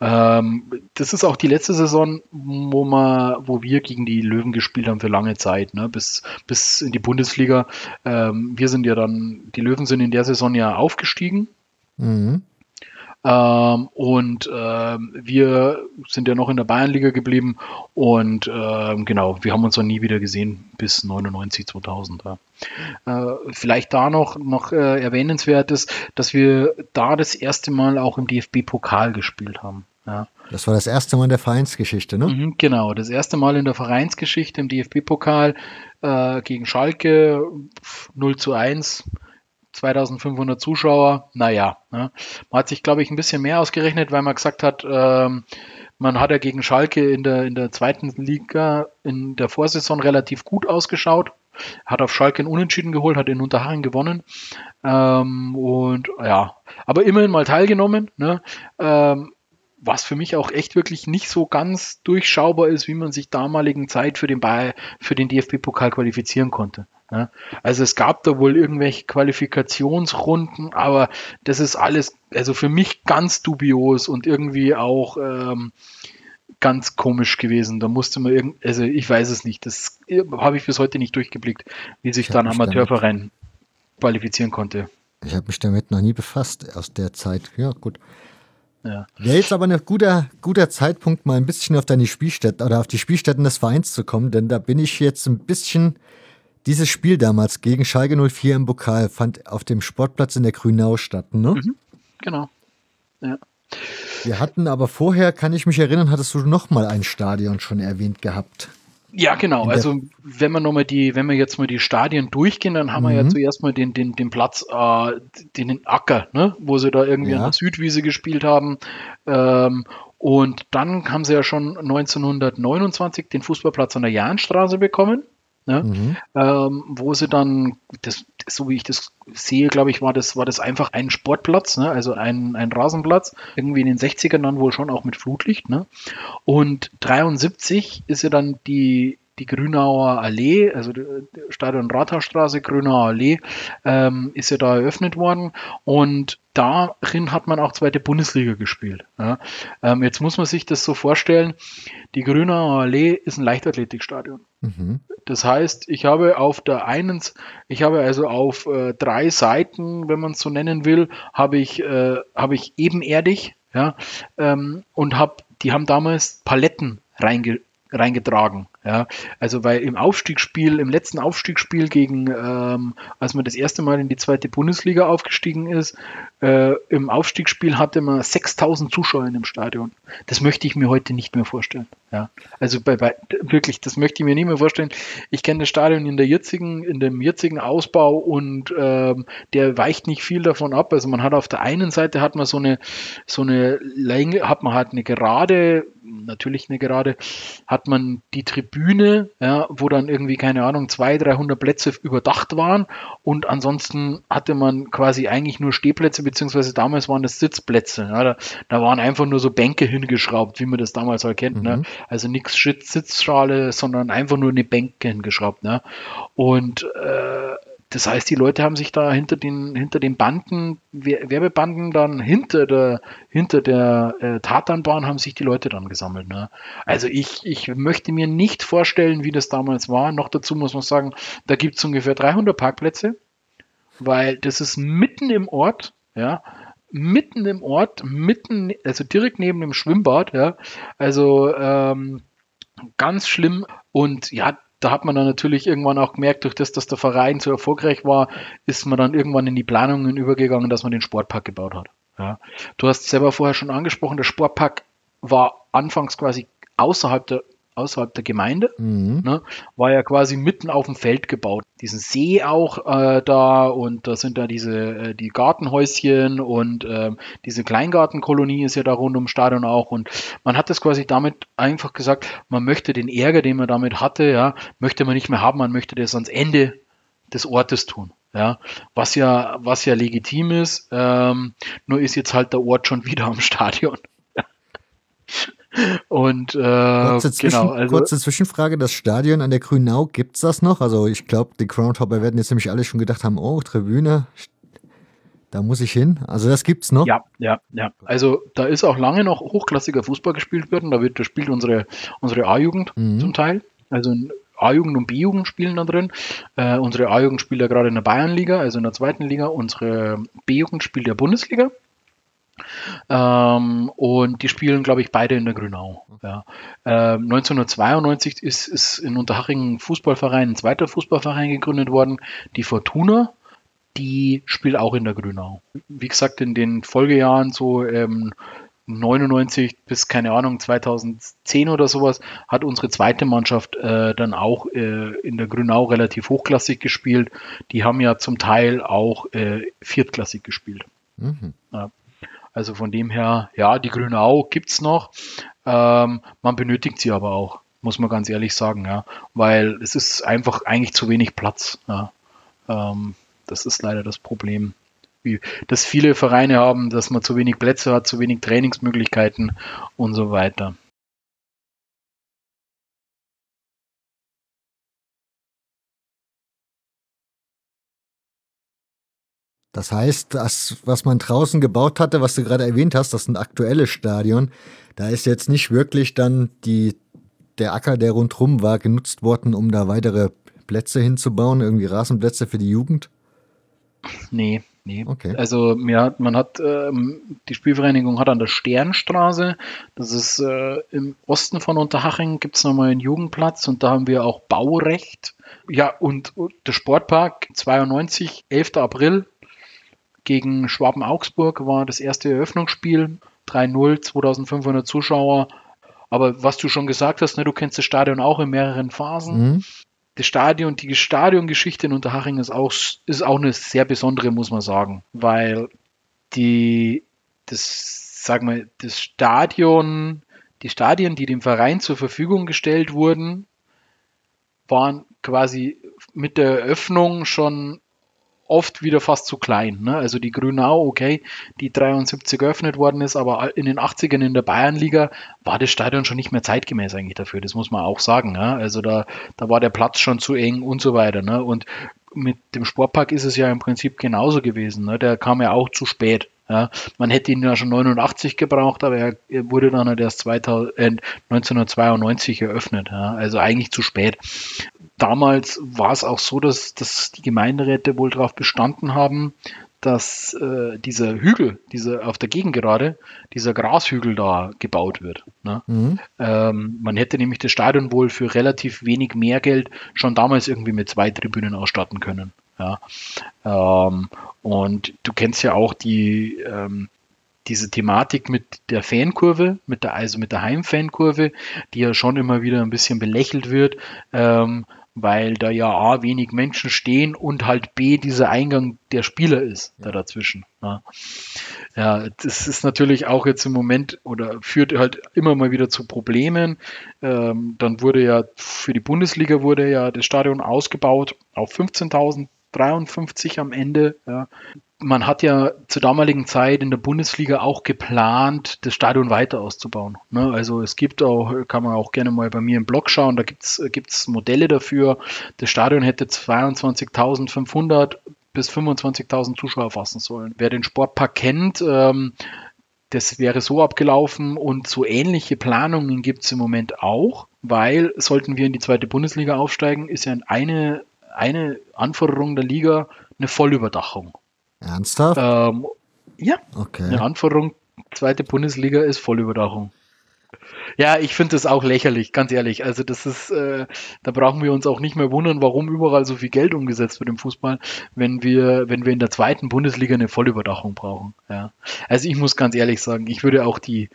Ähm, das ist auch die letzte Saison, wo, wir, wo wir gegen die Löwen gespielt haben für lange Zeit, ne? bis, bis in die Bundesliga. Ähm, wir sind ja dann, die Löwen sind in der Saison ja aufgestiegen. Mhm. Ähm, und ähm, wir sind ja noch in der Bayernliga geblieben und ähm, genau, wir haben uns noch nie wieder gesehen bis 99, 2000. Ja. Äh, vielleicht da noch, noch äh, erwähnenswert ist, dass wir da das erste Mal auch im DFB-Pokal gespielt haben. Ja. Das war das erste Mal in der Vereinsgeschichte, ne? Mhm, genau, das erste Mal in der Vereinsgeschichte im DFB-Pokal äh, gegen Schalke 0 zu 1. 2500 Zuschauer, naja, ne? man hat sich, glaube ich, ein bisschen mehr ausgerechnet, weil man gesagt hat, ähm, man hat ja gegen Schalke in der, in der zweiten Liga in der Vorsaison relativ gut ausgeschaut, hat auf Schalke einen Unentschieden geholt, hat in Unterhaching gewonnen ähm, und ja, aber immerhin mal teilgenommen. Ne? Ähm, was für mich auch echt wirklich nicht so ganz durchschaubar ist, wie man sich damaligen Zeit für den, für den DFB-Pokal qualifizieren konnte. Ja, also es gab da wohl irgendwelche Qualifikationsrunden, aber das ist alles, also für mich ganz dubios und irgendwie auch ähm, ganz komisch gewesen. Da musste man irgend, also ich weiß es nicht, das habe ich bis heute nicht durchgeblickt, wie sich da ein Amateurverein qualifizieren konnte. Ich habe mich damit noch nie befasst aus der Zeit. Ja, gut. Ja. Wäre jetzt aber ein guter, guter Zeitpunkt, mal ein bisschen auf deine Spielstätten oder auf die Spielstätten des Vereins zu kommen, denn da bin ich jetzt ein bisschen. Dieses Spiel damals gegen Schalke 04 im Pokal fand auf dem Sportplatz in der Grünau statt, ne? Mhm, genau. Ja. Wir hatten aber vorher, kann ich mich erinnern, hattest du noch mal ein Stadion schon erwähnt gehabt. Ja, genau. Also wenn wir noch mal die, wenn wir jetzt mal die Stadien durchgehen, dann haben mhm. wir ja mhm. zuerst mal den, den, den Platz, äh, den Acker, ne? wo sie da irgendwie ja. an der Südwiese gespielt haben. Ähm, und dann haben sie ja schon 1929 den Fußballplatz an der Jahnstraße bekommen ne? Mhm. Ähm, wo sie dann, das, so wie ich das sehe, glaube ich, war das, war das einfach ein Sportplatz, ne? also ein, ein Rasenplatz, irgendwie in den 60ern dann wohl schon auch mit Flutlicht. Ne? Und 73 ist ja dann die, die Grünauer Allee, also Stadion Rathausstraße, Grünauer Allee, ähm, ist ja da eröffnet worden und darin hat man auch zweite Bundesliga gespielt. Ja. Ähm, jetzt muss man sich das so vorstellen, die Grünauer Allee ist ein Leichtathletikstadion. Mhm. Das heißt, ich habe auf der einen, ich habe also auf äh, drei Seiten, wenn man es so nennen will, habe ich, äh, habe ich ebenerdig, ja, ähm, und habe, die haben damals Paletten reinge reingetragen. Ja, also weil im Aufstiegsspiel, im letzten Aufstiegsspiel gegen, ähm, als man das erste Mal in die zweite Bundesliga aufgestiegen ist, äh, im Aufstiegsspiel hatte man 6000 Zuschauer in dem Stadion. Das möchte ich mir heute nicht mehr vorstellen. Ja, also bei, bei, wirklich, das möchte ich mir nicht mehr vorstellen. Ich kenne das Stadion in der jetzigen, in dem jetzigen Ausbau und ähm, der weicht nicht viel davon ab. Also man hat auf der einen Seite hat man so eine, so eine Länge, hat man halt eine gerade, natürlich eine gerade, hat man die Tribüne, ja, wo dann irgendwie, keine Ahnung, 200, 300 Plätze überdacht waren und ansonsten hatte man quasi eigentlich nur Stehplätze, beziehungsweise damals waren das Sitzplätze. Ja, da, da, waren einfach nur so Bänke hingeschraubt, wie man das damals halt kennt. Ne? Mhm. Ne? Also nichts Sitzschale, sondern einfach nur eine Bänke hingeschraubt. Ne? Und äh, das heißt, die Leute haben sich da hinter den, hinter den Banden, Werbebanden dann hinter der, hinter der äh, Tatanbahn haben sich die Leute dann gesammelt. Ne? Also ich, ich möchte mir nicht vorstellen, wie das damals war. Noch dazu muss man sagen, da gibt es ungefähr 300 Parkplätze, weil das ist mitten im Ort, ja, mitten im Ort, mitten, also direkt neben dem Schwimmbad, ja. Also ähm, ganz schlimm. Und ja, da hat man dann natürlich irgendwann auch gemerkt, durch das, dass der Verein so erfolgreich war, ist man dann irgendwann in die Planungen übergegangen, dass man den Sportpark gebaut hat. Ja. Du hast selber vorher schon angesprochen, der Sportpark war anfangs quasi außerhalb der außerhalb der Gemeinde. Mhm. Ne, war ja quasi mitten auf dem Feld gebaut. Diesen See auch äh, da und da sind da diese äh, die Gartenhäuschen und äh, diese Kleingartenkolonie ist ja da rund ums Stadion auch und man hat das quasi damit einfach gesagt, man möchte den Ärger, den man damit hatte, ja, möchte man nicht mehr haben, man möchte das ans Ende des Ortes tun. Ja, was ja, was ja legitim ist, ähm, nur ist jetzt halt der Ort schon wieder am Stadion. Und äh, kurze, Zwischen, genau, also, kurze Zwischenfrage: Das Stadion an der Grünau, gibt es das noch? Also, ich glaube, die Groundhopper werden jetzt nämlich alle schon gedacht haben: Oh, Tribüne, da muss ich hin. Also, das gibt es noch? Ja, ja, ja. Also, da ist auch lange noch hochklassiger Fußball gespielt worden. Da, wird, da spielt unsere, unsere A-Jugend mhm. zum Teil. Also, A-Jugend und B-Jugend spielen da drin. Äh, unsere A-Jugend spielt ja gerade in der Bayernliga, also in der zweiten Liga. Unsere B-Jugend spielt ja Bundesliga. Ähm, und die spielen, glaube ich, beide in der Grünau. Ja. Ähm, 1992 ist, ist in Unterhaching ein Fußballverein, ein zweiter Fußballverein gegründet worden, die Fortuna. Die spielt auch in der Grünau. Wie gesagt, in den Folgejahren so ähm, 99 bis keine Ahnung 2010 oder sowas hat unsere zweite Mannschaft äh, dann auch äh, in der Grünau relativ hochklassig gespielt. Die haben ja zum Teil auch äh, viertklassig gespielt. Mhm. Ja. Also von dem her, ja, die Grüne Au gibt es noch. Ähm, man benötigt sie aber auch, muss man ganz ehrlich sagen, ja. Weil es ist einfach eigentlich zu wenig Platz. Ja. Ähm, das ist leider das Problem. Wie, dass viele Vereine haben, dass man zu wenig Plätze hat, zu wenig Trainingsmöglichkeiten und so weiter. Das heißt, das, was man draußen gebaut hatte, was du gerade erwähnt hast, das sind aktuelle Stadion, da ist jetzt nicht wirklich dann die, der Acker, der rundherum war, genutzt worden, um da weitere Plätze hinzubauen, irgendwie Rasenplätze für die Jugend? Nee, nee. Okay. Also mir man hat, ähm, die Spielvereinigung hat an der Sternstraße, das ist äh, im Osten von Unterhaching, gibt es nochmal einen Jugendplatz und da haben wir auch Baurecht. Ja, und, und der Sportpark 92, 11. April, gegen Schwaben-Augsburg war das erste Eröffnungsspiel. 3-0, 2500 Zuschauer. Aber was du schon gesagt hast, ne, du kennst das Stadion auch in mehreren Phasen. Mhm. Das Stadion, die Stadiongeschichte in Unterhaching ist auch, ist auch eine sehr besondere, muss man sagen, weil die, das, sagen wir, das Stadion, die Stadien, die dem Verein zur Verfügung gestellt wurden, waren quasi mit der Eröffnung schon oft wieder fast zu klein. Ne? Also die Grünau, okay, die 73 geöffnet worden ist, aber in den 80ern in der Bayernliga war das Stadion schon nicht mehr zeitgemäß eigentlich dafür. Das muss man auch sagen. Ja? Also da, da war der Platz schon zu eng und so weiter. Ne? Und mit dem Sportpark ist es ja im Prinzip genauso gewesen. Ne? Der kam ja auch zu spät. Ja, man hätte ihn ja schon 89 gebraucht, aber er wurde dann halt erst 2000, äh, 1992 eröffnet. Ja, also eigentlich zu spät. Damals war es auch so, dass, dass die Gemeinderäte wohl darauf bestanden haben, dass äh, dieser Hügel, dieser auf der Gegengerade, dieser Grashügel da gebaut wird. Ne? Mhm. Ähm, man hätte nämlich das Stadion wohl für relativ wenig mehr Geld schon damals irgendwie mit zwei Tribünen ausstatten können. Ja. Ähm, und du kennst ja auch die, ähm, diese Thematik mit der Fankurve, mit der, also mit der Heimfankurve, die ja schon immer wieder ein bisschen belächelt wird, ähm, weil da ja A, wenig Menschen stehen und halt B, dieser Eingang der Spieler ist da dazwischen. Ja. ja, das ist natürlich auch jetzt im Moment oder führt halt immer mal wieder zu Problemen. Ähm, dann wurde ja für die Bundesliga wurde ja das Stadion ausgebaut auf 15.000 53 am Ende. Ja. Man hat ja zur damaligen Zeit in der Bundesliga auch geplant, das Stadion weiter auszubauen. Ne? Also es gibt auch, kann man auch gerne mal bei mir im Blog schauen, da gibt es Modelle dafür. Das Stadion hätte 22.500 bis 25.000 Zuschauer fassen sollen. Wer den Sportpark kennt, ähm, das wäre so abgelaufen und so ähnliche Planungen gibt es im Moment auch, weil sollten wir in die zweite Bundesliga aufsteigen, ist ja eine eine Anforderung der Liga eine Vollüberdachung. Ernsthaft? Ähm, ja, okay. eine Anforderung zweite Bundesliga ist Vollüberdachung. Ja, ich finde das auch lächerlich, ganz ehrlich. Also das ist, äh, da brauchen wir uns auch nicht mehr wundern, warum überall so viel Geld umgesetzt wird im Fußball, wenn wir, wenn wir in der zweiten Bundesliga eine Vollüberdachung brauchen. Ja. Also ich muss ganz ehrlich sagen, ich würde auch die,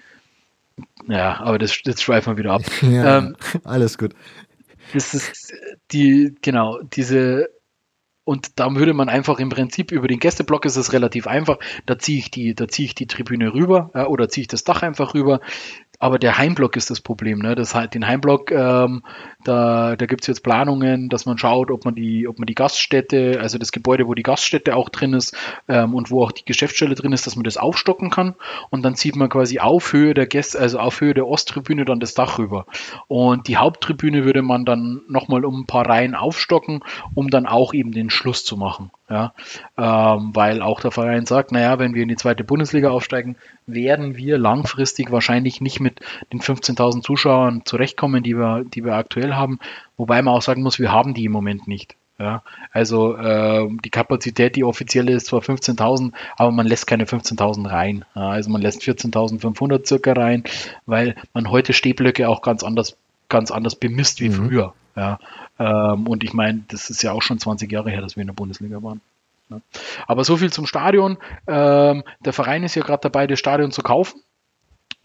ja, aber das, das schweifen wir wieder ab. Ja, ähm, alles gut. Das ist die, genau, diese, und da würde man einfach im Prinzip über den Gästeblock ist es relativ einfach. Da ziehe ich die, da ziehe ich die Tribüne rüber ja, oder ziehe ich das Dach einfach rüber. Aber der Heimblock ist das Problem. Ne? Das, den Heimblock, ähm, da, da gibt es jetzt Planungen, dass man schaut, ob man die, ob man die Gaststätte, also das Gebäude, wo die Gaststätte auch drin ist ähm, und wo auch die Geschäftsstelle drin ist, dass man das aufstocken kann. Und dann zieht man quasi auf Höhe der Gäste, also auf Höhe der Osttribüne dann das Dach rüber. Und die Haupttribüne würde man dann nochmal um ein paar Reihen aufstocken, um dann auch eben den Schluss zu machen. Ja, ähm, weil auch der Verein sagt, naja, wenn wir in die zweite Bundesliga aufsteigen, werden wir langfristig wahrscheinlich nicht mit den 15.000 Zuschauern zurechtkommen, die wir, die wir aktuell haben. Wobei man auch sagen muss, wir haben die im Moment nicht. Ja, also äh, die Kapazität, die offizielle ist zwar 15.000, aber man lässt keine 15.000 rein. Ja, also man lässt 14.500 circa rein, weil man heute Stehblöcke auch ganz anders, ganz anders bemisst wie mhm. früher. Ja, ähm, und ich meine, das ist ja auch schon 20 Jahre her, dass wir in der Bundesliga waren. Ja. Aber so viel zum Stadion. Ähm, der Verein ist ja gerade dabei, das Stadion zu kaufen.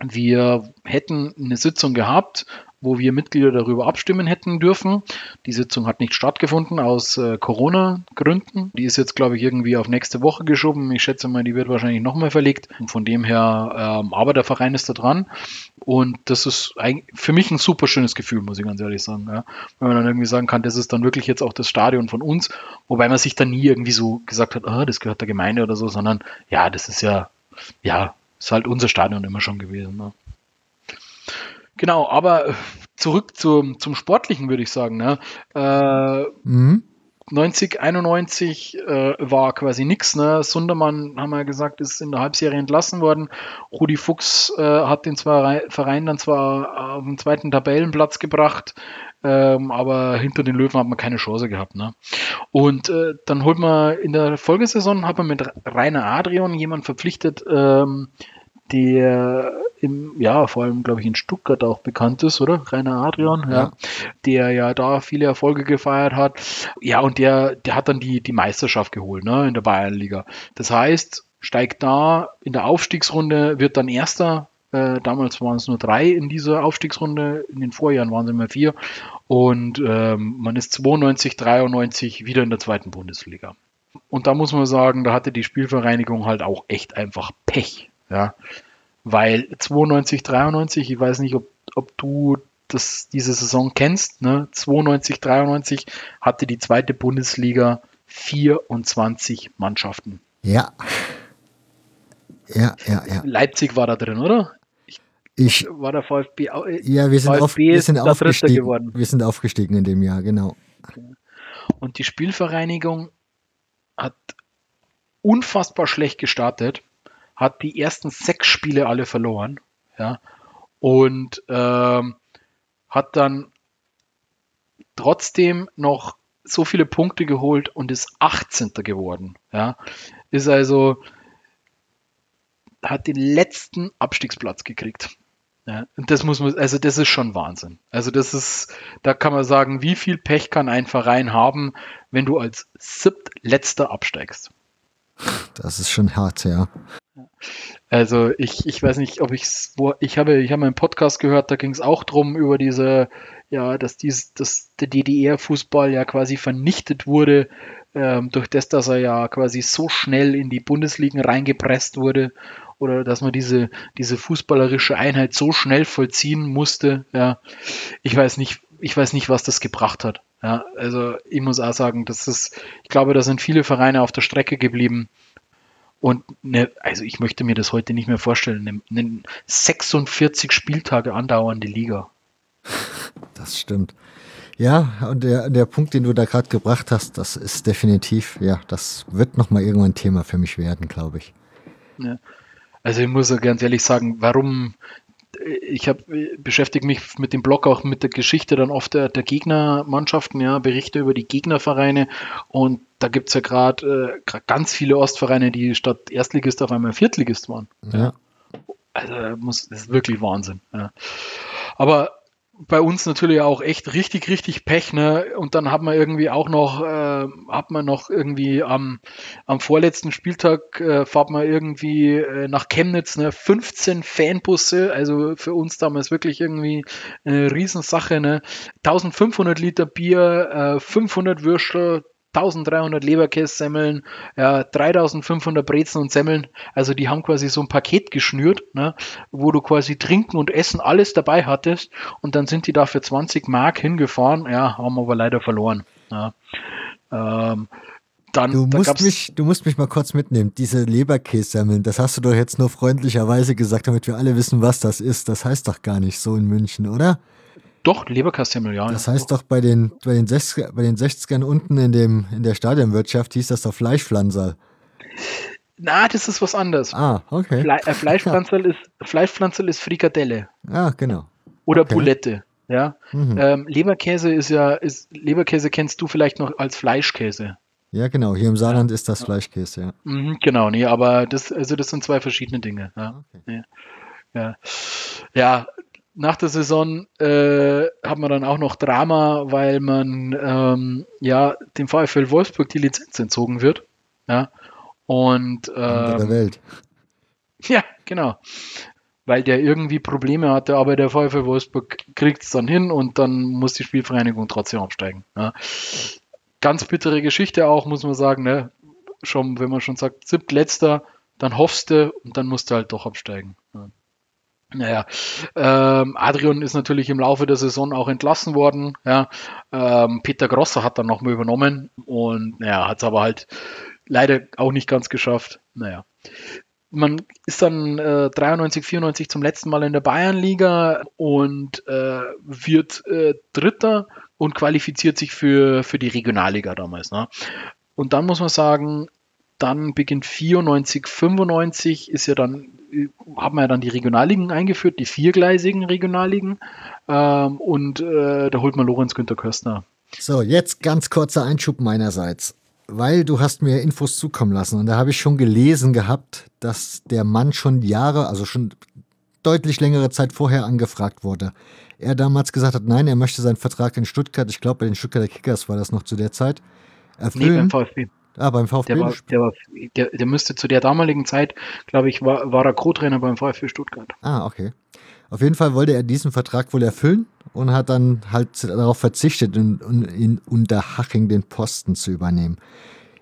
Wir hätten eine Sitzung gehabt wo wir Mitglieder darüber abstimmen hätten dürfen. Die Sitzung hat nicht stattgefunden aus äh, Corona-Gründen. Die ist jetzt, glaube ich, irgendwie auf nächste Woche geschoben. Ich schätze mal, die wird wahrscheinlich nochmal verlegt. Und von dem her, ähm, aber der Verein ist da dran. Und das ist für mich ein super schönes Gefühl, muss ich ganz ehrlich sagen. Ja. Wenn man dann irgendwie sagen kann, das ist dann wirklich jetzt auch das Stadion von uns. Wobei man sich dann nie irgendwie so gesagt hat, ah, das gehört der Gemeinde oder so, sondern ja, das ist ja, ja, ist halt unser Stadion immer schon gewesen. Ne. Genau, aber zurück zum, zum Sportlichen würde ich sagen. Ne? Äh, mhm. 90, 91 äh, war quasi nichts. Ne? Sundermann, haben wir gesagt, ist in der Halbserie entlassen worden. Rudi Fuchs äh, hat den Verein dann zwar auf den zweiten Tabellenplatz gebracht, ähm, aber hinter den Löwen hat man keine Chance gehabt. Ne? Und äh, dann holt man in der Folgesaison, hat man mit Rainer Adrian jemanden verpflichtet, ähm, der im, ja, vor allem, glaube ich, in Stuttgart auch bekannt ist, oder? Rainer Adrian, ja. ja. Der ja da viele Erfolge gefeiert hat. Ja, und der, der hat dann die, die Meisterschaft geholt, ne, in der Bayernliga. Das heißt, steigt da in der Aufstiegsrunde, wird dann Erster. Äh, damals waren es nur drei in dieser Aufstiegsrunde, in den Vorjahren waren es immer vier. Und ähm, man ist 92, 93 wieder in der zweiten Bundesliga. Und da muss man sagen, da hatte die Spielvereinigung halt auch echt einfach Pech. Ja, weil 92, 93, ich weiß nicht, ob, ob du das, diese Saison kennst, ne? 92, 93 hatte die zweite Bundesliga 24 Mannschaften. Ja. Ja, ja, ja. Leipzig war da drin, oder? Ich, war der VfB Ja, wir sind, VfB auf, wir sind aufgestiegen. geworden. Wir sind aufgestiegen in dem Jahr, genau. Und die Spielvereinigung hat unfassbar schlecht gestartet, hat die ersten sechs Spiele alle verloren, ja, und ähm, hat dann trotzdem noch so viele Punkte geholt und ist 18. geworden, ja, ist also hat den letzten Abstiegsplatz gekriegt. Ja, und das muss man, also das ist schon Wahnsinn. Also das ist, da kann man sagen, wie viel Pech kann ein Verein haben, wenn du als siebtletzter absteigst. Das ist schon hart, ja. Also ich, ich weiß nicht, ob ich wo ich habe ich habe einen Podcast gehört, da ging es auch drum über diese ja, dass dies dass der DDR-Fußball ja quasi vernichtet wurde ähm, durch das, dass er ja quasi so schnell in die Bundesligen reingepresst wurde oder dass man diese diese fußballerische Einheit so schnell vollziehen musste. Ja, ich weiß nicht, ich weiß nicht, was das gebracht hat. Ja, also ich muss auch sagen, das ist, ich glaube, da sind viele Vereine auf der Strecke geblieben. Und ne, also ich möchte mir das heute nicht mehr vorstellen, eine, eine 46 Spieltage andauernde Liga. Das stimmt. Ja, und der, der Punkt, den du da gerade gebracht hast, das ist definitiv, ja, das wird nochmal irgendwann Thema für mich werden, glaube ich. Ja. Also ich muss ganz ehrlich sagen, warum ich habe beschäftige mich mit dem Blog auch mit der Geschichte dann oft der, der Gegnermannschaften, ja, Berichte über die Gegnervereine und da gibt es ja gerade äh, ganz viele Ostvereine, die statt Erstligist auf einmal Viertligist waren. Ja. Also muss, das ist wirklich Wahnsinn. Ja. Aber bei uns natürlich auch echt richtig, richtig Pech, ne? Und dann hat man irgendwie auch noch, äh, hat man noch irgendwie am, am vorletzten Spieltag äh, fahrt man irgendwie äh, nach Chemnitz, ne? 15 Fanbusse, also für uns damals wirklich irgendwie eine Riesensache, ne? 1500 Liter Bier, äh, 500 Würstel, 1300 Leberkässemmeln, ja, 3500 Brezen und Semmeln. Also die haben quasi so ein Paket geschnürt, ne, wo du quasi Trinken und Essen alles dabei hattest. Und dann sind die da für 20 Mark hingefahren. Ja, haben aber leider verloren. Ja. Ähm, dann, Du musst, mich, du musst mich mal kurz mitnehmen. Diese Leberkässemmeln, das hast du doch jetzt nur freundlicherweise gesagt, damit wir alle wissen, was das ist. Das heißt doch gar nicht so in München, oder? Doch, Leberkassemmel, ja. Das heißt doch bei den, bei den, 60, bei den 60ern unten in, dem, in der Stadionwirtschaft hieß das doch Fleischpflanzerl. Na, das ist was anderes. Ah, okay. Fle äh, Fleischpflanzerl ist, Fleischpflanzerl ist Frikadelle Ah, genau. oder Okay. Boulette. Ja. Mhm. Ähm, Leberkäse ist ja, ist, Leberkäse kennst du vielleicht noch als Fleischkäse. Ja, genau. Hier im Saarland ist das Fleischkäse, ja. Mhm, genau, nee, aber das, also das sind zwei verschiedene Dinge. Ja, Okay. ja. ja nach der Saison äh, hat man dann auch noch Drama, weil man ähm, ja dem VfL Wolfsburg die Lizenz entzogen wird. Ja. Und Unter der ähm, Welt. ja, genau. Weil der irgendwie Probleme hatte, aber der VfL Wolfsburg kriegt es dann hin und dann muss die Spielvereinigung trotzdem absteigen. Ja. Ganz bittere Geschichte auch, muss man sagen. Ne? Schon, wenn man schon sagt, siebtletzter, dann hoffst du und dann musst du halt doch absteigen. Ja. Naja, ähm, Adrian ist natürlich im Laufe der Saison auch entlassen worden. Ja. Ähm, Peter Grosser hat dann nochmal übernommen und naja, hat es aber halt leider auch nicht ganz geschafft. Naja. Man ist dann äh, 93, 94 zum letzten Mal in der Bayernliga und äh, wird äh, Dritter und qualifiziert sich für, für die Regionalliga damals. Ne? Und dann muss man sagen, dann beginnt 94, 95 ist ja dann, haben wir ja dann die Regionalligen eingeführt, die viergleisigen Regionalligen. Ähm, und äh, da holt man Lorenz Günther Köstner. So, jetzt ganz kurzer Einschub meinerseits. Weil du hast mir Infos zukommen lassen und da habe ich schon gelesen gehabt, dass der Mann schon Jahre, also schon deutlich längere Zeit vorher angefragt wurde. Er damals gesagt hat, nein, er möchte seinen Vertrag in Stuttgart, ich glaube bei den Stuttgarter Kickers war das noch zu der Zeit, Nee, erfüllen. beim VfB. Ah, beim VfB. Der, war, der, war, der, der müsste zu der damaligen Zeit, glaube ich, war, war er Co-Trainer beim VfB Stuttgart. Ah, okay. Auf jeden Fall wollte er diesen Vertrag wohl erfüllen und hat dann halt darauf verzichtet, in, in, in Unterhaching den Posten zu übernehmen.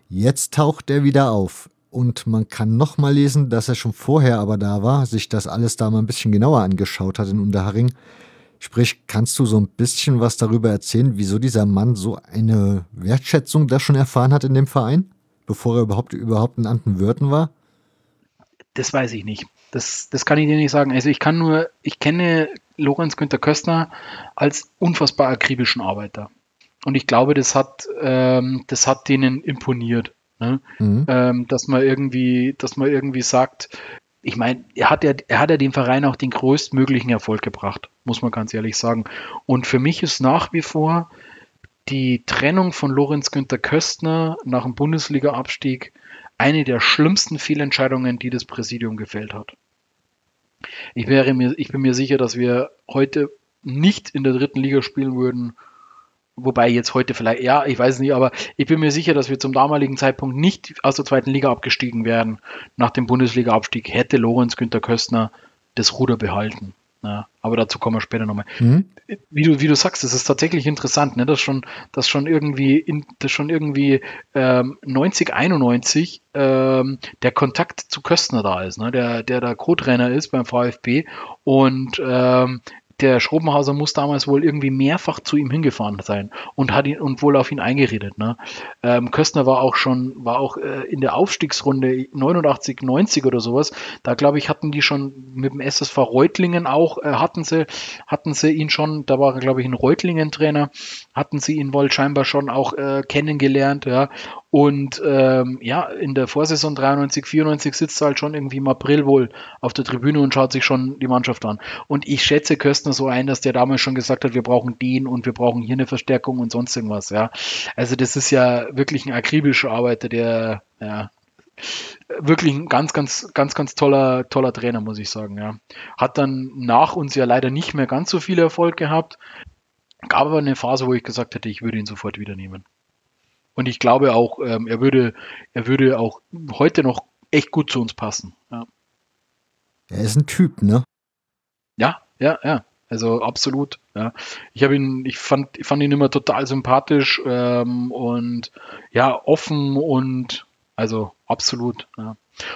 Jetzt taucht er wieder auf und man kann noch mal lesen, dass er schon vorher aber da war, sich das alles da mal ein bisschen genauer angeschaut hat in Unterhaching. Sprich, kannst du so ein bisschen was darüber erzählen, wieso dieser Mann so eine Wertschätzung da schon erfahren hat in dem Verein, bevor er überhaupt, überhaupt in Antenwürden war? Das weiß ich nicht. Das, das kann ich dir nicht sagen. Also ich kann nur, ich kenne Lorenz Günther Köstner als unfassbar akribischen Arbeiter. Und ich glaube, das hat, ähm, das hat denen imponiert. Ne? Mhm. Ähm, dass man irgendwie, dass man irgendwie sagt, ich meine, er hat ja, er hat ja dem Verein auch den größtmöglichen Erfolg gebracht, muss man ganz ehrlich sagen. Und für mich ist nach wie vor die Trennung von Lorenz Günther Köstner nach dem Bundesliga-Abstieg eine der schlimmsten Fehlentscheidungen, die das Präsidium gefällt hat. Ich, wäre mir, ich bin mir sicher, dass wir heute nicht in der dritten Liga spielen würden, Wobei jetzt heute vielleicht, ja, ich weiß nicht, aber ich bin mir sicher, dass wir zum damaligen Zeitpunkt nicht aus der zweiten Liga abgestiegen wären. Nach dem Bundesliga-Abstieg hätte Lorenz Günther Köstner das Ruder behalten. Ja, aber dazu kommen wir später nochmal. Mhm. Wie, du, wie du sagst, es ist tatsächlich interessant, ne, dass schon, dass schon irgendwie, in, dass schon irgendwie ähm, 90, 91 ähm, der Kontakt zu Köstner da ist, ne, der, der da Co-Trainer ist beim VfB und ähm, der Schrobenhauser muss damals wohl irgendwie mehrfach zu ihm hingefahren sein und hat ihn und wohl auf ihn eingeredet. Ne? Ähm, Köstner war auch schon, war auch äh, in der Aufstiegsrunde 89, 90 oder sowas. Da glaube ich, hatten die schon mit dem SSV Reutlingen auch, äh, hatten sie, hatten sie ihn schon, da war glaube ich ein Reutlingen-Trainer, hatten sie ihn wohl scheinbar schon auch äh, kennengelernt, ja. Und ähm, ja, in der Vorsaison 93, 94 sitzt er halt schon irgendwie im April wohl auf der Tribüne und schaut sich schon die Mannschaft an. Und ich schätze Köstner so ein, dass der damals schon gesagt hat, wir brauchen den und wir brauchen hier eine Verstärkung und sonst irgendwas, ja. Also das ist ja wirklich ein akribischer Arbeiter, der, ja, wirklich ein ganz, ganz, ganz, ganz toller, toller Trainer, muss ich sagen, ja. Hat dann nach uns ja leider nicht mehr ganz so viel Erfolg gehabt. Gab aber eine Phase, wo ich gesagt hätte, ich würde ihn sofort wieder nehmen. Und ich glaube auch, ähm, er würde, er würde auch heute noch echt gut zu uns passen. Ja. Er ist ein Typ, ne? Ja, ja, ja. Also absolut. Ja. Ich habe ihn, ich fand, ich fand ihn immer total sympathisch ähm, und ja, offen und also absolut. Ja.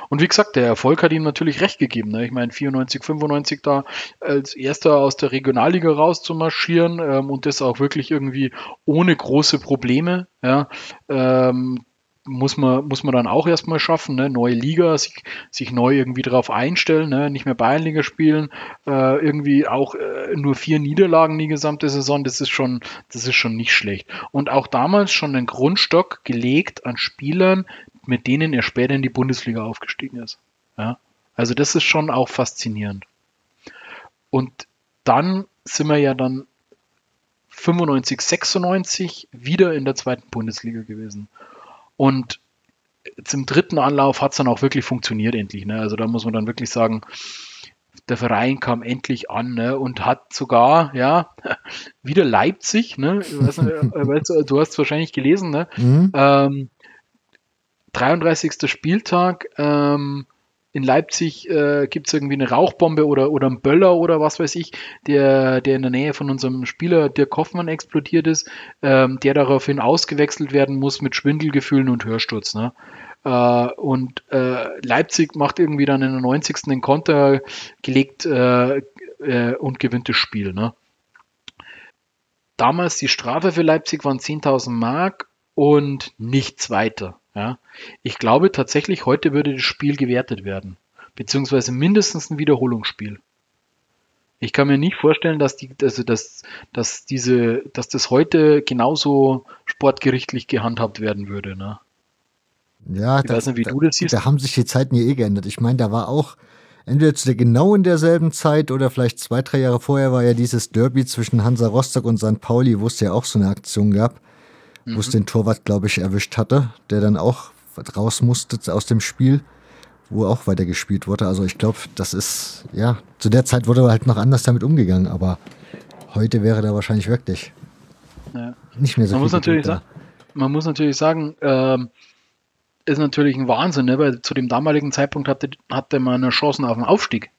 Und wie gesagt, der Erfolg hat ihm natürlich recht gegeben. Ne? Ich meine, 94, 95 da als erster aus der Regionalliga raus zu marschieren ähm, und das auch wirklich irgendwie ohne große Probleme. Ja? Ähm, muss man, muss man dann auch erstmal schaffen, ne? neue Liga, sich, sich neu irgendwie darauf einstellen, ne? nicht mehr Bayernliga spielen, äh, irgendwie auch äh, nur vier Niederlagen die gesamte Saison, das ist schon, das ist schon nicht schlecht. Und auch damals schon einen Grundstock gelegt an Spielern, mit denen er später in die Bundesliga aufgestiegen ist. Ja? Also das ist schon auch faszinierend. Und dann sind wir ja dann 95, 96 wieder in der zweiten Bundesliga gewesen. Und zum dritten Anlauf hat es dann auch wirklich funktioniert endlich. Ne? Also da muss man dann wirklich sagen, der Verein kam endlich an ne? und hat sogar, ja, wieder Leipzig, ne? Nicht, äh, du hast es wahrscheinlich gelesen, ne? Mhm. Ähm, 33. Spieltag. Ähm, in Leipzig äh, gibt es irgendwie eine Rauchbombe oder, oder einen Böller oder was weiß ich, der, der in der Nähe von unserem Spieler Dirk Hoffmann explodiert ist, ähm, der daraufhin ausgewechselt werden muss mit Schwindelgefühlen und Hörsturz. Ne? Äh, und äh, Leipzig macht irgendwie dann in der 90. den Konter gelegt äh, äh, und gewinnt das Spiel. Ne? Damals die Strafe für Leipzig waren 10.000 Mark und nichts weiter. Ja. Ich glaube tatsächlich, heute würde das Spiel gewertet werden, beziehungsweise mindestens ein Wiederholungsspiel. Ich kann mir nicht vorstellen, dass, die, also dass, dass, diese, dass das heute genauso sportgerichtlich gehandhabt werden würde. Ne? Ja, ich da, weiß nicht, wie da, du das siehst. Da haben sich die Zeiten ja eh geändert. Ich meine, da war auch entweder zu der genau in derselben Zeit oder vielleicht zwei, drei Jahre vorher war ja dieses Derby zwischen Hansa Rostock und St. Pauli, wo es ja auch so eine Aktion gab mhm. wo es mhm. den Torwart, glaube ich, erwischt hatte, der dann auch raus musste aus dem Spiel, wo auch weitergespielt wurde. Also ich glaube, das ist, ja, zu der Zeit wurde halt noch anders damit umgegangen, aber heute wäre da wahrscheinlich wirklich ja. nicht mehr so man viel. Muss natürlich sagen, man muss natürlich sagen, ähm, ist natürlich ein Wahnsinn, ne? weil zu dem damaligen Zeitpunkt hatte, hatte man eine Chancen auf den Aufstieg.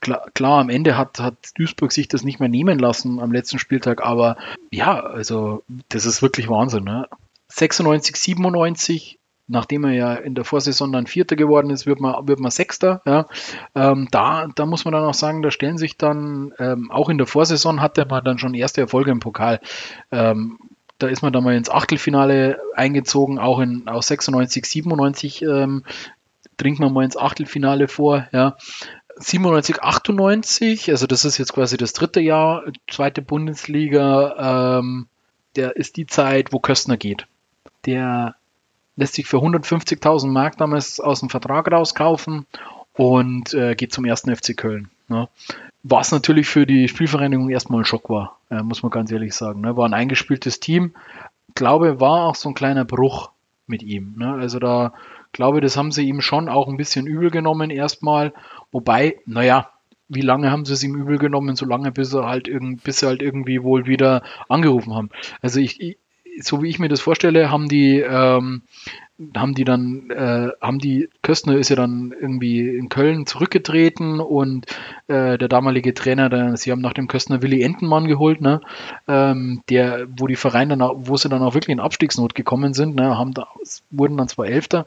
Klar, klar, am Ende hat, hat Duisburg sich das nicht mehr nehmen lassen am letzten Spieltag, aber ja, also das ist wirklich Wahnsinn. Ne? 96, 97 nachdem er ja in der Vorsaison dann Vierter geworden ist, wird man, wird man Sechster. Ja. Ähm, da, da muss man dann auch sagen, da stellen sich dann, ähm, auch in der Vorsaison hatte man dann schon erste Erfolge im Pokal. Ähm, da ist man dann mal ins Achtelfinale eingezogen, auch in aus 96, 97 ähm, dringt man mal ins Achtelfinale vor. Ja. 97, 98, also das ist jetzt quasi das dritte Jahr, zweite Bundesliga, ähm, der ist die Zeit, wo Köstner geht. Der lässt sich für 150.000 Mark damals aus dem Vertrag rauskaufen und äh, geht zum ersten FC Köln. Ne? Was natürlich für die Spielvereinigung erstmal ein Schock war, äh, muss man ganz ehrlich sagen. Ne? War ein eingespieltes Team. Glaube, war auch so ein kleiner Bruch mit ihm. Ne? Also da glaube, das haben sie ihm schon auch ein bisschen übel genommen erstmal. Wobei, naja, wie lange haben sie es ihm übel genommen? So lange, bis er halt, irgend, bis sie halt irgendwie wohl wieder angerufen haben. Also ich, so wie ich mir das vorstelle, haben die, ähm, haben die dann, äh, haben die, Köstner ist ja dann irgendwie in Köln zurückgetreten und äh, der damalige Trainer, der, sie haben nach dem Köstner Willi Entenmann geholt, ne, ähm, der, wo die Vereine dann, wo sie dann auch wirklich in Abstiegsnot gekommen sind, ne, haben da, wurden dann zwar Elfter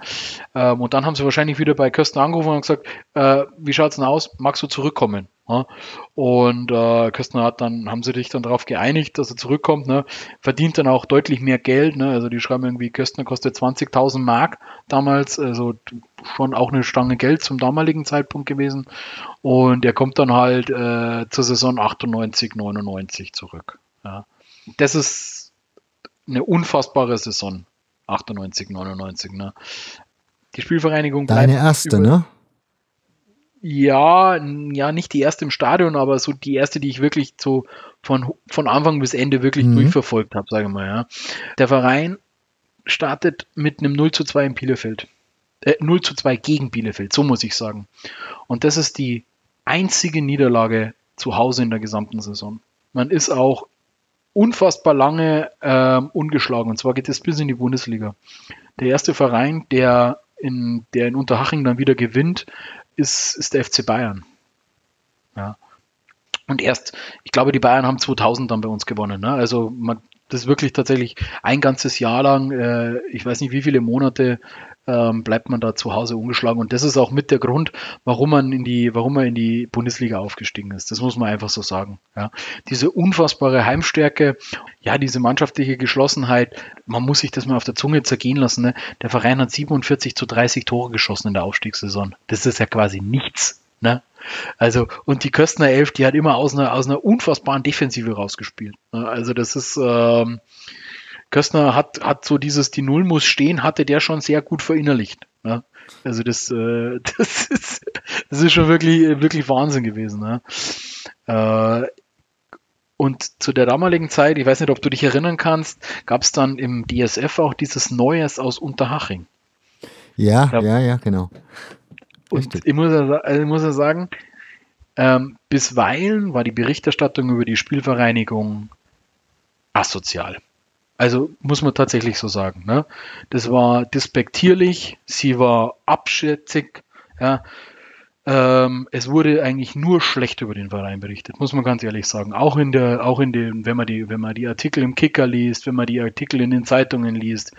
ähm, und dann haben sie wahrscheinlich wieder bei Köstner angerufen und gesagt, äh, wie schaut's denn aus, magst du zurückkommen? Ja. Und äh, Köstner hat dann, haben sie sich dann darauf geeinigt, dass er zurückkommt, ne? verdient dann auch deutlich mehr Geld. Ne? Also die schreiben irgendwie, Köstner kostet 20.000 Mark damals, also schon auch eine Stange Geld zum damaligen Zeitpunkt gewesen. Und er kommt dann halt äh, zur Saison 98, 99 zurück. Ja. Das ist eine unfassbare Saison, 98, 99. Ne? Die Spielvereinigung Deine erste, ne? Ja, ja, nicht die erste im Stadion, aber so die erste, die ich wirklich so von, von Anfang bis Ende wirklich mhm. durchverfolgt habe, sage ich mal. Ja. Der Verein startet mit einem 0 zu 2 in Bielefeld. Äh, 0 zu 2 gegen Bielefeld, so muss ich sagen. Und das ist die einzige Niederlage zu Hause in der gesamten Saison. Man ist auch unfassbar lange ähm, ungeschlagen. Und zwar geht es bis in die Bundesliga. Der erste Verein, der in, der in Unterhaching dann wieder gewinnt, ist, ist der FC Bayern. Ja. Und erst, ich glaube, die Bayern haben 2000 dann bei uns gewonnen. Ne? Also man, das ist wirklich tatsächlich ein ganzes Jahr lang, äh, ich weiß nicht wie viele Monate, ähm, bleibt man da zu Hause ungeschlagen. Und das ist auch mit der Grund, warum man in die, warum man in die Bundesliga aufgestiegen ist. Das muss man einfach so sagen. Ja. Diese unfassbare Heimstärke, ja, diese mannschaftliche Geschlossenheit, man muss sich das mal auf der Zunge zergehen lassen. Ne? Der Verein hat 47 zu 30 Tore geschossen in der Aufstiegssaison. Das ist ja quasi nichts. Ne? Also, und die Köstner Elf, die hat immer aus einer, aus einer unfassbaren Defensive rausgespielt. Ne? Also, das ist, ähm, Köstner hat, hat so dieses, die Null muss stehen, hatte der schon sehr gut verinnerlicht. Ne? Also das, äh, das, ist, das ist schon wirklich, wirklich Wahnsinn gewesen. Ne? Äh, und zu der damaligen Zeit, ich weiß nicht, ob du dich erinnern kannst, gab es dann im DSF auch dieses Neues aus Unterhaching. Ja, ja, ja, ja genau. Und ich muss, ja, also ich muss ja sagen, ähm, bisweilen war die Berichterstattung über die Spielvereinigung asozial. Also muss man tatsächlich so sagen. Ne? Das war despektierlich, sie war abschätzig. Ja. Ähm, es wurde eigentlich nur schlecht über den Verein berichtet, muss man ganz ehrlich sagen. Auch in der, auch in den, wenn man die, wenn man die Artikel im Kicker liest, wenn man die Artikel in den Zeitungen liest,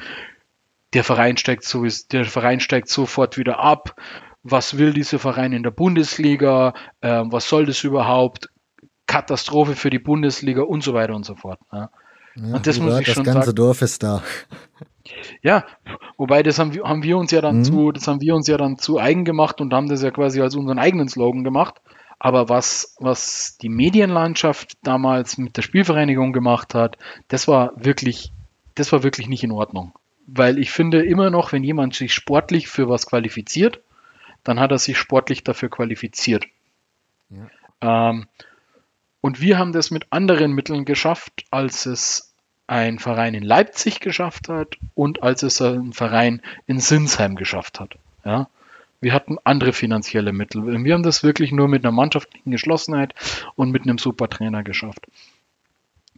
der Verein steigt so, der Verein steigt sofort wieder ab. Was will dieser Verein in der Bundesliga? Ähm, was soll das überhaupt? Katastrophe für die Bundesliga und so weiter und so fort. Ja. Ja, und das muss ich das schon ganze sagen. Dorf ist da. Ja, wobei das haben wir, haben wir uns ja dann mhm. zu, das haben wir uns ja dann zu eigen gemacht und haben das ja quasi als unseren eigenen Slogan gemacht. Aber was, was die Medienlandschaft damals mit der Spielvereinigung gemacht hat, das war wirklich, das war wirklich nicht in Ordnung. Weil ich finde immer noch, wenn jemand sich sportlich für was qualifiziert, dann hat er sich sportlich dafür qualifiziert. Ja. Ähm, und wir haben das mit anderen Mitteln geschafft, als es ein Verein in Leipzig geschafft hat und als es ein Verein in Sinsheim geschafft hat. Ja? Wir hatten andere finanzielle Mittel. Wir haben das wirklich nur mit einer mannschaftlichen Geschlossenheit und mit einem super Trainer geschafft.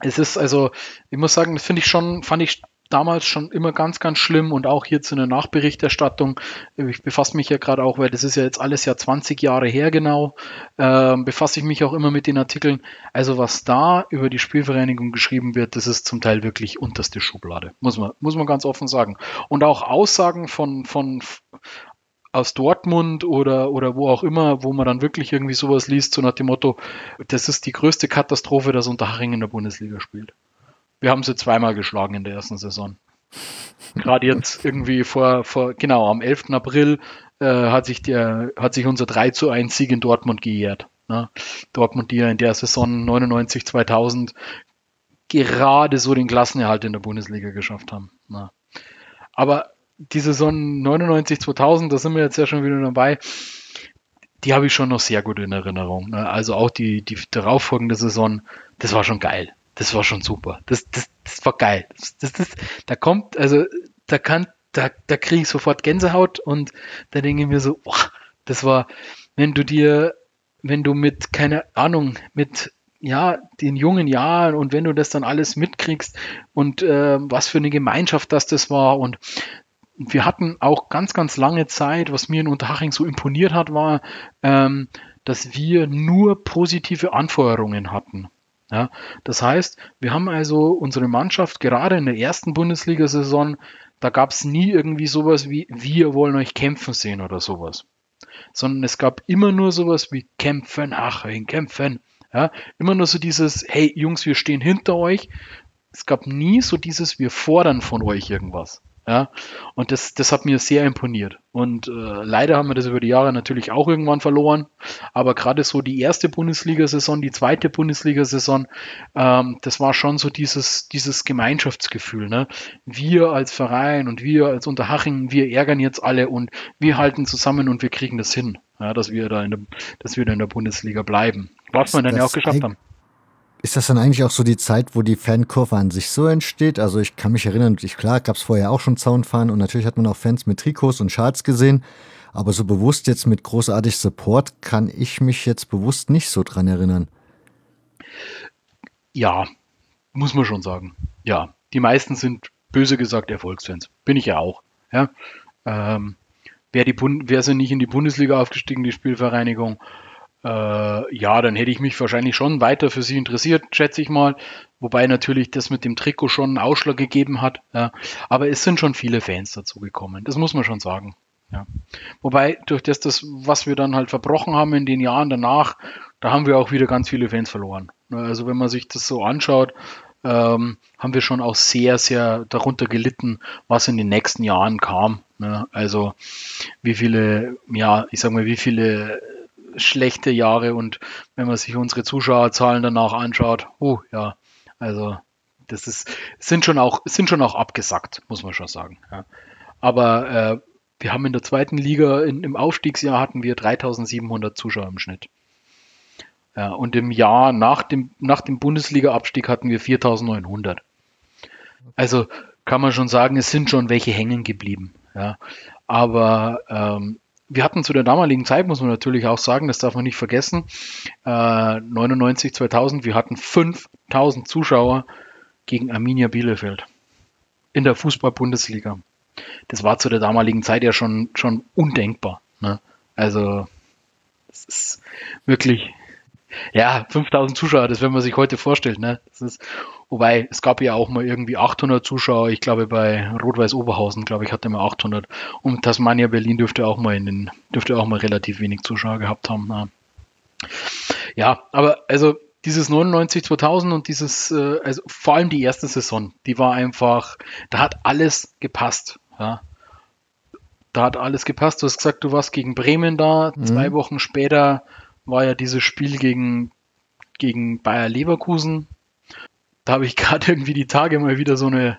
Es ist also, ich muss sagen, das finde ich schon, fand ich damals schon immer ganz, ganz schlimm und auch jetzt in der Nachberichterstattung. Ich befasse mich ja gerade auch, weil das ist ja jetzt alles ja 20 Jahre her genau, äh, befasse ich mich auch immer mit den Artikeln. Also was da über die Spielvereinigung geschrieben wird, das ist zum Teil wirklich unterste Schublade, muss man, muss man ganz offen sagen. Und auch Aussagen von, von aus Dortmund oder, oder wo auch immer, wo man dann wirklich irgendwie sowas liest, so nach dem Motto, das ist die größte Katastrophe, dass Unterhaching in der Bundesliga spielt. Wir haben sie zweimal geschlagen in der ersten Saison. Gerade jetzt irgendwie vor, vor, genau, am 11. April äh, hat, sich der, hat sich unser 3 zu 1 Sieg in Dortmund gejährt. Ne? Dortmund, die ja in der Saison 99, 2000 gerade so den Klassenerhalt in der Bundesliga geschafft haben. Ne? Aber die Saison 99, 2000, da sind wir jetzt ja schon wieder dabei, die habe ich schon noch sehr gut in Erinnerung. Ne? Also auch die, die darauffolgende Saison, das war schon geil das war schon super. Das, das, das war geil. Das, das, das, da kommt, also da kann, da, da kriege ich sofort Gänsehaut und da denke ich mir so, oh, das war, wenn du dir, wenn du mit, keine Ahnung, mit ja, den jungen Jahren und wenn du das dann alles mitkriegst und äh, was für eine Gemeinschaft das das war und wir hatten auch ganz, ganz lange Zeit, was mir in Unterhaching so imponiert hat, war, ähm, dass wir nur positive Anfeuerungen hatten. Ja, das heißt, wir haben also unsere Mannschaft gerade in der ersten Bundesliga-Saison, da gab es nie irgendwie sowas wie wir wollen euch kämpfen sehen oder sowas. Sondern es gab immer nur sowas wie kämpfen, ach, kämpfen. Ja, immer nur so dieses, hey Jungs, wir stehen hinter euch. Es gab nie so dieses, wir fordern von euch irgendwas. Ja, und das, das hat mir sehr imponiert. Und äh, leider haben wir das über die Jahre natürlich auch irgendwann verloren. Aber gerade so die erste Bundesliga-Saison, die zweite Bundesliga-Saison, ähm, das war schon so dieses, dieses Gemeinschaftsgefühl. Ne? Wir als Verein und wir als Unterhaching, wir ärgern jetzt alle und wir halten zusammen und wir kriegen das hin, ja, dass wir da in der, dass wir da in der Bundesliga bleiben. Was wir dann ja auch geschafft haben. Ist das dann eigentlich auch so die Zeit, wo die Fankurve an sich so entsteht? Also ich kann mich erinnern, ich, klar gab es vorher auch schon Zaunfahren und natürlich hat man auch Fans mit Trikots und Schals gesehen, aber so bewusst jetzt mit großartig Support kann ich mich jetzt bewusst nicht so dran erinnern. Ja, muss man schon sagen. Ja, die meisten sind böse gesagt Erfolgsfans. Bin ich ja auch. Ja. Ähm, Wäre wär sie nicht in die Bundesliga aufgestiegen, die Spielvereinigung, äh, ja, dann hätte ich mich wahrscheinlich schon weiter für sie interessiert, schätze ich mal. Wobei natürlich das mit dem Trikot schon einen Ausschlag gegeben hat. Ja. Aber es sind schon viele Fans dazu gekommen. Das muss man schon sagen. Ja. Wobei durch das, das, was wir dann halt verbrochen haben in den Jahren danach, da haben wir auch wieder ganz viele Fans verloren. Also wenn man sich das so anschaut, ähm, haben wir schon auch sehr, sehr darunter gelitten, was in den nächsten Jahren kam. Ne? Also wie viele, ja, ich sag mal, wie viele schlechte Jahre und wenn man sich unsere Zuschauerzahlen danach anschaut, oh ja, also das ist, sind schon auch, sind schon auch abgesackt, muss man schon sagen. Ja. Aber äh, wir haben in der zweiten Liga, in, im Aufstiegsjahr hatten wir 3700 Zuschauer im Schnitt. Ja, und im Jahr nach dem, nach dem Bundesliga-Abstieg hatten wir 4900. Also kann man schon sagen, es sind schon welche hängen geblieben. Ja. Aber ähm, wir hatten zu der damaligen Zeit, muss man natürlich auch sagen, das darf man nicht vergessen, äh, 99, 2000, wir hatten 5000 Zuschauer gegen Arminia Bielefeld in der Fußball-Bundesliga. Das war zu der damaligen Zeit ja schon, schon undenkbar. Ne? Also, das ist wirklich, ja, 5000 Zuschauer, das wenn man sich heute vorstellt. Ne? Das ist, wobei, es gab ja auch mal irgendwie 800 Zuschauer. Ich glaube, bei Rot-Weiß Oberhausen, glaube ich, hatte man 800. Und Tasmania Berlin dürfte auch mal in den, dürfte auch mal relativ wenig Zuschauer gehabt haben. Ja, aber also dieses 99 2000 und dieses, äh, also vor allem die erste Saison, die war einfach, da hat alles gepasst. Ja. Da hat alles gepasst. Du hast gesagt, du warst gegen Bremen da. Mhm. Zwei Wochen später war ja dieses Spiel gegen, gegen Bayer Leverkusen. Da habe ich gerade irgendwie die Tage mal wieder so eine,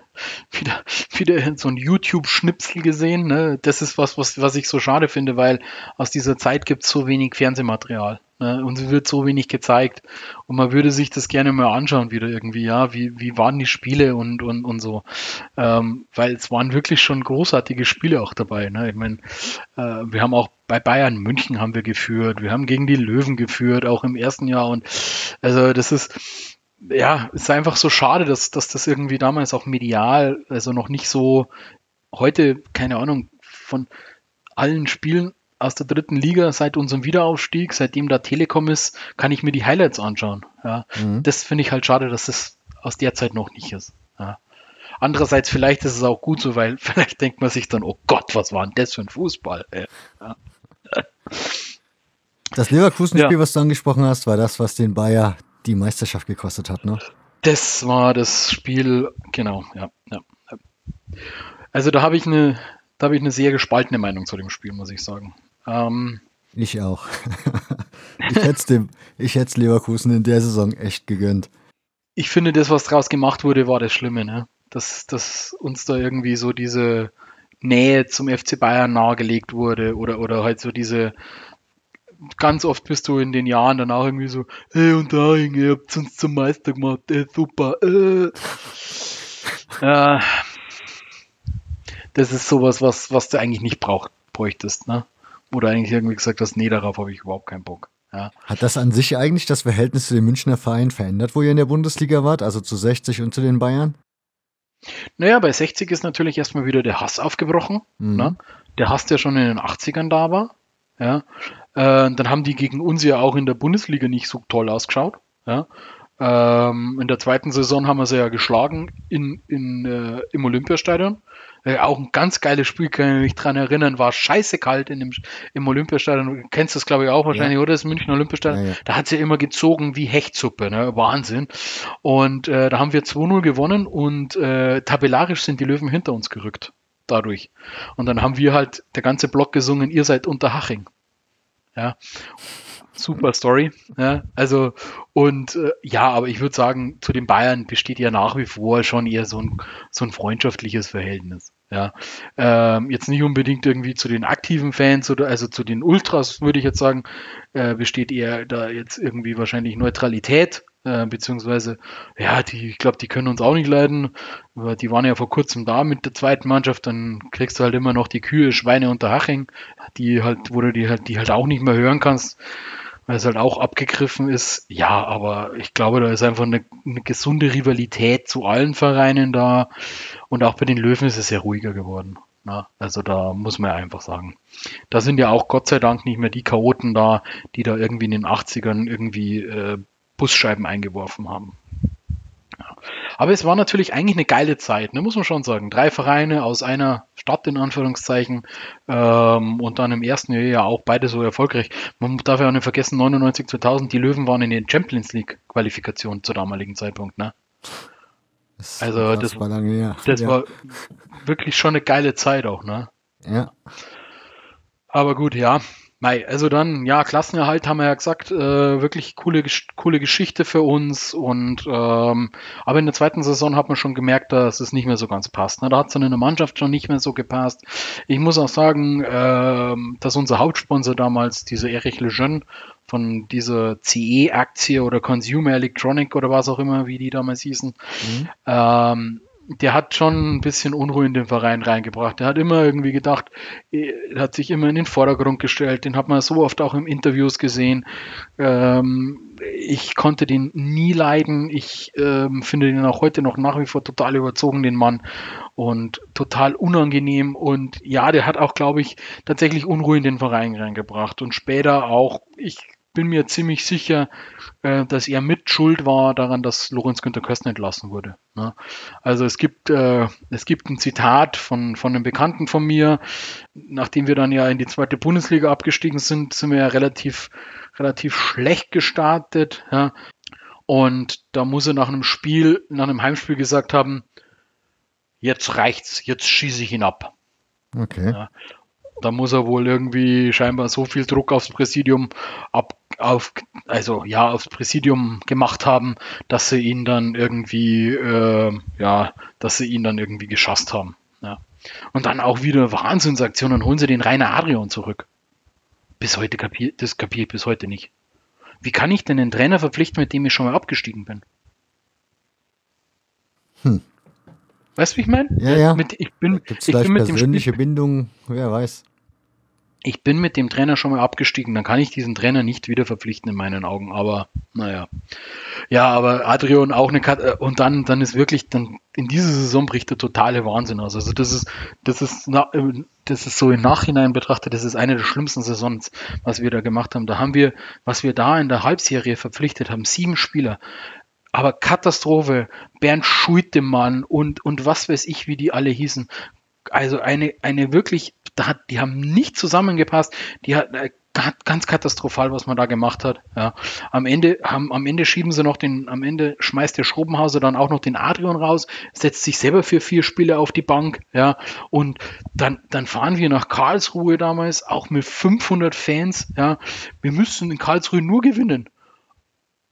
wieder, wieder so ein YouTube-Schnipsel gesehen. Ne? Das ist was, was, was ich so schade finde, weil aus dieser Zeit gibt es so wenig Fernsehmaterial. Ne? Und es wird so wenig gezeigt. Und man würde sich das gerne mal anschauen, wieder irgendwie, ja, wie, wie waren die Spiele und, und, und so. Ähm, weil es waren wirklich schon großartige Spiele auch dabei. Ne? Ich meine, äh, wir haben auch bei Bayern München haben wir geführt, wir haben gegen die Löwen geführt, auch im ersten Jahr. Und also das ist ja, es ist einfach so schade, dass, dass das irgendwie damals auch medial, also noch nicht so, heute, keine Ahnung, von allen Spielen aus der dritten Liga seit unserem Wiederaufstieg, seitdem da Telekom ist, kann ich mir die Highlights anschauen. Ja. Mhm. Das finde ich halt schade, dass das aus der Zeit noch nicht ist. Ja. Andererseits, vielleicht ist es auch gut so, weil vielleicht denkt man sich dann, oh Gott, was war denn das für ein Fußball? Ja. Das Leverkusen-Spiel, was du angesprochen hast, war das, was den Bayer die Meisterschaft gekostet hat, ne? Das war das Spiel, genau, ja. ja. Also da habe ich eine, da habe ich eine sehr gespaltene Meinung zu dem Spiel, muss ich sagen. Ähm, ich auch. ich hätte es Leverkusen in der Saison echt gegönnt. Ich finde, das, was draus gemacht wurde, war das Schlimme, ne? Dass, dass uns da irgendwie so diese Nähe zum FC Bayern nahegelegt wurde oder, oder halt so diese ganz oft bist du in den Jahren dann auch irgendwie so, hey und da, ihr habt uns zum Meister gemacht, ey, super. Äh. äh, das ist sowas, was, was du eigentlich nicht braucht, bräuchtest, ne? Oder eigentlich irgendwie gesagt hast, nee, darauf habe ich überhaupt keinen Bock. Ja. Hat das an sich eigentlich das Verhältnis zu den Münchner Vereinen verändert, wo ihr in der Bundesliga wart, also zu 60 und zu den Bayern? Naja, bei 60 ist natürlich erstmal wieder der Hass aufgebrochen. Mhm. Ne? Der Hass, der schon in den 80ern da war. Ja. Äh, dann haben die gegen uns ja auch in der Bundesliga nicht so toll ausgeschaut. Ja. Ähm, in der zweiten Saison haben wir sie ja geschlagen in, in, äh, im Olympiastadion. Äh, auch ein ganz geiles Spiel, kann ich mich dran erinnern, war scheiße kalt in dem, im Olympiastadion. Du kennst das, glaube ich, auch wahrscheinlich, ja. oder? Das München Olympiastadion. Ja, ja. Da hat sie ja immer gezogen wie Hechtsuppe, ne? Wahnsinn. Und äh, da haben wir 2-0 gewonnen und äh, tabellarisch sind die Löwen hinter uns gerückt. Dadurch. Und dann haben wir halt der ganze Block gesungen, ihr seid unter Haching. Ja super Story. Ja, also, und äh, ja, aber ich würde sagen, zu den Bayern besteht ja nach wie vor schon eher so ein, so ein freundschaftliches Verhältnis. Ja, ähm, jetzt nicht unbedingt irgendwie zu den aktiven Fans oder also zu den Ultras, würde ich jetzt sagen, äh, besteht eher da jetzt irgendwie wahrscheinlich Neutralität äh, beziehungsweise, ja, die, ich glaube, die können uns auch nicht leiden. Die waren ja vor kurzem da mit der zweiten Mannschaft, dann kriegst du halt immer noch die Kühe, Schweine unter Haching, die halt, wo du die halt, die halt auch nicht mehr hören kannst weil es halt auch abgegriffen ist. Ja, aber ich glaube, da ist einfach eine, eine, gesunde Rivalität zu allen Vereinen da. Und auch bei den Löwen ist es sehr ruhiger geworden. Na, also da muss man ja einfach sagen. Da sind ja auch Gott sei Dank nicht mehr die Chaoten da, die da irgendwie in den 80ern irgendwie äh, Busscheiben eingeworfen haben. Aber es war natürlich eigentlich eine geile Zeit, ne, muss man schon sagen. Drei Vereine aus einer Stadt in Anführungszeichen ähm, und dann im ersten Jahr ja auch beide so erfolgreich. Man darf ja auch nicht vergessen, 99, 2000, die Löwen waren in den Champions League Qualifikationen zu damaligen Zeitpunkt. Ne? Das also das, war, lange, ja. das ja. war wirklich schon eine geile Zeit auch. Ne? Ja. Aber gut, ja. Mei, also dann, ja, Klassenerhalt haben wir ja gesagt, äh, wirklich coole, coole Geschichte für uns. Und ähm, aber in der zweiten Saison hat man schon gemerkt, dass es nicht mehr so ganz passt. Ne? Da hat es dann in der Mannschaft schon nicht mehr so gepasst. Ich muss auch sagen, äh, dass unser Hauptsponsor damals, dieser Erich Lejeune, von dieser CE-Aktie oder Consumer Electronic oder was auch immer, wie die damals hießen, mhm. ähm, der hat schon ein bisschen Unruhe in den Verein reingebracht. Der hat immer irgendwie gedacht, er hat sich immer in den Vordergrund gestellt. Den hat man so oft auch im Interviews gesehen. Ähm, ich konnte den nie leiden. Ich ähm, finde den auch heute noch nach wie vor total überzogen, den Mann. Und total unangenehm. Und ja, der hat auch, glaube ich, tatsächlich Unruhe in den Verein reingebracht. Und später auch, ich bin mir ziemlich sicher, äh, dass er mit schuld war daran, dass Lorenz Günther Kösten entlassen wurde. Ne? Also es gibt, äh, es gibt ein Zitat von, von einem Bekannten von mir, nachdem wir dann ja in die zweite Bundesliga abgestiegen sind, sind wir ja relativ, relativ schlecht gestartet. Ja? Und da muss er nach einem Spiel, nach einem Heimspiel gesagt haben, jetzt reicht's, jetzt schieße ich ihn ab. Okay. Ja, da muss er wohl irgendwie scheinbar so viel Druck aufs Präsidium ab, auf, also ja, aufs Präsidium gemacht haben, dass sie ihn dann irgendwie, äh, ja, dass sie ihn dann irgendwie geschasst haben. Ja. Und dann auch wieder Wahnsinnsaktionen, holen sie den Rainer Adrian zurück. Bis heute kapiert, das kapiert bis heute nicht. Wie kann ich denn einen Trainer verpflichten, mit dem ich schon mal abgestiegen bin? Hm. Weißt du, wie ich meine? Ja, ja. Mit, ich bin, Gibt's ich bin mit persönliche dem Bindung, wer weiß. Ich bin mit dem Trainer schon mal abgestiegen, dann kann ich diesen Trainer nicht wieder verpflichten in meinen Augen. Aber naja. Ja, aber Adrian auch eine Kat äh, und dann, dann ist wirklich, dann in dieser Saison bricht der totale Wahnsinn aus. Also das ist, das ist, äh, das ist so im Nachhinein betrachtet, das ist eine der schlimmsten Saisons, was wir da gemacht haben. Da haben wir, was wir da in der Halbserie verpflichtet haben, sieben Spieler. Aber Katastrophe, Bernd Schuitemann und, und was weiß ich, wie die alle hießen. Also eine, eine wirklich da hat, die haben nicht zusammengepasst. Die hat, äh, ganz katastrophal, was man da gemacht hat. Ja. Am Ende haben, am Ende schieben sie noch den, am Ende schmeißt der Schrobenhauser dann auch noch den Adrian raus, setzt sich selber für vier Spiele auf die Bank, ja. Und dann, dann fahren wir nach Karlsruhe damals, auch mit 500 Fans, ja. Wir müssen in Karlsruhe nur gewinnen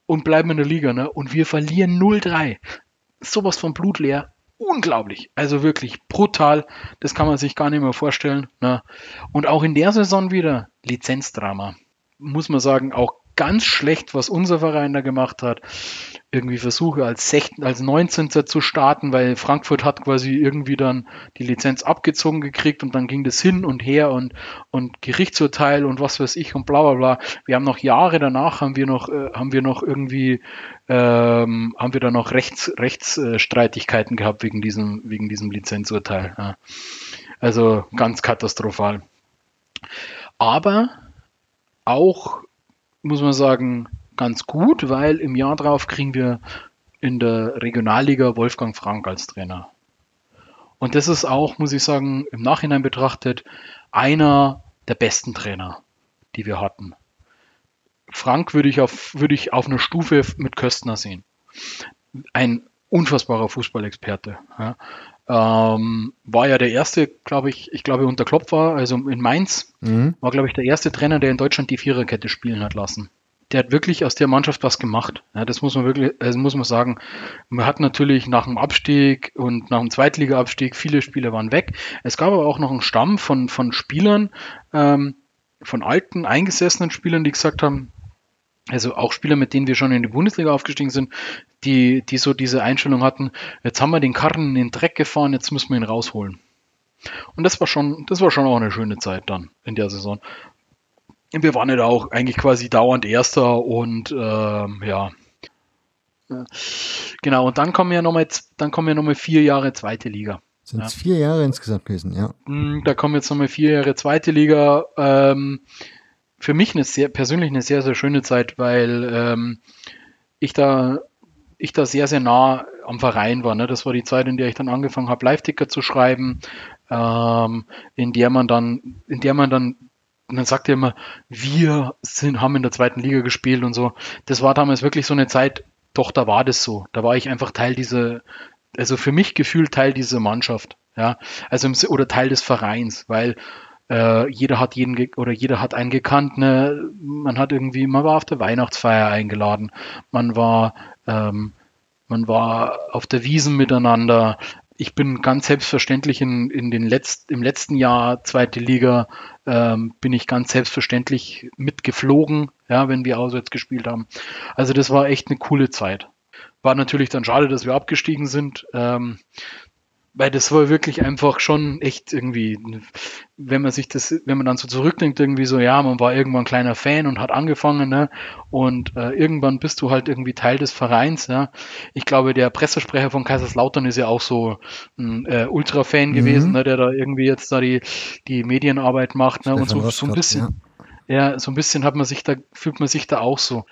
und bleiben in der Liga, ne. Und wir verlieren 0-3. Sowas von blutleer unglaublich. Also wirklich brutal. Das kann man sich gar nicht mehr vorstellen. Ne? Und auch in der Saison wieder Lizenzdrama. Muss man sagen, auch ganz schlecht, was unser Verein da gemacht hat. Irgendwie Versuche als, 16, als 19. zu starten, weil Frankfurt hat quasi irgendwie dann die Lizenz abgezogen gekriegt und dann ging das hin und her und, und Gerichtsurteil und was weiß ich und bla bla bla. Wir haben noch Jahre danach haben wir noch, äh, haben wir noch irgendwie, ähm, haben wir da noch Rechts, Rechtsstreitigkeiten gehabt wegen diesem, wegen diesem Lizenzurteil. Ja. Also ganz katastrophal. Aber auch muss man sagen, ganz gut, weil im Jahr drauf kriegen wir in der Regionalliga Wolfgang Frank als Trainer. Und das ist auch, muss ich sagen, im Nachhinein betrachtet, einer der besten Trainer, die wir hatten. Frank würde ich auf, würde ich auf einer Stufe mit Köstner sehen. Ein unfassbarer Fußballexperte. Ja. Ähm, war ja der erste, glaube ich, ich glaube unter Klopp war, also in Mainz, mhm. war, glaube ich, der erste Trainer, der in Deutschland die Viererkette spielen hat lassen. Der hat wirklich aus der Mannschaft was gemacht. Ja, das muss man wirklich, also muss man sagen. Man hat natürlich nach dem Abstieg und nach dem Zweitliga-Abstieg viele Spieler waren weg. Es gab aber auch noch einen Stamm von, von Spielern, ähm, von alten, eingesessenen Spielern, die gesagt haben, also auch Spieler, mit denen wir schon in die Bundesliga aufgestiegen sind, die, die so diese Einstellung hatten, jetzt haben wir den Karren in den Dreck gefahren, jetzt müssen wir ihn rausholen. Und das war schon, das war schon auch eine schöne Zeit dann in der Saison. Wir waren ja da auch eigentlich quasi dauernd Erster und ähm, ja. Genau, und dann kommen ja nochmal dann kommen ja nochmal vier Jahre zweite Liga. Sind es ja. vier Jahre insgesamt gewesen, ja. Hm, da kommen jetzt nochmal vier Jahre zweite Liga. Ähm, für mich eine sehr, persönlich eine sehr, sehr schöne Zeit, weil ähm, ich da ich da sehr, sehr nah am Verein war. Ne? Das war die Zeit, in der ich dann angefangen habe, Live-Ticker zu schreiben, ähm, in der man dann, in der man dann, man sagt ja immer, wir sind, haben in der zweiten Liga gespielt und so. Das war damals wirklich so eine Zeit, doch, da war das so. Da war ich einfach Teil dieser, also für mich gefühlt Teil dieser Mannschaft, ja, also im, oder Teil des Vereins, weil äh, jeder hat jeden oder jeder hat einen gekannt. Ne? Man hat irgendwie, man war auf der Weihnachtsfeier eingeladen, man war, ähm, man war auf der Wiesen miteinander. Ich bin ganz selbstverständlich in, in den Letzt, im letzten Jahr zweite Liga ähm, bin ich ganz selbstverständlich mitgeflogen, ja, wenn wir auswärts gespielt haben. Also das war echt eine coole Zeit. War natürlich dann schade, dass wir abgestiegen sind. Ähm, weil das war wirklich einfach schon echt irgendwie, wenn man sich das, wenn man dann so zurückdenkt, irgendwie so, ja, man war irgendwann ein kleiner Fan und hat angefangen, ne? Und äh, irgendwann bist du halt irgendwie Teil des Vereins, ja. Ich glaube, der Pressesprecher von Kaiserslautern ist ja auch so ein äh, Ultra-Fan mhm. gewesen, ne, der da irgendwie jetzt da die, die Medienarbeit macht, ne? und so, so ein bisschen. Ja. Ja, so ein bisschen hat man sich da, fühlt man sich da auch so.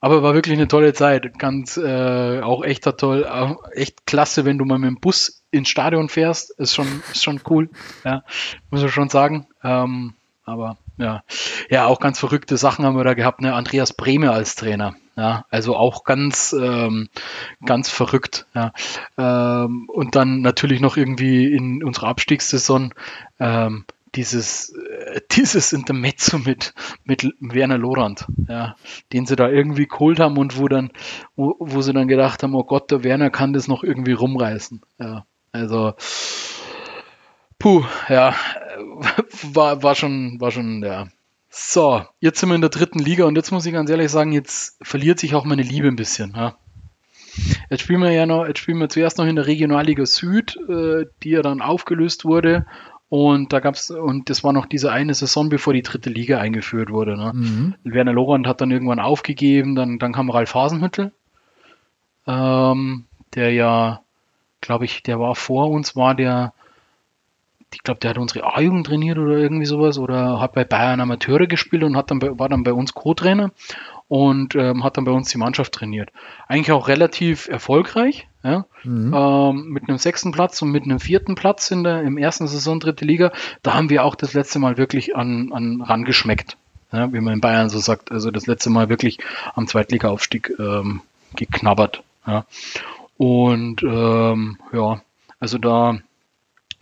Aber war wirklich eine tolle Zeit. Ganz, äh, auch echt toll, auch echt klasse, wenn du mal mit dem Bus ins Stadion fährst. Ist schon, ist schon cool. Ja, muss man schon sagen. Ähm, aber ja, ja, auch ganz verrückte Sachen haben wir da gehabt. Ne? Andreas Brehme als Trainer. Ja, also auch ganz, ähm, ganz verrückt. Ja. Ähm, und dann natürlich noch irgendwie in unserer Abstiegssaison ähm, dieses, äh, dieses Intermezzo mit, mit Werner Lorand, ja, den sie da irgendwie geholt haben und wo dann, wo, wo sie dann gedacht haben, oh Gott, der Werner kann das noch irgendwie rumreißen. Ja, also, puh, ja, war, war schon, war schon, ja. So, jetzt sind wir in der dritten Liga und jetzt muss ich ganz ehrlich sagen, jetzt verliert sich auch meine Liebe ein bisschen. Ja. Jetzt spielen wir ja noch, jetzt spielen wir zuerst noch in der Regionalliga Süd, äh, die ja dann aufgelöst wurde Und da gab's, und das war noch diese eine Saison, bevor die dritte Liga eingeführt wurde. Ne? Mhm. Werner Lorand hat dann irgendwann aufgegeben, dann, dann kam Ralf Hasenhüttel, ähm, der ja, glaube ich, der war vor uns, war der, ich glaube, der hat unsere A-Jugend trainiert oder irgendwie sowas oder hat bei Bayern Amateure gespielt und hat dann bei, war dann bei uns Co-Trainer und ähm, hat dann bei uns die Mannschaft trainiert. Eigentlich auch relativ erfolgreich, ja? Mhm. Ähm, mit einem sechsten Platz und mit einem vierten Platz in der im ersten Saison dritte Liga. Da haben wir auch das letzte Mal wirklich an, an rangeschmeckt, ja? wie man in Bayern so sagt. Also das letzte Mal wirklich am Zweitliga-Aufstieg ähm, geknabbert. Ja? Und ähm, ja, also da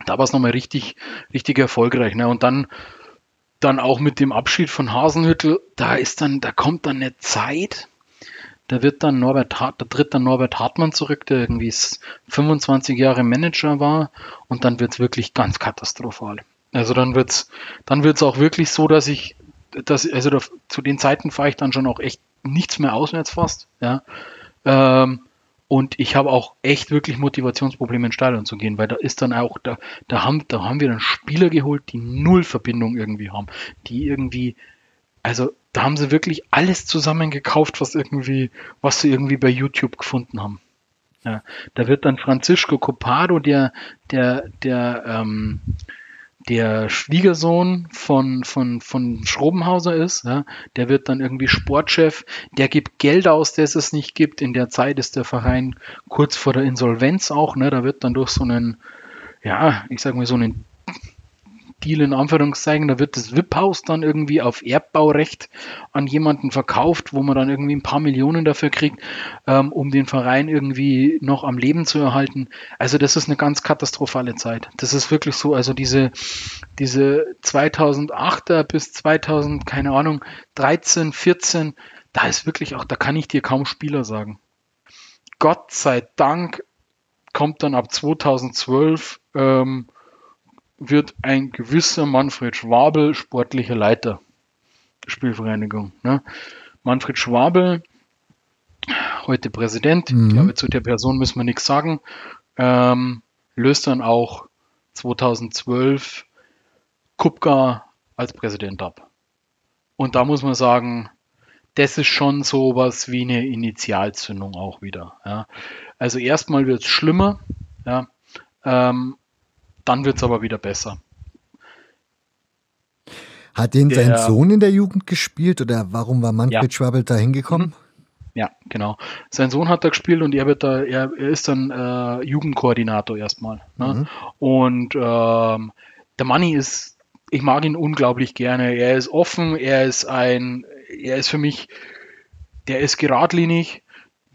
da war es nochmal richtig, richtig erfolgreich. Ne? Und dann, dann auch mit dem Abschied von Hasenhüttel, da ist dann, da kommt dann eine Zeit, da wird dann Norbert da tritt dann Norbert Hartmann zurück, der irgendwie 25 Jahre Manager war und dann wird es wirklich ganz katastrophal. Also dann wird's, dann wird's auch wirklich so, dass ich, dass, also da, zu den Zeiten fahre ich dann schon auch echt nichts mehr auswärts fast, ja. Ähm, und ich habe auch echt wirklich Motivationsprobleme ins Stadion zu gehen, weil da ist dann auch, da, da, haben, da haben wir dann Spieler geholt, die null Verbindung irgendwie haben, die irgendwie, also da haben sie wirklich alles zusammengekauft, was irgendwie, was sie irgendwie bei YouTube gefunden haben. Ja, da wird dann Francisco Copado, der, der, der, ähm, der Schwiegersohn von, von, von Schrobenhauser ist, ja, der wird dann irgendwie Sportchef, der gibt Geld aus, das es nicht gibt. In der Zeit ist der Verein kurz vor der Insolvenz auch, ne, da wird dann durch so einen, ja, ich sag mal so einen Deal in Anführungszeichen, da wird das VIP-Haus dann irgendwie auf Erbbaurecht an jemanden verkauft, wo man dann irgendwie ein paar Millionen dafür kriegt, ähm, um den Verein irgendwie noch am Leben zu erhalten. Also das ist eine ganz katastrophale Zeit. Das ist wirklich so, also diese, diese 2008er bis 2000, keine Ahnung, 13, 14, da ist wirklich auch, da kann ich dir kaum Spieler sagen. Gott sei Dank kommt dann ab 2012 ähm, wird ein gewisser Manfred Schwabel sportlicher Leiter der Spielvereinigung. Ne? Manfred Schwabel, heute Präsident, mhm. ich glaube, zu der Person müssen wir nichts sagen, ähm, löst dann auch 2012 Kupka als Präsident ab. Und da muss man sagen, das ist schon so was wie eine Initialzündung auch wieder. Ja. Also erstmal wird es schlimmer, ja. Ähm, dann wird es aber wieder besser. Hat den der, sein Sohn in der Jugend gespielt oder warum war Manfred ja. Schwabbel da hingekommen? Mhm. Ja, genau. Sein Sohn hat da gespielt und er wird da, er, er ist dann äh, Jugendkoordinator erstmal. Ne? Mhm. Und ähm, der Manni ist, ich mag ihn unglaublich gerne. Er ist offen, er ist ein, er ist für mich, der ist geradlinig,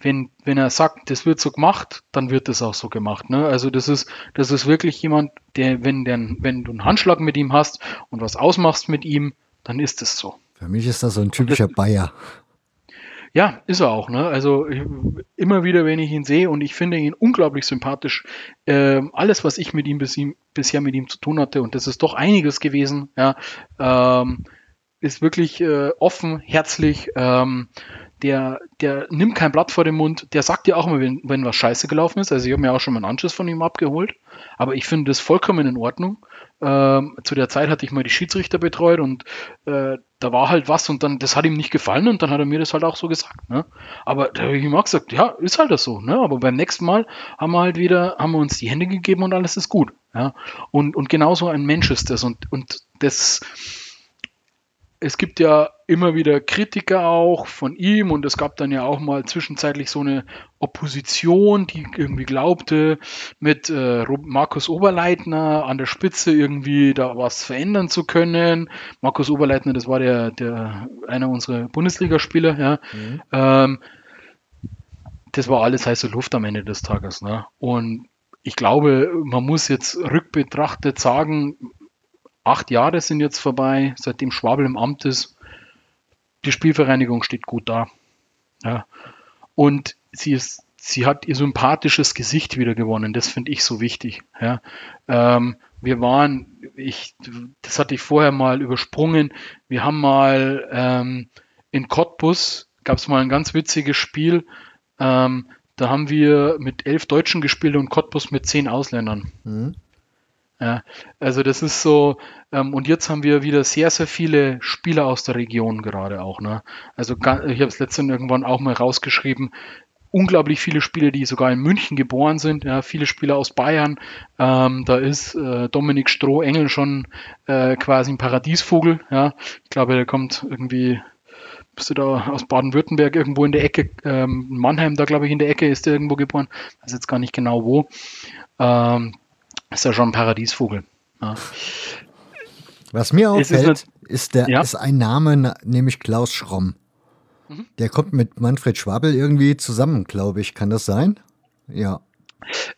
wenn, wenn er sagt, das wird so gemacht, dann wird das auch so gemacht. Ne? Also das ist, das ist wirklich jemand, der, wenn, der, wenn du einen Handschlag mit ihm hast und was ausmachst mit ihm, dann ist es so. Für mich ist das so ein typischer das, Bayer. Ja, ist er auch. Ne? Also ich, immer wieder, wenn ich ihn sehe und ich finde ihn unglaublich sympathisch. Äh, alles, was ich mit ihm, bis ihm, bisher mit ihm zu tun hatte, und das ist doch einiges gewesen, ja, ähm, ist wirklich äh, offen, herzlich. Ähm, der, der nimmt kein Blatt vor den Mund, der sagt dir auch immer, wenn, wenn was scheiße gelaufen ist. Also ich habe mir auch schon mal einen Anschluss von ihm abgeholt, aber ich finde das vollkommen in Ordnung. Ähm, zu der Zeit hatte ich mal die Schiedsrichter betreut und äh, da war halt was und dann, das hat ihm nicht gefallen und dann hat er mir das halt auch so gesagt. Ne? Aber da habe ich ihm auch gesagt, ja, ist halt das so. Ne? Aber beim nächsten Mal haben wir halt wieder, haben wir uns die Hände gegeben und alles ist gut. Ja? Und, und genauso ein Mensch ist das und, und das es gibt ja immer wieder Kritiker auch von ihm und es gab dann ja auch mal zwischenzeitlich so eine Opposition, die irgendwie glaubte, mit äh, Markus Oberleitner an der Spitze irgendwie da was verändern zu können. Markus Oberleitner, das war der, der einer unserer Bundesligaspieler, ja. Mhm. Ähm, das war alles heiße Luft am Ende des Tages. Ne? Und ich glaube, man muss jetzt rückbetrachtet sagen, Acht Jahre sind jetzt vorbei, seitdem Schwabel im Amt ist. Die Spielvereinigung steht gut da. Ja. Und sie, ist, sie hat ihr sympathisches Gesicht wieder gewonnen. Das finde ich so wichtig. Ja. Ähm, wir waren, ich, das hatte ich vorher mal übersprungen. Wir haben mal ähm, in Cottbus gab es mal ein ganz witziges Spiel. Ähm, da haben wir mit elf Deutschen gespielt und Cottbus mit zehn Ausländern. Mhm. Ja, also das ist so, ähm, und jetzt haben wir wieder sehr, sehr viele Spieler aus der Region gerade auch. Ne? Also ich habe es letztens irgendwann auch mal rausgeschrieben, unglaublich viele Spieler, die sogar in München geboren sind, ja, viele Spieler aus Bayern. Ähm, da ist äh, Dominik Stroh-Engel schon äh, quasi ein Paradiesvogel. Ja. Ich glaube, der kommt irgendwie, bist du da aus Baden-Württemberg irgendwo in der Ecke, ähm, Mannheim, da glaube ich in der Ecke ist er irgendwo geboren, weiß jetzt gar nicht genau wo. Ähm, ist ja schon ein Paradiesvogel. Ja. Was mir auffällt, ist, ist, der, ja? ist ein Name, nämlich Klaus Schromm. Mhm. Der kommt mit Manfred Schwabel irgendwie zusammen, glaube ich. Kann das sein? Ja.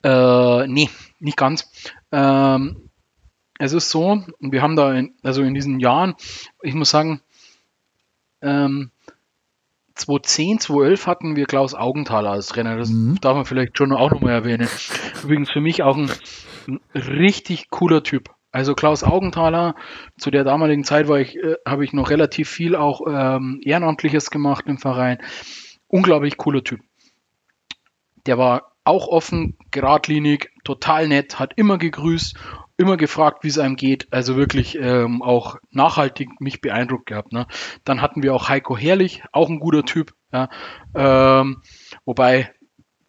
Äh, nee, nicht ganz. Ähm, es ist so, wir haben da, in, also in diesen Jahren, ich muss sagen, ähm, 2010, 2011 hatten wir Klaus Augenthaler als Trainer. Das mhm. darf man vielleicht schon auch nochmal erwähnen. Übrigens für mich auch ein, ein richtig cooler Typ. Also Klaus Augenthaler, zu der damaligen Zeit war ich, äh, habe ich noch relativ viel auch ähm, Ehrenamtliches gemacht im Verein. Unglaublich cooler Typ. Der war auch offen, geradlinig, total nett, hat immer gegrüßt, immer gefragt, wie es einem geht. Also wirklich ähm, auch nachhaltig mich beeindruckt gehabt. Ne? Dann hatten wir auch Heiko Herrlich, auch ein guter Typ. Ja? Ähm, wobei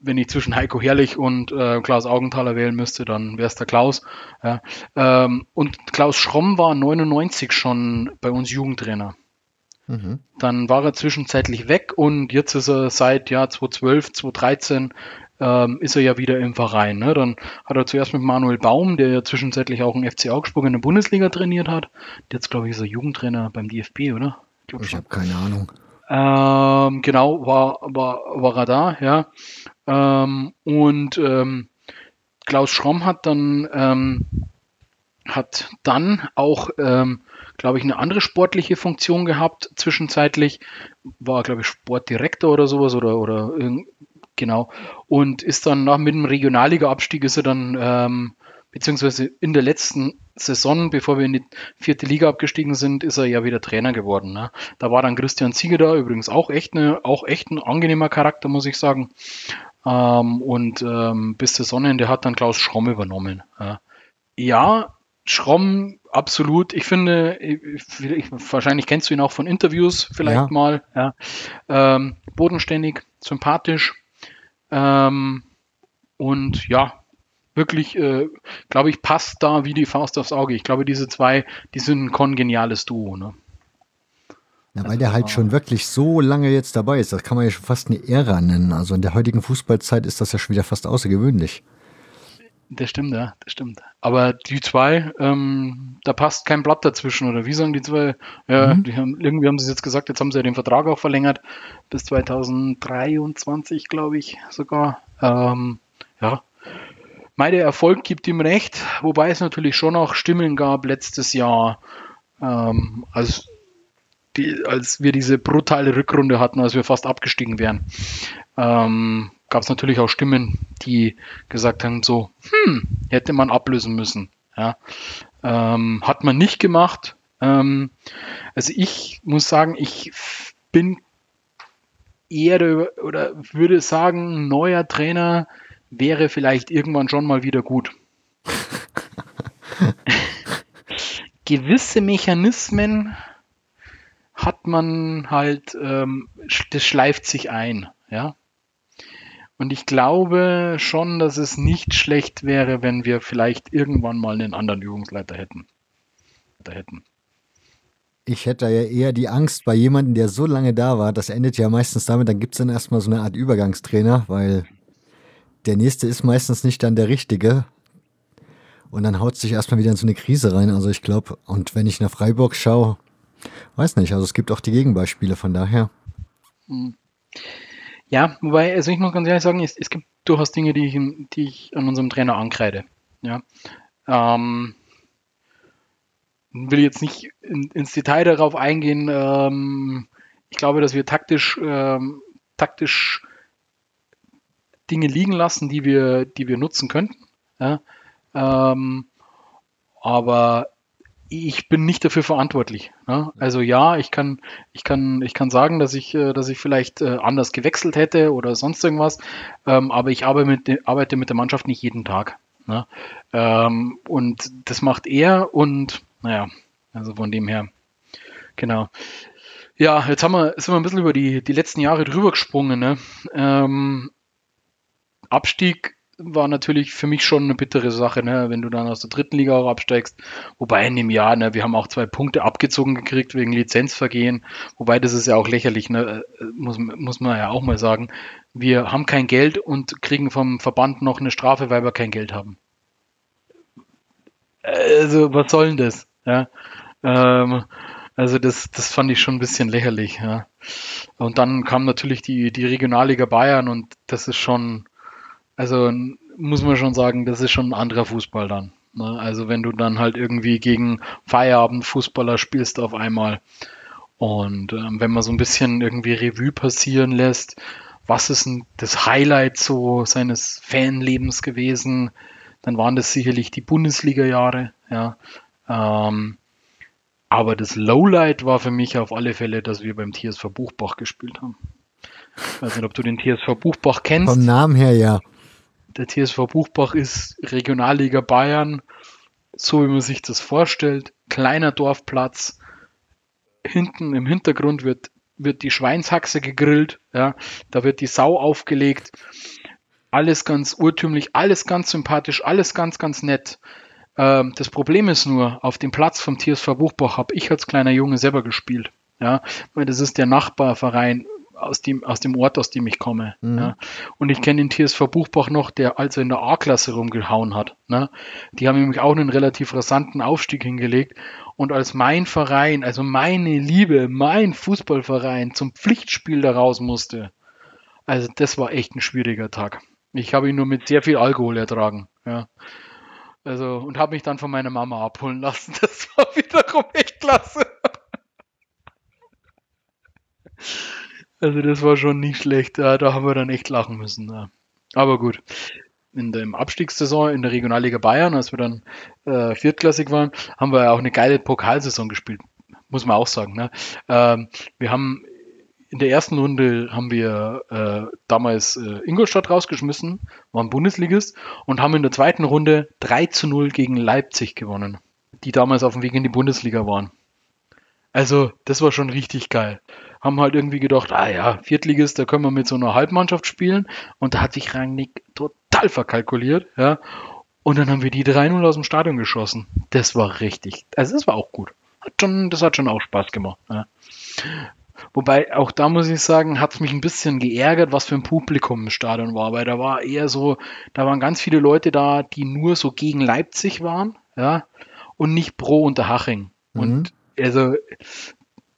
wenn ich zwischen Heiko Herrlich und äh, Klaus Augenthaler wählen müsste, dann wäre es der Klaus. Ja. Ähm, und Klaus Schromm war 99 schon bei uns Jugendtrainer. Mhm. Dann war er zwischenzeitlich weg und jetzt ist er seit Jahr 2012, 2013 ähm, ist er ja wieder im Verein. Ne? Dann hat er zuerst mit Manuel Baum, der ja zwischenzeitlich auch einen FC Augsburg in der Bundesliga trainiert hat. Jetzt, glaube ich, ist er Jugendtrainer beim DFB, oder? Ich, ich habe keine Ahnung. Ähm, genau, war, war, war er da, ja. Ähm, und ähm, Klaus Schromm hat dann, ähm, hat dann auch, ähm, glaube ich, eine andere sportliche Funktion gehabt. Zwischenzeitlich war, glaube ich, Sportdirektor oder sowas oder, oder genau. Und ist dann nach mit dem Regionalliga-Abstieg ist er dann ähm, beziehungsweise in der letzten Saison, bevor wir in die vierte Liga abgestiegen sind, ist er ja wieder Trainer geworden. Ne? Da war dann Christian Zieger da, übrigens auch echt, eine, auch echt ein angenehmer Charakter, muss ich sagen. Ähm, und ähm, bis Saisonende hat dann Klaus Schromm übernommen. Ja, ja Schromm, absolut. Ich finde, ich, ich, wahrscheinlich kennst du ihn auch von Interviews vielleicht ja. mal. Ja. Ähm, bodenständig, sympathisch. Ähm, und ja, wirklich, äh, glaube ich, passt da wie die Faust aufs Auge. Ich glaube, diese zwei, die sind ein kongeniales Duo. Ne? Ja, weil der halt schon wirklich so lange jetzt dabei ist. Das kann man ja schon fast eine Ära nennen. Also in der heutigen Fußballzeit ist das ja schon wieder fast außergewöhnlich. Das stimmt, ja, das stimmt. Aber die zwei, ähm, da passt kein Blatt dazwischen, oder wie sagen die zwei? Ja, mhm. die haben, irgendwie haben sie jetzt gesagt, jetzt haben sie ja den Vertrag auch verlängert bis 2023, glaube ich, sogar. Ähm, ja, meine Erfolg gibt ihm recht, wobei es natürlich schon auch Stimmen gab letztes Jahr, ähm, als die, als wir diese brutale Rückrunde hatten, als wir fast abgestiegen wären, ähm, gab es natürlich auch Stimmen, die gesagt haben, so, hm, hätte man ablösen müssen. Ja. Ähm, hat man nicht gemacht. Ähm, also ich muss sagen, ich bin eher oder würde sagen, neuer Trainer wäre vielleicht irgendwann schon mal wieder gut. Gewisse Mechanismen hat man halt, ähm, das schleift sich ein, ja. Und ich glaube schon, dass es nicht schlecht wäre, wenn wir vielleicht irgendwann mal einen anderen Übungsleiter hätten. hätten. Ich hätte ja eher die Angst bei jemandem, der so lange da war. Das endet ja meistens damit, dann gibt es dann erstmal so eine Art Übergangstrainer, weil der nächste ist meistens nicht dann der richtige. Und dann haut sich erstmal wieder in so eine Krise rein. Also ich glaube, und wenn ich nach Freiburg schaue, Weiß nicht, also es gibt auch die Gegenbeispiele von daher. Hm. Ja, wobei, also ich muss ganz ehrlich sagen, es, es gibt durchaus Dinge, die ich, die ich an unserem Trainer ankreide. Ja. Ähm, will jetzt nicht in, ins Detail darauf eingehen. Ähm, ich glaube, dass wir taktisch, ähm, taktisch Dinge liegen lassen, die wir, die wir nutzen könnten. Ja. Ähm, aber ich bin nicht dafür verantwortlich. Ne? Also ja, ich kann, ich kann, ich kann sagen, dass ich, äh, dass ich vielleicht äh, anders gewechselt hätte oder sonst irgendwas, ähm, aber ich arbeite mit, arbeite mit der Mannschaft nicht jeden Tag. Ne? Ähm, und das macht er und naja, also von dem her, genau. Ja, jetzt haben wir, sind wir ein bisschen über die, die letzten Jahre drüber gesprungen. Ne? Ähm, Abstieg war natürlich für mich schon eine bittere Sache, ne? wenn du dann aus der dritten Liga auch absteigst. Wobei in dem Jahr, ne, wir haben auch zwei Punkte abgezogen gekriegt wegen Lizenzvergehen. Wobei das ist ja auch lächerlich, ne? Äh, muss, muss man ja auch mal sagen. Wir haben kein Geld und kriegen vom Verband noch eine Strafe, weil wir kein Geld haben. Also, was soll denn das? Ja? Ähm, also das, das fand ich schon ein bisschen lächerlich. Ja. Und dann kam natürlich die, die Regionalliga Bayern und das ist schon, also muss man schon sagen, das ist schon ein anderer Fußball dann. Ne? Also wenn du dann halt irgendwie gegen Feierabendfußballer spielst auf einmal und ähm, wenn man so ein bisschen irgendwie Revue passieren lässt, was ist denn das Highlight so seines Fanlebens gewesen, dann waren das sicherlich die Bundesliga-Jahre. Ja. Ähm, aber das Lowlight war für mich auf alle Fälle, dass wir beim TSV Buchbach gespielt haben. Ich weiß nicht, ob du den TSV Buchbach kennst. Vom Namen her ja. Der TSV Buchbach ist Regionalliga Bayern, so wie man sich das vorstellt. Kleiner Dorfplatz. Hinten im Hintergrund wird, wird die Schweinshaxe gegrillt. Ja, da wird die Sau aufgelegt. Alles ganz urtümlich, alles ganz sympathisch, alles ganz, ganz nett. Ähm, das Problem ist nur, auf dem Platz vom TSV Buchbach habe ich als kleiner Junge selber gespielt. Ja, das ist der Nachbarverein aus dem, aus dem Ort, aus dem ich komme. Mhm. Ja. Und ich kenne den TSV Buchbach noch, der also in der A-Klasse rumgehauen hat. Ne. Die haben nämlich auch einen relativ rasanten Aufstieg hingelegt. Und als mein Verein, also meine Liebe, mein Fußballverein zum Pflichtspiel da raus musste, also das war echt ein schwieriger Tag. Ich habe ihn nur mit sehr viel Alkohol ertragen. Ja. Also, und habe mich dann von meiner Mama abholen lassen. Das war wiederum echt klasse. Also, das war schon nicht schlecht. Ja, da haben wir dann echt lachen müssen. Aber gut. In der Abstiegssaison in der Regionalliga Bayern, als wir dann äh, viertklassig waren, haben wir auch eine geile Pokalsaison gespielt. Muss man auch sagen. Ne? Ähm, wir haben in der ersten Runde haben wir äh, damals äh, Ingolstadt rausgeschmissen, waren Bundesligist und haben in der zweiten Runde 3 zu 0 gegen Leipzig gewonnen, die damals auf dem Weg in die Bundesliga waren. Also, das war schon richtig geil. Haben halt irgendwie gedacht, ah ja, Viertligist, da können wir mit so einer Halbmannschaft spielen. Und da hat sich Rangnick total verkalkuliert, ja. Und dann haben wir die 3-0 aus dem Stadion geschossen. Das war richtig. Also, das war auch gut. Hat schon, das hat schon auch Spaß gemacht. Ja. Wobei auch da muss ich sagen, hat es mich ein bisschen geärgert, was für ein Publikum im Stadion war, weil da war eher so, da waren ganz viele Leute da, die nur so gegen Leipzig waren, ja, und nicht pro Unterhaching. Mhm. Und also,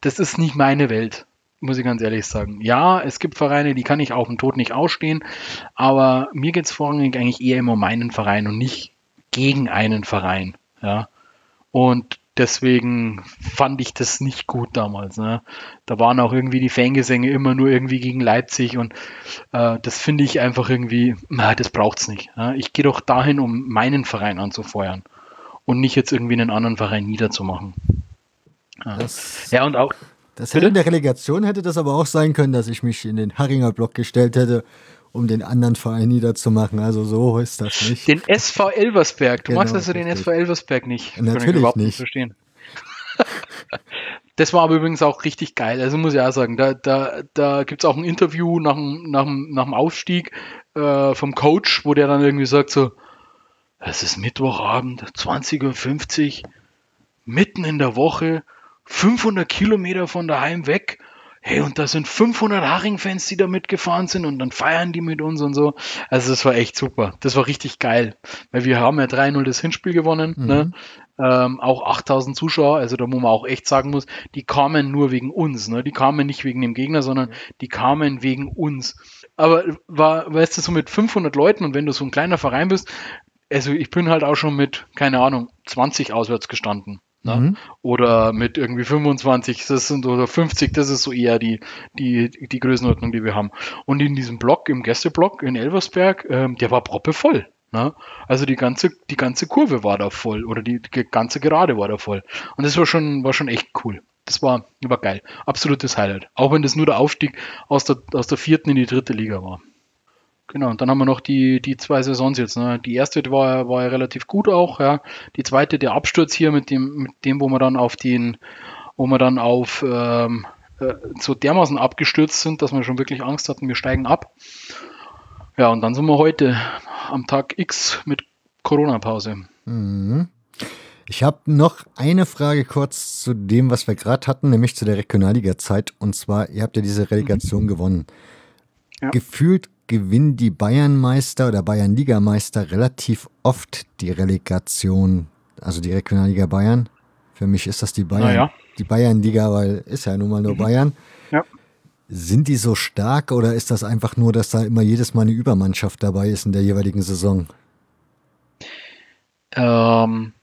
das ist nicht meine Welt, muss ich ganz ehrlich sagen. Ja, es gibt Vereine, die kann ich auf den Tod nicht ausstehen, aber mir geht es vorrangig eigentlich eher immer um meinen Verein und nicht gegen einen Verein, ja. Und deswegen fand ich das nicht gut damals. Ne? Da waren auch irgendwie die Fangesänge immer nur irgendwie gegen Leipzig und äh, das finde ich einfach irgendwie, na, das braucht's nicht. Ne? Ich gehe doch dahin, um meinen Verein anzufeuern und nicht jetzt irgendwie einen anderen Verein niederzumachen. Ja, ja und auch. Das hätte in der Relegation hätte das aber auch sein können, dass ich mich in den Harringer Block gestellt hätte um den anderen Verein niederzumachen. Also so ist das nicht. Den SV Elversberg. Du genau, magst also den SV Elversberg nicht. Natürlich überhaupt nicht. nicht verstehen. Das war aber übrigens auch richtig geil. Also muss ich auch sagen, da, da, da gibt es auch ein Interview nach dem, nach dem, nach dem Aufstieg äh, vom Coach, wo der dann irgendwie sagt so, es ist Mittwochabend, 20.50 Uhr, mitten in der Woche, 500 Kilometer von daheim weg hey, und da sind 500 Haring-Fans, die da mitgefahren sind und dann feiern die mit uns und so. Also das war echt super. Das war richtig geil, weil wir haben ja 3-0 das Hinspiel gewonnen, mhm. ne? ähm, auch 8000 Zuschauer, also da wo man auch echt sagen muss, die kamen nur wegen uns, ne? die kamen nicht wegen dem Gegner, sondern die kamen wegen uns. Aber war, weißt du, so mit 500 Leuten und wenn du so ein kleiner Verein bist, also ich bin halt auch schon mit, keine Ahnung, 20 auswärts gestanden. Ne? Mhm. Oder mit irgendwie 25 das sind, oder 50, das ist so eher die, die, die Größenordnung, die wir haben. Und in diesem Block, im Gästeblock in Elversberg, ähm, der war proppevoll. Ne? Also die ganze, die ganze Kurve war da voll oder die, die ganze Gerade war da voll. Und das war schon, war schon echt cool. Das war, war geil. Absolutes Highlight. Auch wenn das nur der Aufstieg aus der, aus der vierten in die dritte Liga war. Genau, und dann haben wir noch die, die zwei Saisons jetzt. Ne? Die erste war, war ja relativ gut auch, ja. Die zweite, der Absturz hier mit dem, mit dem, wo wir dann auf den, wo wir dann auf ähm, äh, so dermaßen abgestürzt sind, dass wir schon wirklich Angst hatten, wir steigen ab. Ja, und dann sind wir heute am Tag X mit Corona-Pause. Mhm. Ich habe noch eine Frage kurz zu dem, was wir gerade hatten, nämlich zu der Regionalliga-Zeit. Und zwar, ihr habt ja diese Relegation mhm. gewonnen. Ja. Gefühlt gewinnen die Bayernmeister oder Bayern-Ligameister relativ oft die Relegation, also die Regionalliga Bayern. Für mich ist das die Bayern, naja. die Bayernliga, weil ist ja nun mal nur mhm. Bayern. Ja. Sind die so stark oder ist das einfach nur, dass da immer jedes Mal eine Übermannschaft dabei ist in der jeweiligen Saison? Ähm,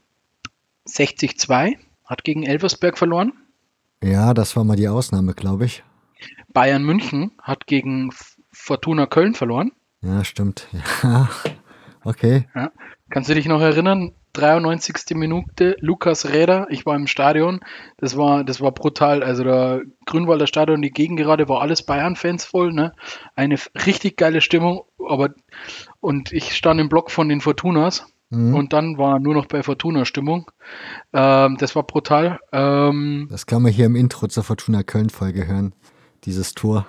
60-2 hat gegen Elversberg verloren. Ja, das war mal die Ausnahme, glaube ich. Bayern München hat gegen Fortuna Köln verloren. Ja, stimmt. Ja. Okay. Ja. Kannst du dich noch erinnern? 93. Minute, Lukas Räder, ich war im Stadion, das war, das war brutal. Also der Grünwalder Stadion, die Gegengerade war alles Bayern-Fans voll, ne? Eine richtig geile Stimmung, aber und ich stand im Block von den Fortunas Mhm. Und dann war nur noch bei Fortuna Stimmung. Ähm, das war brutal. Ähm, das kann man hier im Intro zur Fortuna Köln-Folge hören, dieses Tor.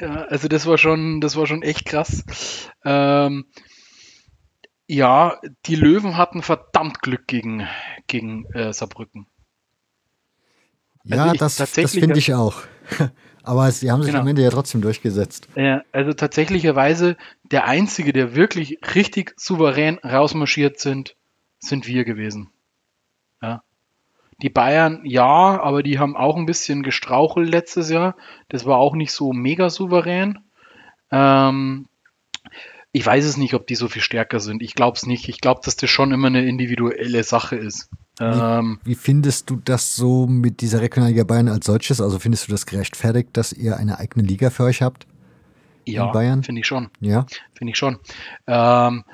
Ja, also das war schon, das war schon echt krass. Ähm, ja, die Löwen hatten verdammt Glück gegen, gegen äh, Saarbrücken. Ja, also das, das finde ich auch. Aber sie haben sich genau. am Ende ja trotzdem durchgesetzt. Ja, also tatsächlicherweise der Einzige, der wirklich richtig souverän rausmarschiert sind, sind wir gewesen. Die Bayern, ja, aber die haben auch ein bisschen gestrauchelt letztes Jahr. Das war auch nicht so mega souverän. Ähm, ich weiß es nicht, ob die so viel stärker sind. Ich glaube es nicht. Ich glaube, dass das schon immer eine individuelle Sache ist. Ähm, wie, wie, findest du das so mit dieser Regionalliga Bayern als solches? Also findest du das gerechtfertigt, dass ihr eine eigene Liga für euch habt? Ja, finde ich schon. Ja. Finde ich schon. Ähm,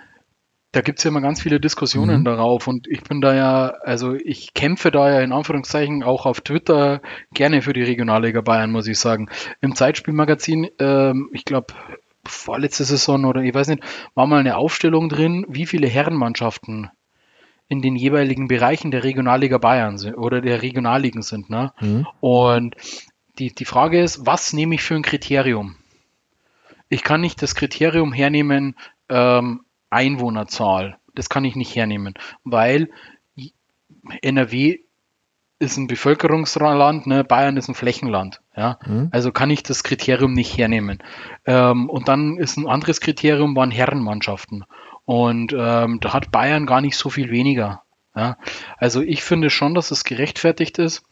da gibt es ja immer ganz viele Diskussionen mhm. darauf und ich bin da ja, also ich kämpfe da ja in Anführungszeichen auch auf Twitter gerne für die Regionalliga Bayern, muss ich sagen. Im Zeitspielmagazin, ähm, ich glaube, vorletzte Saison oder ich weiß nicht, war mal eine Aufstellung drin, wie viele Herrenmannschaften in den jeweiligen Bereichen der Regionalliga Bayern sind, oder der Regionalligen sind. Ne? Mhm. Und die, die Frage ist, was nehme ich für ein Kriterium? Ich kann nicht das Kriterium hernehmen, ähm, Einwohnerzahl. Das kann ich nicht hernehmen, weil NRW ist ein Bevölkerungsland, ne? Bayern ist ein Flächenland. Ja? Mhm. Also kann ich das Kriterium nicht hernehmen. Ähm, und dann ist ein anderes Kriterium, waren Herrenmannschaften. Und ähm, da hat Bayern gar nicht so viel weniger. Ja? Also ich finde schon, dass es gerechtfertigt ist.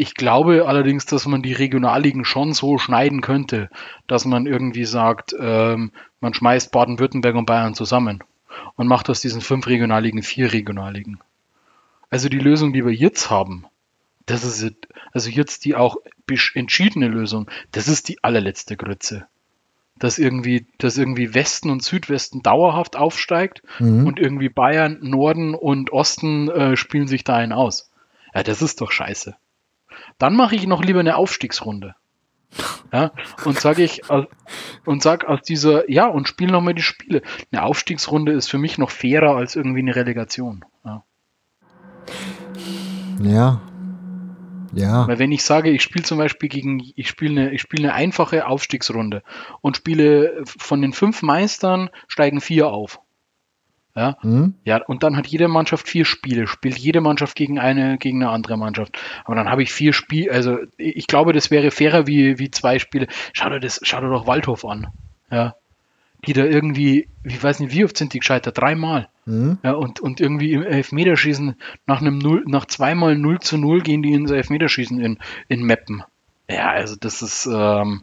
Ich glaube allerdings, dass man die Regionalligen schon so schneiden könnte, dass man irgendwie sagt, ähm, man schmeißt Baden-Württemberg und Bayern zusammen und macht aus diesen fünf Regionalligen vier Regionalligen. Also die Lösung, die wir jetzt haben, das ist also jetzt die auch entschiedene Lösung, das ist die allerletzte Grütze dass irgendwie, dass irgendwie Westen und Südwesten dauerhaft aufsteigt mhm. und irgendwie Bayern, Norden und Osten äh, spielen sich da einen aus. Ja, das ist doch scheiße. Dann mache ich noch lieber eine Aufstiegsrunde. Ja, und sage ich und sag aus dieser ja und spiele nochmal die Spiele. Eine Aufstiegsrunde ist für mich noch fairer als irgendwie eine Relegation. Ja. ja. Ja. Weil wenn ich sage, ich spiele zum Beispiel gegen, ich spiele eine, ich spiele eine einfache Aufstiegsrunde und spiele von den fünf Meistern steigen vier auf. Ja, mhm. ja, und dann hat jede Mannschaft vier Spiele, spielt jede Mannschaft gegen eine, gegen eine andere Mannschaft. Aber dann habe ich vier Spiele, also ich glaube, das wäre fairer wie, wie zwei Spiele. Schau dir das, schau dir doch Waldhof an. Ja, die da irgendwie, ich weiß nicht, wie oft sind die gescheitert? Dreimal. Mhm. Ja, und, und irgendwie im Elfmeterschießen nach einem Null, nach zweimal 0 zu 0 gehen die ins Elfmeterschießen in, in Meppen. Ja, also das ist, ähm,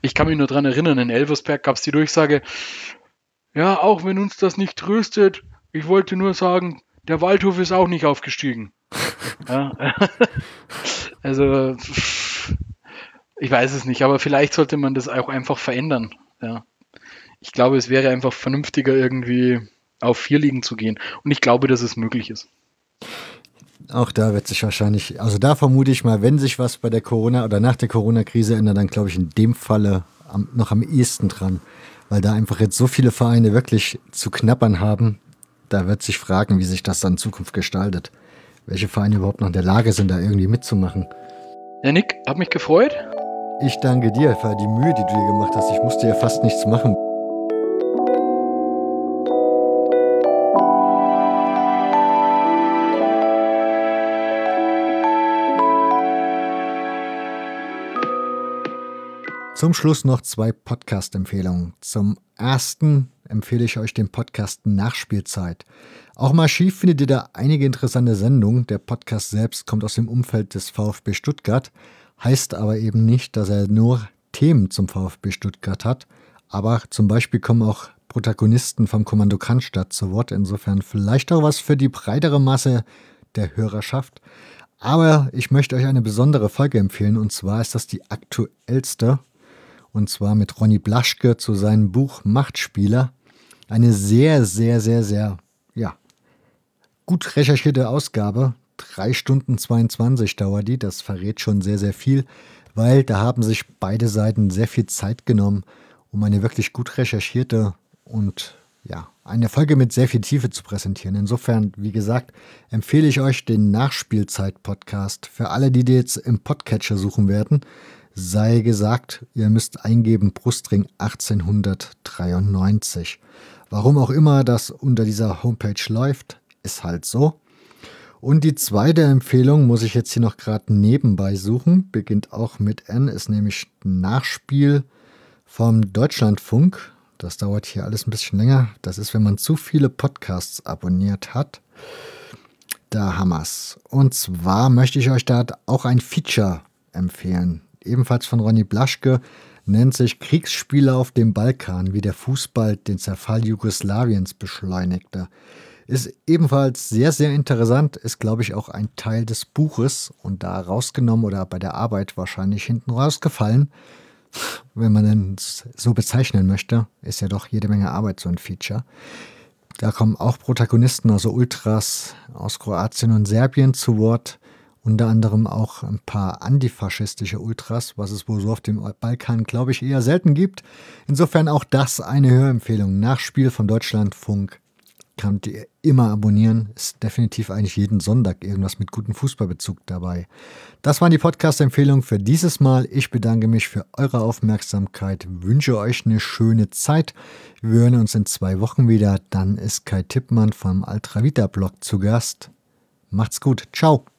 ich kann mich nur dran erinnern, in Elversberg gab es die Durchsage, ja, auch wenn uns das nicht tröstet, ich wollte nur sagen, der Waldhof ist auch nicht aufgestiegen. ja, also, ich weiß es nicht, aber vielleicht sollte man das auch einfach verändern. Ja ich glaube, es wäre einfach vernünftiger, irgendwie auf vier Ligen zu gehen. Und ich glaube, dass es möglich ist. Auch da wird sich wahrscheinlich, also da vermute ich mal, wenn sich was bei der Corona oder nach der Corona-Krise ändert, dann glaube ich in dem Falle am, noch am ehesten dran, weil da einfach jetzt so viele Vereine wirklich zu knappern haben. Da wird sich fragen, wie sich das dann in Zukunft gestaltet. Welche Vereine überhaupt noch in der Lage sind, da irgendwie mitzumachen. Ja, Nick, hat mich gefreut. Ich danke dir für die Mühe, die du dir gemacht hast. Ich musste ja fast nichts machen. Zum Schluss noch zwei Podcast-Empfehlungen. Zum ersten empfehle ich euch den Podcast Nachspielzeit. Auch mal schief findet ihr da einige interessante Sendungen. Der Podcast selbst kommt aus dem Umfeld des VfB Stuttgart, heißt aber eben nicht, dass er nur Themen zum VfB Stuttgart hat. Aber zum Beispiel kommen auch Protagonisten vom Kommando Kranstadt zu Wort. Insofern vielleicht auch was für die breitere Masse der Hörerschaft. Aber ich möchte euch eine besondere Folge empfehlen und zwar ist das die aktuellste und zwar mit Ronny Blaschke zu seinem Buch Machtspieler. Eine sehr, sehr, sehr, sehr, ja, gut recherchierte Ausgabe. Drei Stunden 22 dauert die, das verrät schon sehr, sehr viel, weil da haben sich beide Seiten sehr viel Zeit genommen, um eine wirklich gut recherchierte und ja, eine Folge mit sehr viel Tiefe zu präsentieren. Insofern, wie gesagt, empfehle ich euch den Nachspielzeit-Podcast für alle, die, die jetzt im Podcatcher suchen werden sei gesagt, ihr müsst eingeben Brustring 1893. Warum auch immer das unter dieser Homepage läuft, ist halt so. Und die zweite Empfehlung muss ich jetzt hier noch gerade nebenbei suchen, beginnt auch mit N, ist nämlich Nachspiel vom Deutschlandfunk. Das dauert hier alles ein bisschen länger. Das ist, wenn man zu viele Podcasts abonniert hat. Da haben wir's. Und zwar möchte ich euch da auch ein Feature empfehlen ebenfalls von Ronny Blaschke, nennt sich Kriegsspiele auf dem Balkan, wie der Fußball den Zerfall Jugoslawiens beschleunigte. Ist ebenfalls sehr, sehr interessant, ist, glaube ich, auch ein Teil des Buches und da rausgenommen oder bei der Arbeit wahrscheinlich hinten rausgefallen. Wenn man denn so bezeichnen möchte, ist ja doch jede Menge Arbeit so ein Feature. Da kommen auch Protagonisten, also Ultras aus Kroatien und Serbien zu Wort unter anderem auch ein paar antifaschistische Ultras, was es wohl so auf dem Balkan, glaube ich, eher selten gibt. Insofern auch das eine Hörempfehlung. Nachspiel von Deutschlandfunk könnt ihr immer abonnieren. Ist definitiv eigentlich jeden Sonntag irgendwas mit gutem Fußballbezug dabei. Das waren die Podcast-Empfehlungen für dieses Mal. Ich bedanke mich für eure Aufmerksamkeit, wünsche euch eine schöne Zeit. Wir hören uns in zwei Wochen wieder. Dann ist Kai Tippmann vom Altravita-Blog zu Gast. Macht's gut. Ciao.